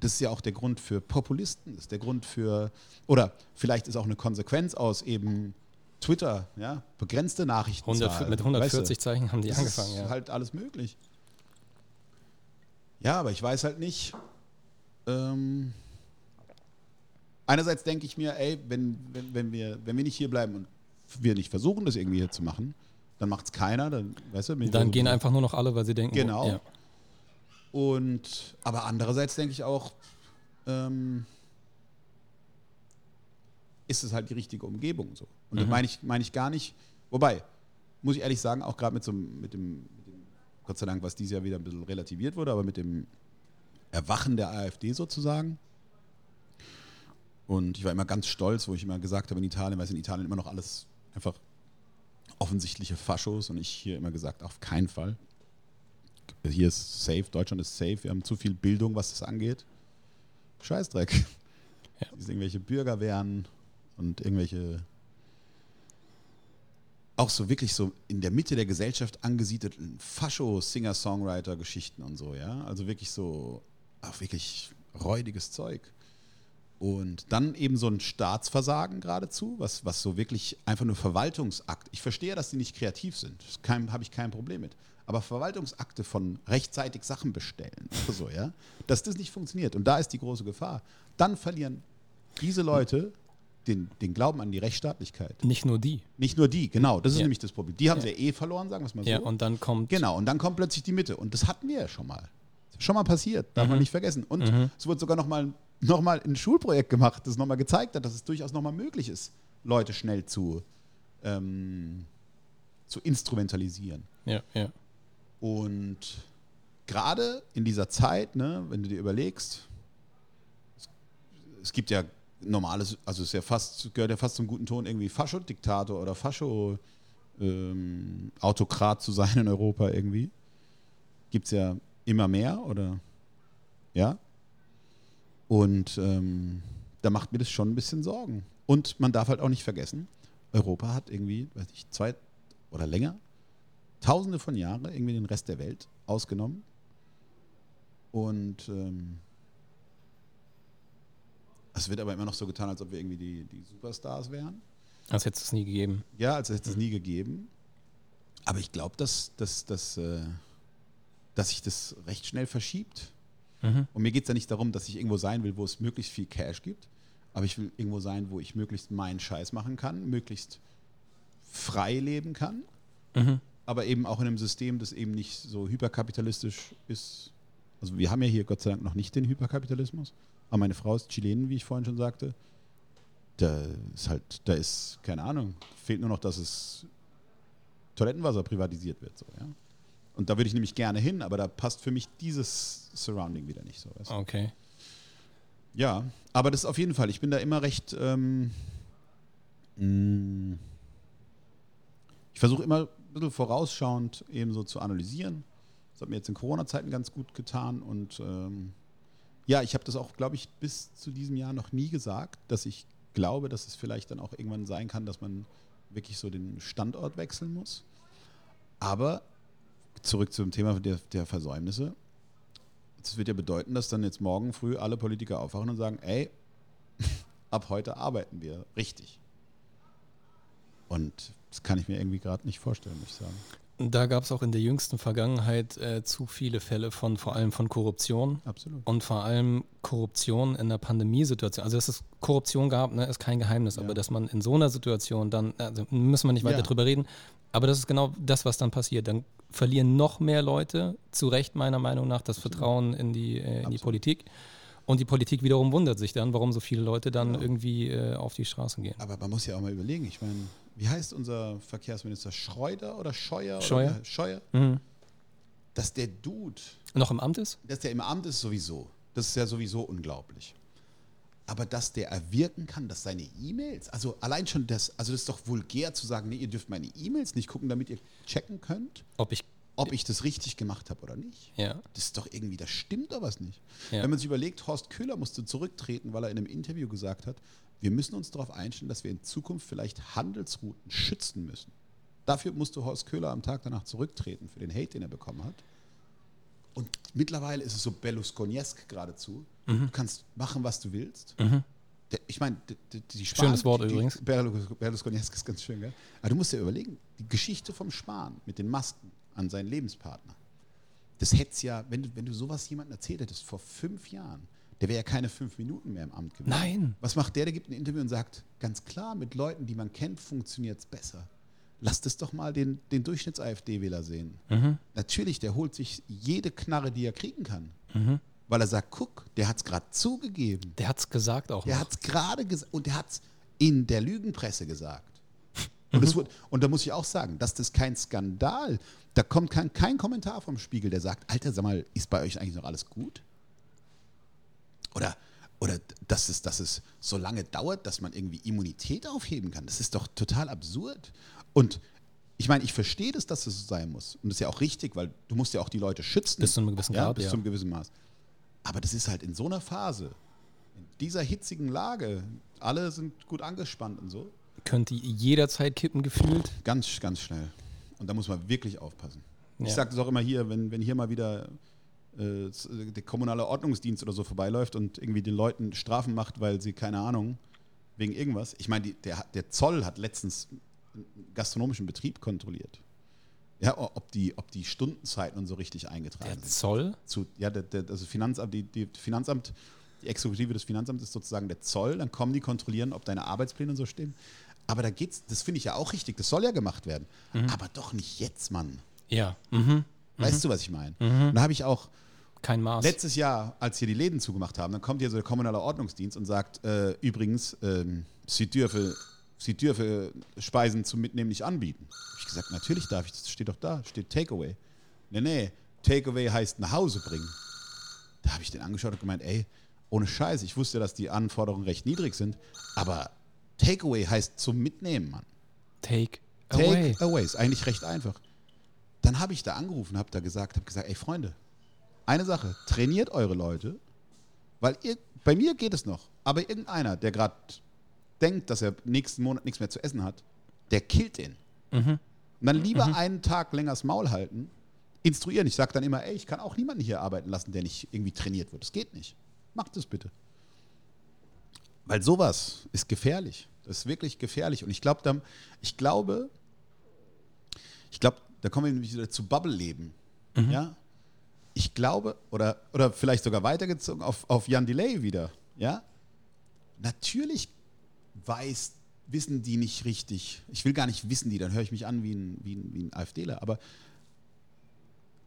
Das ist ja auch der Grund für Populisten, das ist der Grund für, oder vielleicht ist auch eine Konsequenz aus eben Twitter, ja, begrenzte Nachrichten. 100, mit 140 weißt du, Zeichen haben die das angefangen. Ist ja. halt alles möglich. Ja, aber ich weiß halt nicht. Ähm, einerseits denke ich mir, ey, wenn, wenn, wenn, wir, wenn wir nicht hier bleiben und wir nicht versuchen, das irgendwie hier zu machen, dann macht es keiner. Dann, weißt du, dann gehen einfach nur noch alle, weil sie denken. Genau. Ja. Und aber andererseits denke ich auch, ähm, ist es halt die richtige Umgebung so. Und mhm. das meine ich, meine ich gar nicht. Wobei, muss ich ehrlich sagen, auch gerade mit so mit dem, mit dem, Gott sei Dank, was dieses Jahr wieder ein bisschen relativiert wurde, aber mit dem Erwachen der AfD sozusagen. Und ich war immer ganz stolz, wo ich immer gesagt habe in Italien, weil es in Italien immer noch alles einfach offensichtliche Faschos und ich hier immer gesagt, auf keinen Fall. Hier ist safe, Deutschland ist safe, wir haben zu viel Bildung, was das angeht. Scheißdreck. Ja. Es irgendwelche Bürgerwehren und irgendwelche auch so wirklich so in der Mitte der Gesellschaft angesiedelten Fascho-Singer-Songwriter-Geschichten und so, ja. Also wirklich so, auch wirklich räudiges Zeug. Und dann eben so ein Staatsversagen geradezu, was, was so wirklich einfach nur Verwaltungsakt. Ich verstehe, dass die nicht kreativ sind. Das habe ich kein Problem mit. Aber Verwaltungsakte von rechtzeitig Sachen bestellen, so, ja, dass das nicht funktioniert. Und da ist die große Gefahr. Dann verlieren diese Leute den, den Glauben an die Rechtsstaatlichkeit. Nicht nur die. Nicht nur die, genau. Das ist ja. nämlich das Problem. Die haben ja. sie ja eh verloren, sagen wir es mal so. Ja, und dann kommt. Genau, und dann kommt plötzlich die Mitte. Und das hatten wir ja schon mal. Schon mal passiert, darf mhm. man nicht vergessen. Und mhm. es wurde sogar noch mal nochmal ein Schulprojekt gemacht, das nochmal gezeigt hat, dass es durchaus nochmal möglich ist, Leute schnell zu, ähm, zu instrumentalisieren. Ja, ja. Und gerade in dieser Zeit, ne, wenn du dir überlegst, es, es gibt ja normales, also es ist ja fast, gehört ja fast zum guten Ton, irgendwie Fascho-Diktator oder Fascho-Autokrat ähm, zu sein in Europa irgendwie. Gibt es ja immer mehr oder ja? Und ähm, da macht mir das schon ein bisschen Sorgen. Und man darf halt auch nicht vergessen, Europa hat irgendwie, weiß ich, zwei oder länger, tausende von Jahren irgendwie den Rest der Welt ausgenommen. Und ähm, es wird aber immer noch so getan, als ob wir irgendwie die, die Superstars wären. Als hätte es nie gegeben. Ja, als hätte es nie gegeben. Aber ich glaube, dass, dass, dass, äh, dass sich das recht schnell verschiebt. Mhm. Und mir geht es ja nicht darum, dass ich irgendwo sein will, wo es möglichst viel Cash gibt, aber ich will irgendwo sein, wo ich möglichst meinen Scheiß machen kann, möglichst frei leben kann, mhm. aber eben auch in einem System, das eben nicht so hyperkapitalistisch ist. Also wir haben ja hier Gott sei Dank noch nicht den Hyperkapitalismus, aber meine Frau ist Chilenin, wie ich vorhin schon sagte. Da ist halt, da ist, keine Ahnung, fehlt nur noch, dass es Toilettenwasser privatisiert wird. So, ja? Und da würde ich nämlich gerne hin, aber da passt für mich dieses Surrounding wieder nicht so. Weißt Okay. Ja, aber das ist auf jeden Fall, ich bin da immer recht. Ähm, mm, ich versuche immer ein bisschen vorausschauend eben so zu analysieren. Das hat mir jetzt in Corona-Zeiten ganz gut getan. Und ähm, ja, ich habe das auch, glaube ich, bis zu diesem Jahr noch nie gesagt, dass ich glaube, dass es vielleicht dann auch irgendwann sein kann, dass man wirklich so den Standort wechseln muss. Aber zurück zum Thema der, der Versäumnisse. Das wird ja bedeuten, dass dann jetzt morgen früh alle Politiker aufwachen und sagen, ey, ab heute arbeiten wir richtig. Und das kann ich mir irgendwie gerade nicht vorstellen, muss ich sagen. Da gab es auch in der jüngsten Vergangenheit äh, zu viele Fälle von vor allem von Korruption. Absolut. Und vor allem Korruption in der Pandemiesituation. Also dass es Korruption gab, ne, ist kein Geheimnis, ja. aber dass man in so einer Situation dann, also müssen wir nicht weiter ja. drüber reden, aber das ist genau das, was dann passiert. Dann verlieren noch mehr Leute, zu Recht meiner Meinung nach, das Vertrauen in die, äh, in die Politik. Und die Politik wiederum wundert sich dann, warum so viele Leute dann genau. irgendwie äh, auf die Straßen gehen. Aber man muss ja auch mal überlegen, ich meine, wie heißt unser Verkehrsminister? Schreuder oder Scheuer? Scheuer. Oder Scheuer? Mhm. Dass der Dude. Noch im Amt ist? Dass der im Amt ist, sowieso. Das ist ja sowieso unglaublich. Aber dass der erwirken kann, dass seine E-Mails, also allein schon das, also das ist doch vulgär zu sagen, nee, ihr dürft meine E-Mails nicht gucken, damit ihr checken könnt. Ob ich ob ich das richtig gemacht habe oder nicht. Ja. Das ist doch irgendwie, das stimmt doch was nicht. Ja. Wenn man sich überlegt, Horst Köhler musste zurücktreten, weil er in einem Interview gesagt hat, wir müssen uns darauf einstellen, dass wir in Zukunft vielleicht Handelsrouten schützen müssen. Dafür musste Horst Köhler am Tag danach zurücktreten für den Hate, den er bekommen hat. Und mittlerweile ist es so Berlusconiesk geradezu. Mhm. Du kannst machen, was du willst. Der, ich meine, die, die, die Schönes Wort die, übrigens. Berlus- Berlusconiesk ist ganz schön, gell? Aber du musst dir überlegen, die Geschichte vom Spahn mit den Masken an seinen Lebenspartner, das hätt's ja, wenn du, wenn du sowas jemandem erzählt hättest vor fünf Jahren, der wäre ja keine fünf Minuten mehr im Amt gewesen. Nein. Was macht der? Der gibt ein Interview und sagt, ganz klar, mit Leuten, die man kennt, funktioniert es besser. Lasst es doch mal den, den Durchschnitts-AfD-Wähler sehen. Natürlich, der holt sich jede Knarre, die er kriegen kann. Weil er sagt, guck, der hat es gerade zugegeben. Der hat es gesagt auch. Der hat es gerade gesagt und der hat es in der Lügenpresse gesagt. Und, das wurde, und da muss ich auch sagen, dass das kein Skandal, da kommt kein, kein Kommentar vom Spiegel, der sagt, Alter, sag mal, ist bei euch eigentlich noch alles gut? Oder, oder dass, es, dass es so lange dauert, dass man irgendwie Immunität aufheben kann. Das ist doch total absurd. Und ich meine, ich verstehe das, dass es so sein muss. Und das ist ja auch richtig, weil du musst ja auch die Leute schützen. Bis zu einem gewissen ja, Grad, bis ja. zu einem gewissen Maß. Aber das ist halt in so einer Phase, in dieser hitzigen Lage, alle sind gut angespannt und so, Könnte jederzeit kippen gefühlt. ganz, ganz schnell. Und da muss man wirklich aufpassen. Ich Ja. sage das auch immer hier, wenn, wenn hier mal wieder äh, s- der kommunale Ordnungsdienst oder so vorbeiläuft und irgendwie den Leuten Strafen macht, weil sie, keine Ahnung, wegen irgendwas. Ich meine, der, der Zoll hat letztens gastronomischen Betrieb kontrolliert. Ja, ob die, ob die Stundenzeiten und so richtig eingetragen Der sind. Zoll? zu, ja, der, der, also Finanzamt, die, die Finanzamt, die Exekutive des Finanzamts ist sozusagen der Zoll, dann kommen die, kontrollieren, ob deine Arbeitspläne und so stimmen. Aber da geht's, das finde ich ja auch richtig, das soll ja gemacht werden. Aber doch nicht jetzt, Mann. Ja. Mhm. Weißt du, was ich meine? Und da habe ich auch Kein Maß. letztes Jahr, als hier die Läden zugemacht haben, dann kommt hier so der kommunale Ordnungsdienst und sagt, äh, übrigens, ähm, Sie dürfe, Sie dürfe Speisen zum Mitnehmen nicht anbieten. Hab ich gesagt, natürlich darf ich, das steht doch da, steht Takeaway. Nee, nee, Takeaway heißt nach Hause bringen. Da habe ich den angeschaut und gemeint, ey, ohne Scheiß, ich wusste, dass die Anforderungen recht niedrig sind, aber Takeaway heißt zum Mitnehmen, Mann. Take away. Take away ist eigentlich recht einfach. Dann habe ich da angerufen, habe da gesagt, habe gesagt, ey Freunde, eine Sache, trainiert eure Leute, weil ihr, bei mir geht es noch, aber irgendeiner, der gerade denkt, dass er nächsten Monat nichts mehr zu essen hat, der killt den. Und dann lieber einen Tag länger das Maul halten, instruieren. Ich sage dann immer, ey, ich kann auch niemanden hier arbeiten lassen, der nicht irgendwie trainiert wird. Das geht nicht. Macht es bitte. Weil sowas ist gefährlich. Das ist wirklich gefährlich. Und ich glaube, dann, ich glaube, ich glaube, da kommen wir nämlich wieder zu Bubble-Leben. Ja? Ich glaube, oder, oder vielleicht sogar weitergezogen auf, auf Jan Delay wieder. Ja? Natürlich weiß, wissen die nicht richtig. Ich will gar nicht wissen die, dann höre ich mich an wie ein, wie ein, wie ein AfDler. Aber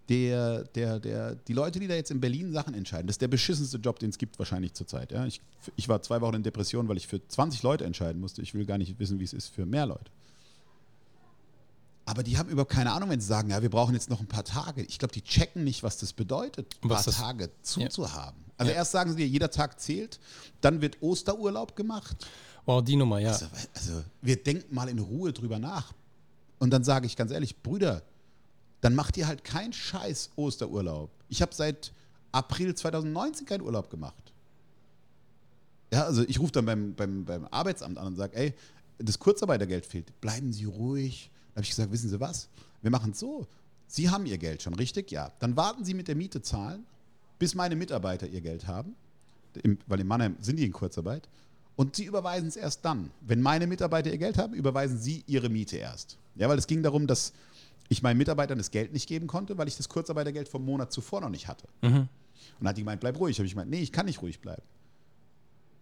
der, der, der, die Leute, die da jetzt in Berlin Sachen entscheiden, das ist der beschissenste Job, den es gibt wahrscheinlich zurzeit. Ja? Ich, ich war zwei Wochen in Depression, weil ich für 20 Leute entscheiden musste. Ich will gar nicht wissen, wie es ist für mehr Leute. Aber die haben überhaupt keine Ahnung, wenn sie sagen, ja, wir brauchen jetzt noch ein paar Tage. Ich glaube, die checken nicht, was das bedeutet, ein paar Tage zuzuhaben. Also Ja. erst sagen sie dir, jeder Tag zählt, dann wird Osterurlaub gemacht. Wow, die Nummer, ja. Also, also wir denken mal in Ruhe drüber nach. Und dann sage ich ganz ehrlich, Brüder, dann macht ihr halt keinen scheiß Osterurlaub. Ich habe seit April 2019 keinen Urlaub gemacht. Ja, also ich rufe dann beim, beim, beim Arbeitsamt an und sage, ey, das Kurzarbeitergeld fehlt. Bleiben Sie ruhig. Dann habe ich gesagt, wissen Sie was? Wir machen es so. Sie haben Ihr Geld schon, richtig? Ja. Dann warten Sie mit der Miete zahlen, bis meine Mitarbeiter ihr Geld haben. Im, weil in Mannheim sind die in Kurzarbeit. Und sie überweisen es erst dann. Wenn meine Mitarbeiter ihr Geld haben, überweisen sie ihre Miete erst. Ja, weil es ging darum, dass ich meinen Mitarbeitern das Geld nicht geben konnte, weil ich das Kurzarbeitergeld vom Monat zuvor noch nicht hatte. Und dann hat die gemeint, bleib ruhig. Habe ich gemeint, nee, ich kann nicht ruhig bleiben.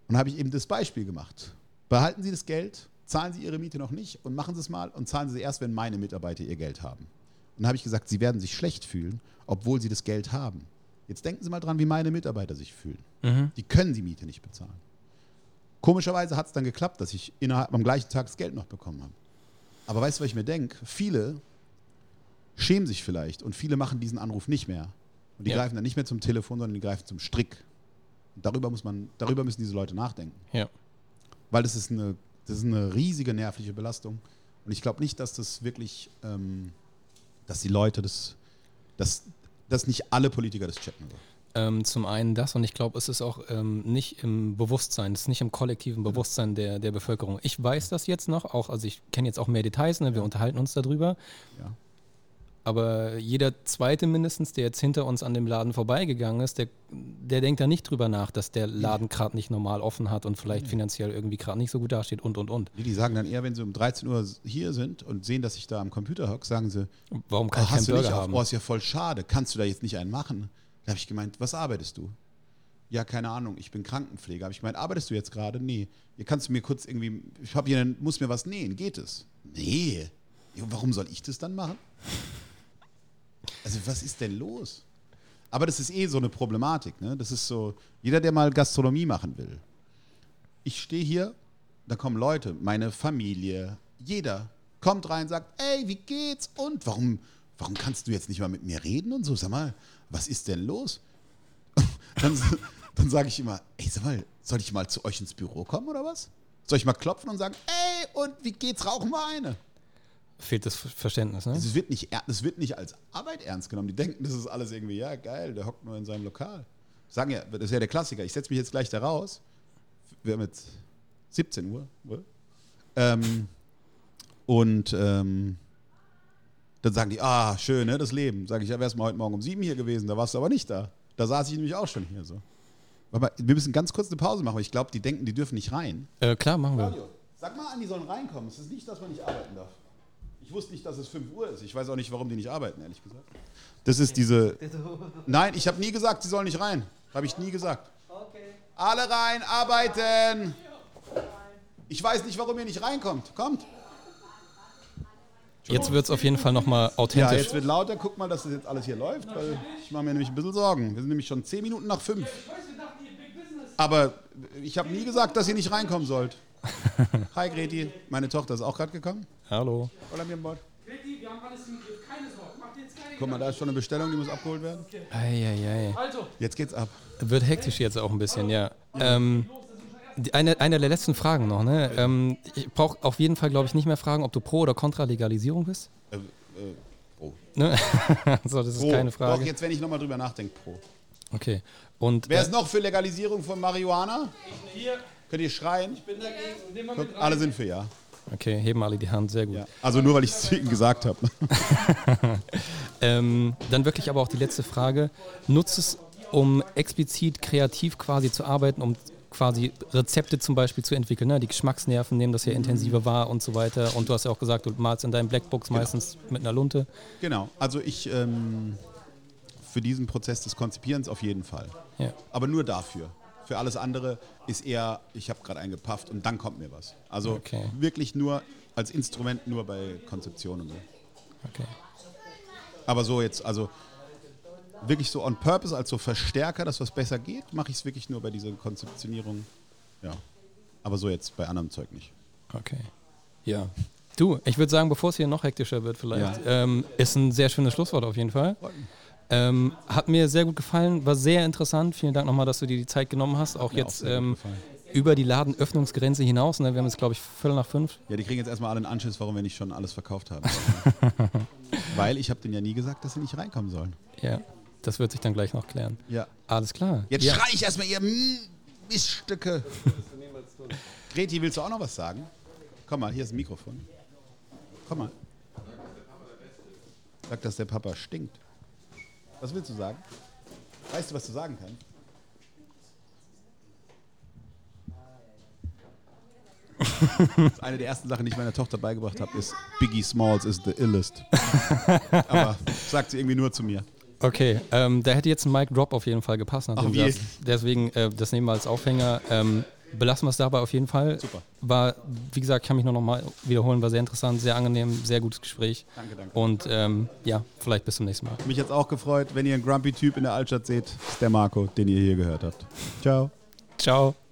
Und dann habe ich eben das Beispiel gemacht. Behalten Sie das Geld, zahlen Sie Ihre Miete noch nicht und machen Sie es mal und zahlen Sie erst, wenn meine Mitarbeiter ihr Geld haben. Und dann habe ich gesagt, Sie werden sich schlecht fühlen, obwohl Sie das Geld haben. Jetzt denken Sie mal dran, wie meine Mitarbeiter sich fühlen. Die können die Miete nicht bezahlen. Komischerweise hat es dann geklappt, dass ich innerhalb am gleichen Tag das Geld noch bekommen habe. Aber weißt du, was ich mir denke? Viele schämen sich vielleicht und viele machen diesen Anruf nicht mehr. Und die Ja. greifen dann nicht mehr zum Telefon, sondern die greifen zum Strick. Und darüber, muss man, darüber müssen diese Leute nachdenken. Ja. Weil das ist eine, das ist eine riesige nervliche Belastung. Und ich glaube nicht, dass das wirklich, ähm, dass die Leute das dass, dass nicht alle Politiker das checken. So. Ähm, zum einen das und ich glaube, es ist auch ähm, nicht im Bewusstsein, es ist nicht im kollektiven Bewusstsein der, der Bevölkerung. Ich weiß das jetzt noch, auch, also ich kenne jetzt auch mehr Details, ne? wir unterhalten uns darüber. Ja. Aber jeder zweite mindestens, der jetzt hinter uns an dem Laden vorbeigegangen ist, der, der denkt da nicht drüber nach, dass der Laden gerade nicht normal offen hat und vielleicht finanziell irgendwie gerade nicht so gut dasteht und und und. Die, sagen dann eher, wenn sie um 13 Uhr hier sind und sehen, dass ich da am Computer hocke, sagen sie, Warum kann oh, ich keinen du nicht Burger auf, haben? oh, ist ja voll schade, kannst du da jetzt nicht einen machen? Da habe ich gemeint, was arbeitest du? Ja, keine Ahnung, ich bin Krankenpfleger. Habe ich gemeint, arbeitest du jetzt gerade? Nee. Ihr kannst du mir kurz irgendwie, ich habe hier, muss mir was nähen, geht es? Nee. Warum soll ich das dann machen? Also was ist denn los? Aber das ist eh so eine Problematik. Ne? Das ist so, jeder, der mal Gastronomie machen will. Ich stehe hier, da kommen Leute, meine Familie, jeder kommt rein, sagt, ey, wie geht's? Und warum, warum kannst du jetzt nicht mal mit mir reden und so? Sag mal, was ist denn los? dann dann sage ich immer, ey, sag mal, soll ich mal zu euch ins Büro kommen oder was? Soll ich mal klopfen und sagen, ey, und wie geht's? Rauchen wir eine? Fehlt das Ver- Verständnis, ne? Es wird, nicht, das wird nicht als Arbeit ernst genommen. Die denken, das ist alles irgendwie, ja, geil, der hockt nur in seinem Lokal. Sagen ja, das ist ja der Klassiker. Ich setze mich jetzt gleich da raus. Wir haben jetzt 17 Uhr. Ähm, und ähm, dann sagen die, ah, schön, ne, das Leben. Sage ich, ja, wärst mal heute Morgen um sieben hier gewesen, da warst du aber nicht da. Da saß ich nämlich auch schon hier so. Aber wir müssen ganz kurz eine Pause machen, weil ich glaube, die denken, die dürfen nicht rein. Äh, klar, machen wir. Claudio, sag mal an, die sollen reinkommen. Es ist nicht, dass man nicht arbeiten darf. Ich wusste nicht, dass es 5 Uhr ist. Ich weiß auch nicht, warum die nicht arbeiten, ehrlich gesagt. Das ist diese. Nein, ich habe nie gesagt, sie sollen nicht rein. Habe ich nie gesagt. Alle rein, arbeiten! Ich weiß nicht, warum ihr nicht reinkommt. Kommt. Jetzt wird es auf jeden Fall nochmal Ja, authentisch. jetzt wird lauter. Guck mal, dass das jetzt alles hier läuft, weil ich mache mir nämlich ein bisschen Sorgen. Wir sind nämlich schon 10 Minuten nach 5. Aber ich habe nie gesagt, dass ihr nicht reinkommen sollt. Hi Greti, meine Tochter ist auch gerade gekommen. Hallo. Hola, mi amor. Greti, wir haben alles im Griff, keine Sorge. Macht jetzt keine Guck mal, da ist schon eine Bestellung, die muss abgeholt werden. Eieiei. Also, Jetzt geht's ab. Wird hektisch jetzt auch ein bisschen, ja. Ähm, eine, eine der letzten Fragen noch, ne? Ähm, ich brauche auf jeden Fall, glaube ich, nicht mehr fragen, ob du pro oder contra Legalisierung bist. Äh, äh, pro. Ne? so, das ist pro. keine Doch, Frage. jetzt, wenn ich nochmal drüber nachdenke, pro. Okay. Und Wer äh, ist noch für Legalisierung von Marihuana? hier, Könnt ihr schreien? ich bin dagegen. Nehmen wir Guck, mit rein. alle sind für ja. okay, heben alle die Hand, sehr gut. ja. Also nur, weil ich es gesagt habe. Ähm, dann wirklich aber auch die letzte Frage. Nutzt es, um explizit kreativ quasi zu arbeiten, um quasi Rezepte zum Beispiel zu entwickeln. Ne? Die Geschmacksnerven nehmen das ja intensiver wahr und so weiter. Und du hast ja auch gesagt, du malst in deinen Blackbooks meistens mit einer Lunte. Genau. Also ich ähm, für diesen Prozess des Konzipierens auf jeden Fall. Ja. Aber nur dafür. Für alles andere ist eher, ich habe gerade einen gepafft und dann kommt mir was. Also Okay. wirklich nur als Instrument nur bei Konzeption und so. Okay. Aber so jetzt, also wirklich so on purpose, als so Verstärker, dass was besser geht, mache ich es wirklich nur bei dieser Konzeptionierung. Ja. Aber so jetzt bei anderem Zeug nicht. Okay. Ja. Du, ich würde sagen, bevor es hier noch hektischer wird, vielleicht, ähm, ist ein sehr schönes Schlusswort auf jeden Fall. Ähm, hat mir sehr gut gefallen, war sehr interessant. Vielen Dank nochmal, dass du dir die Zeit genommen hast. Auch jetzt auch ähm, über die Ladenöffnungsgrenze hinaus. Ne? Wir haben jetzt, glaube ich, Viertel nach fünf. Ja, die kriegen jetzt erstmal alle einen Anschiss, warum wir nicht schon alles verkauft haben. Weil ich habe denen ja nie gesagt, dass sie nicht reinkommen sollen. Ja, das wird sich dann gleich noch klären. Ja. Alles klar. Jetzt ja. schrei ich erstmal ihr Miststücke. Greti, willst du auch noch was sagen? Komm mal, hier ist ein Mikrofon. Komm mal. Sag, dass der Papa stinkt. Was willst du sagen? Weißt du, was du sagen kannst? Eine der ersten Sachen, die ich meiner Tochter beigebracht habe, ist Biggie Smalls is the illest. Aber sagt sie irgendwie nur zu mir. Okay, ähm, da hätte jetzt ein Mic Drop auf jeden Fall gepasst. jeden. das- Deswegen, äh, das nehmen wir als Aufhänger. Ähm, belassen wir es dabei auf jeden Fall. Super. War, wie gesagt, kann mich nur noch mal wiederholen, war sehr interessant, sehr angenehm, sehr gutes Gespräch. Danke, danke. Und ähm, ja, vielleicht bis zum nächsten Mal. Mich jetzt auch gefreut, wenn ihr einen Grumpy-Typ in der Altstadt seht, ist der Marco, den ihr hier gehört habt. Ciao. Ciao.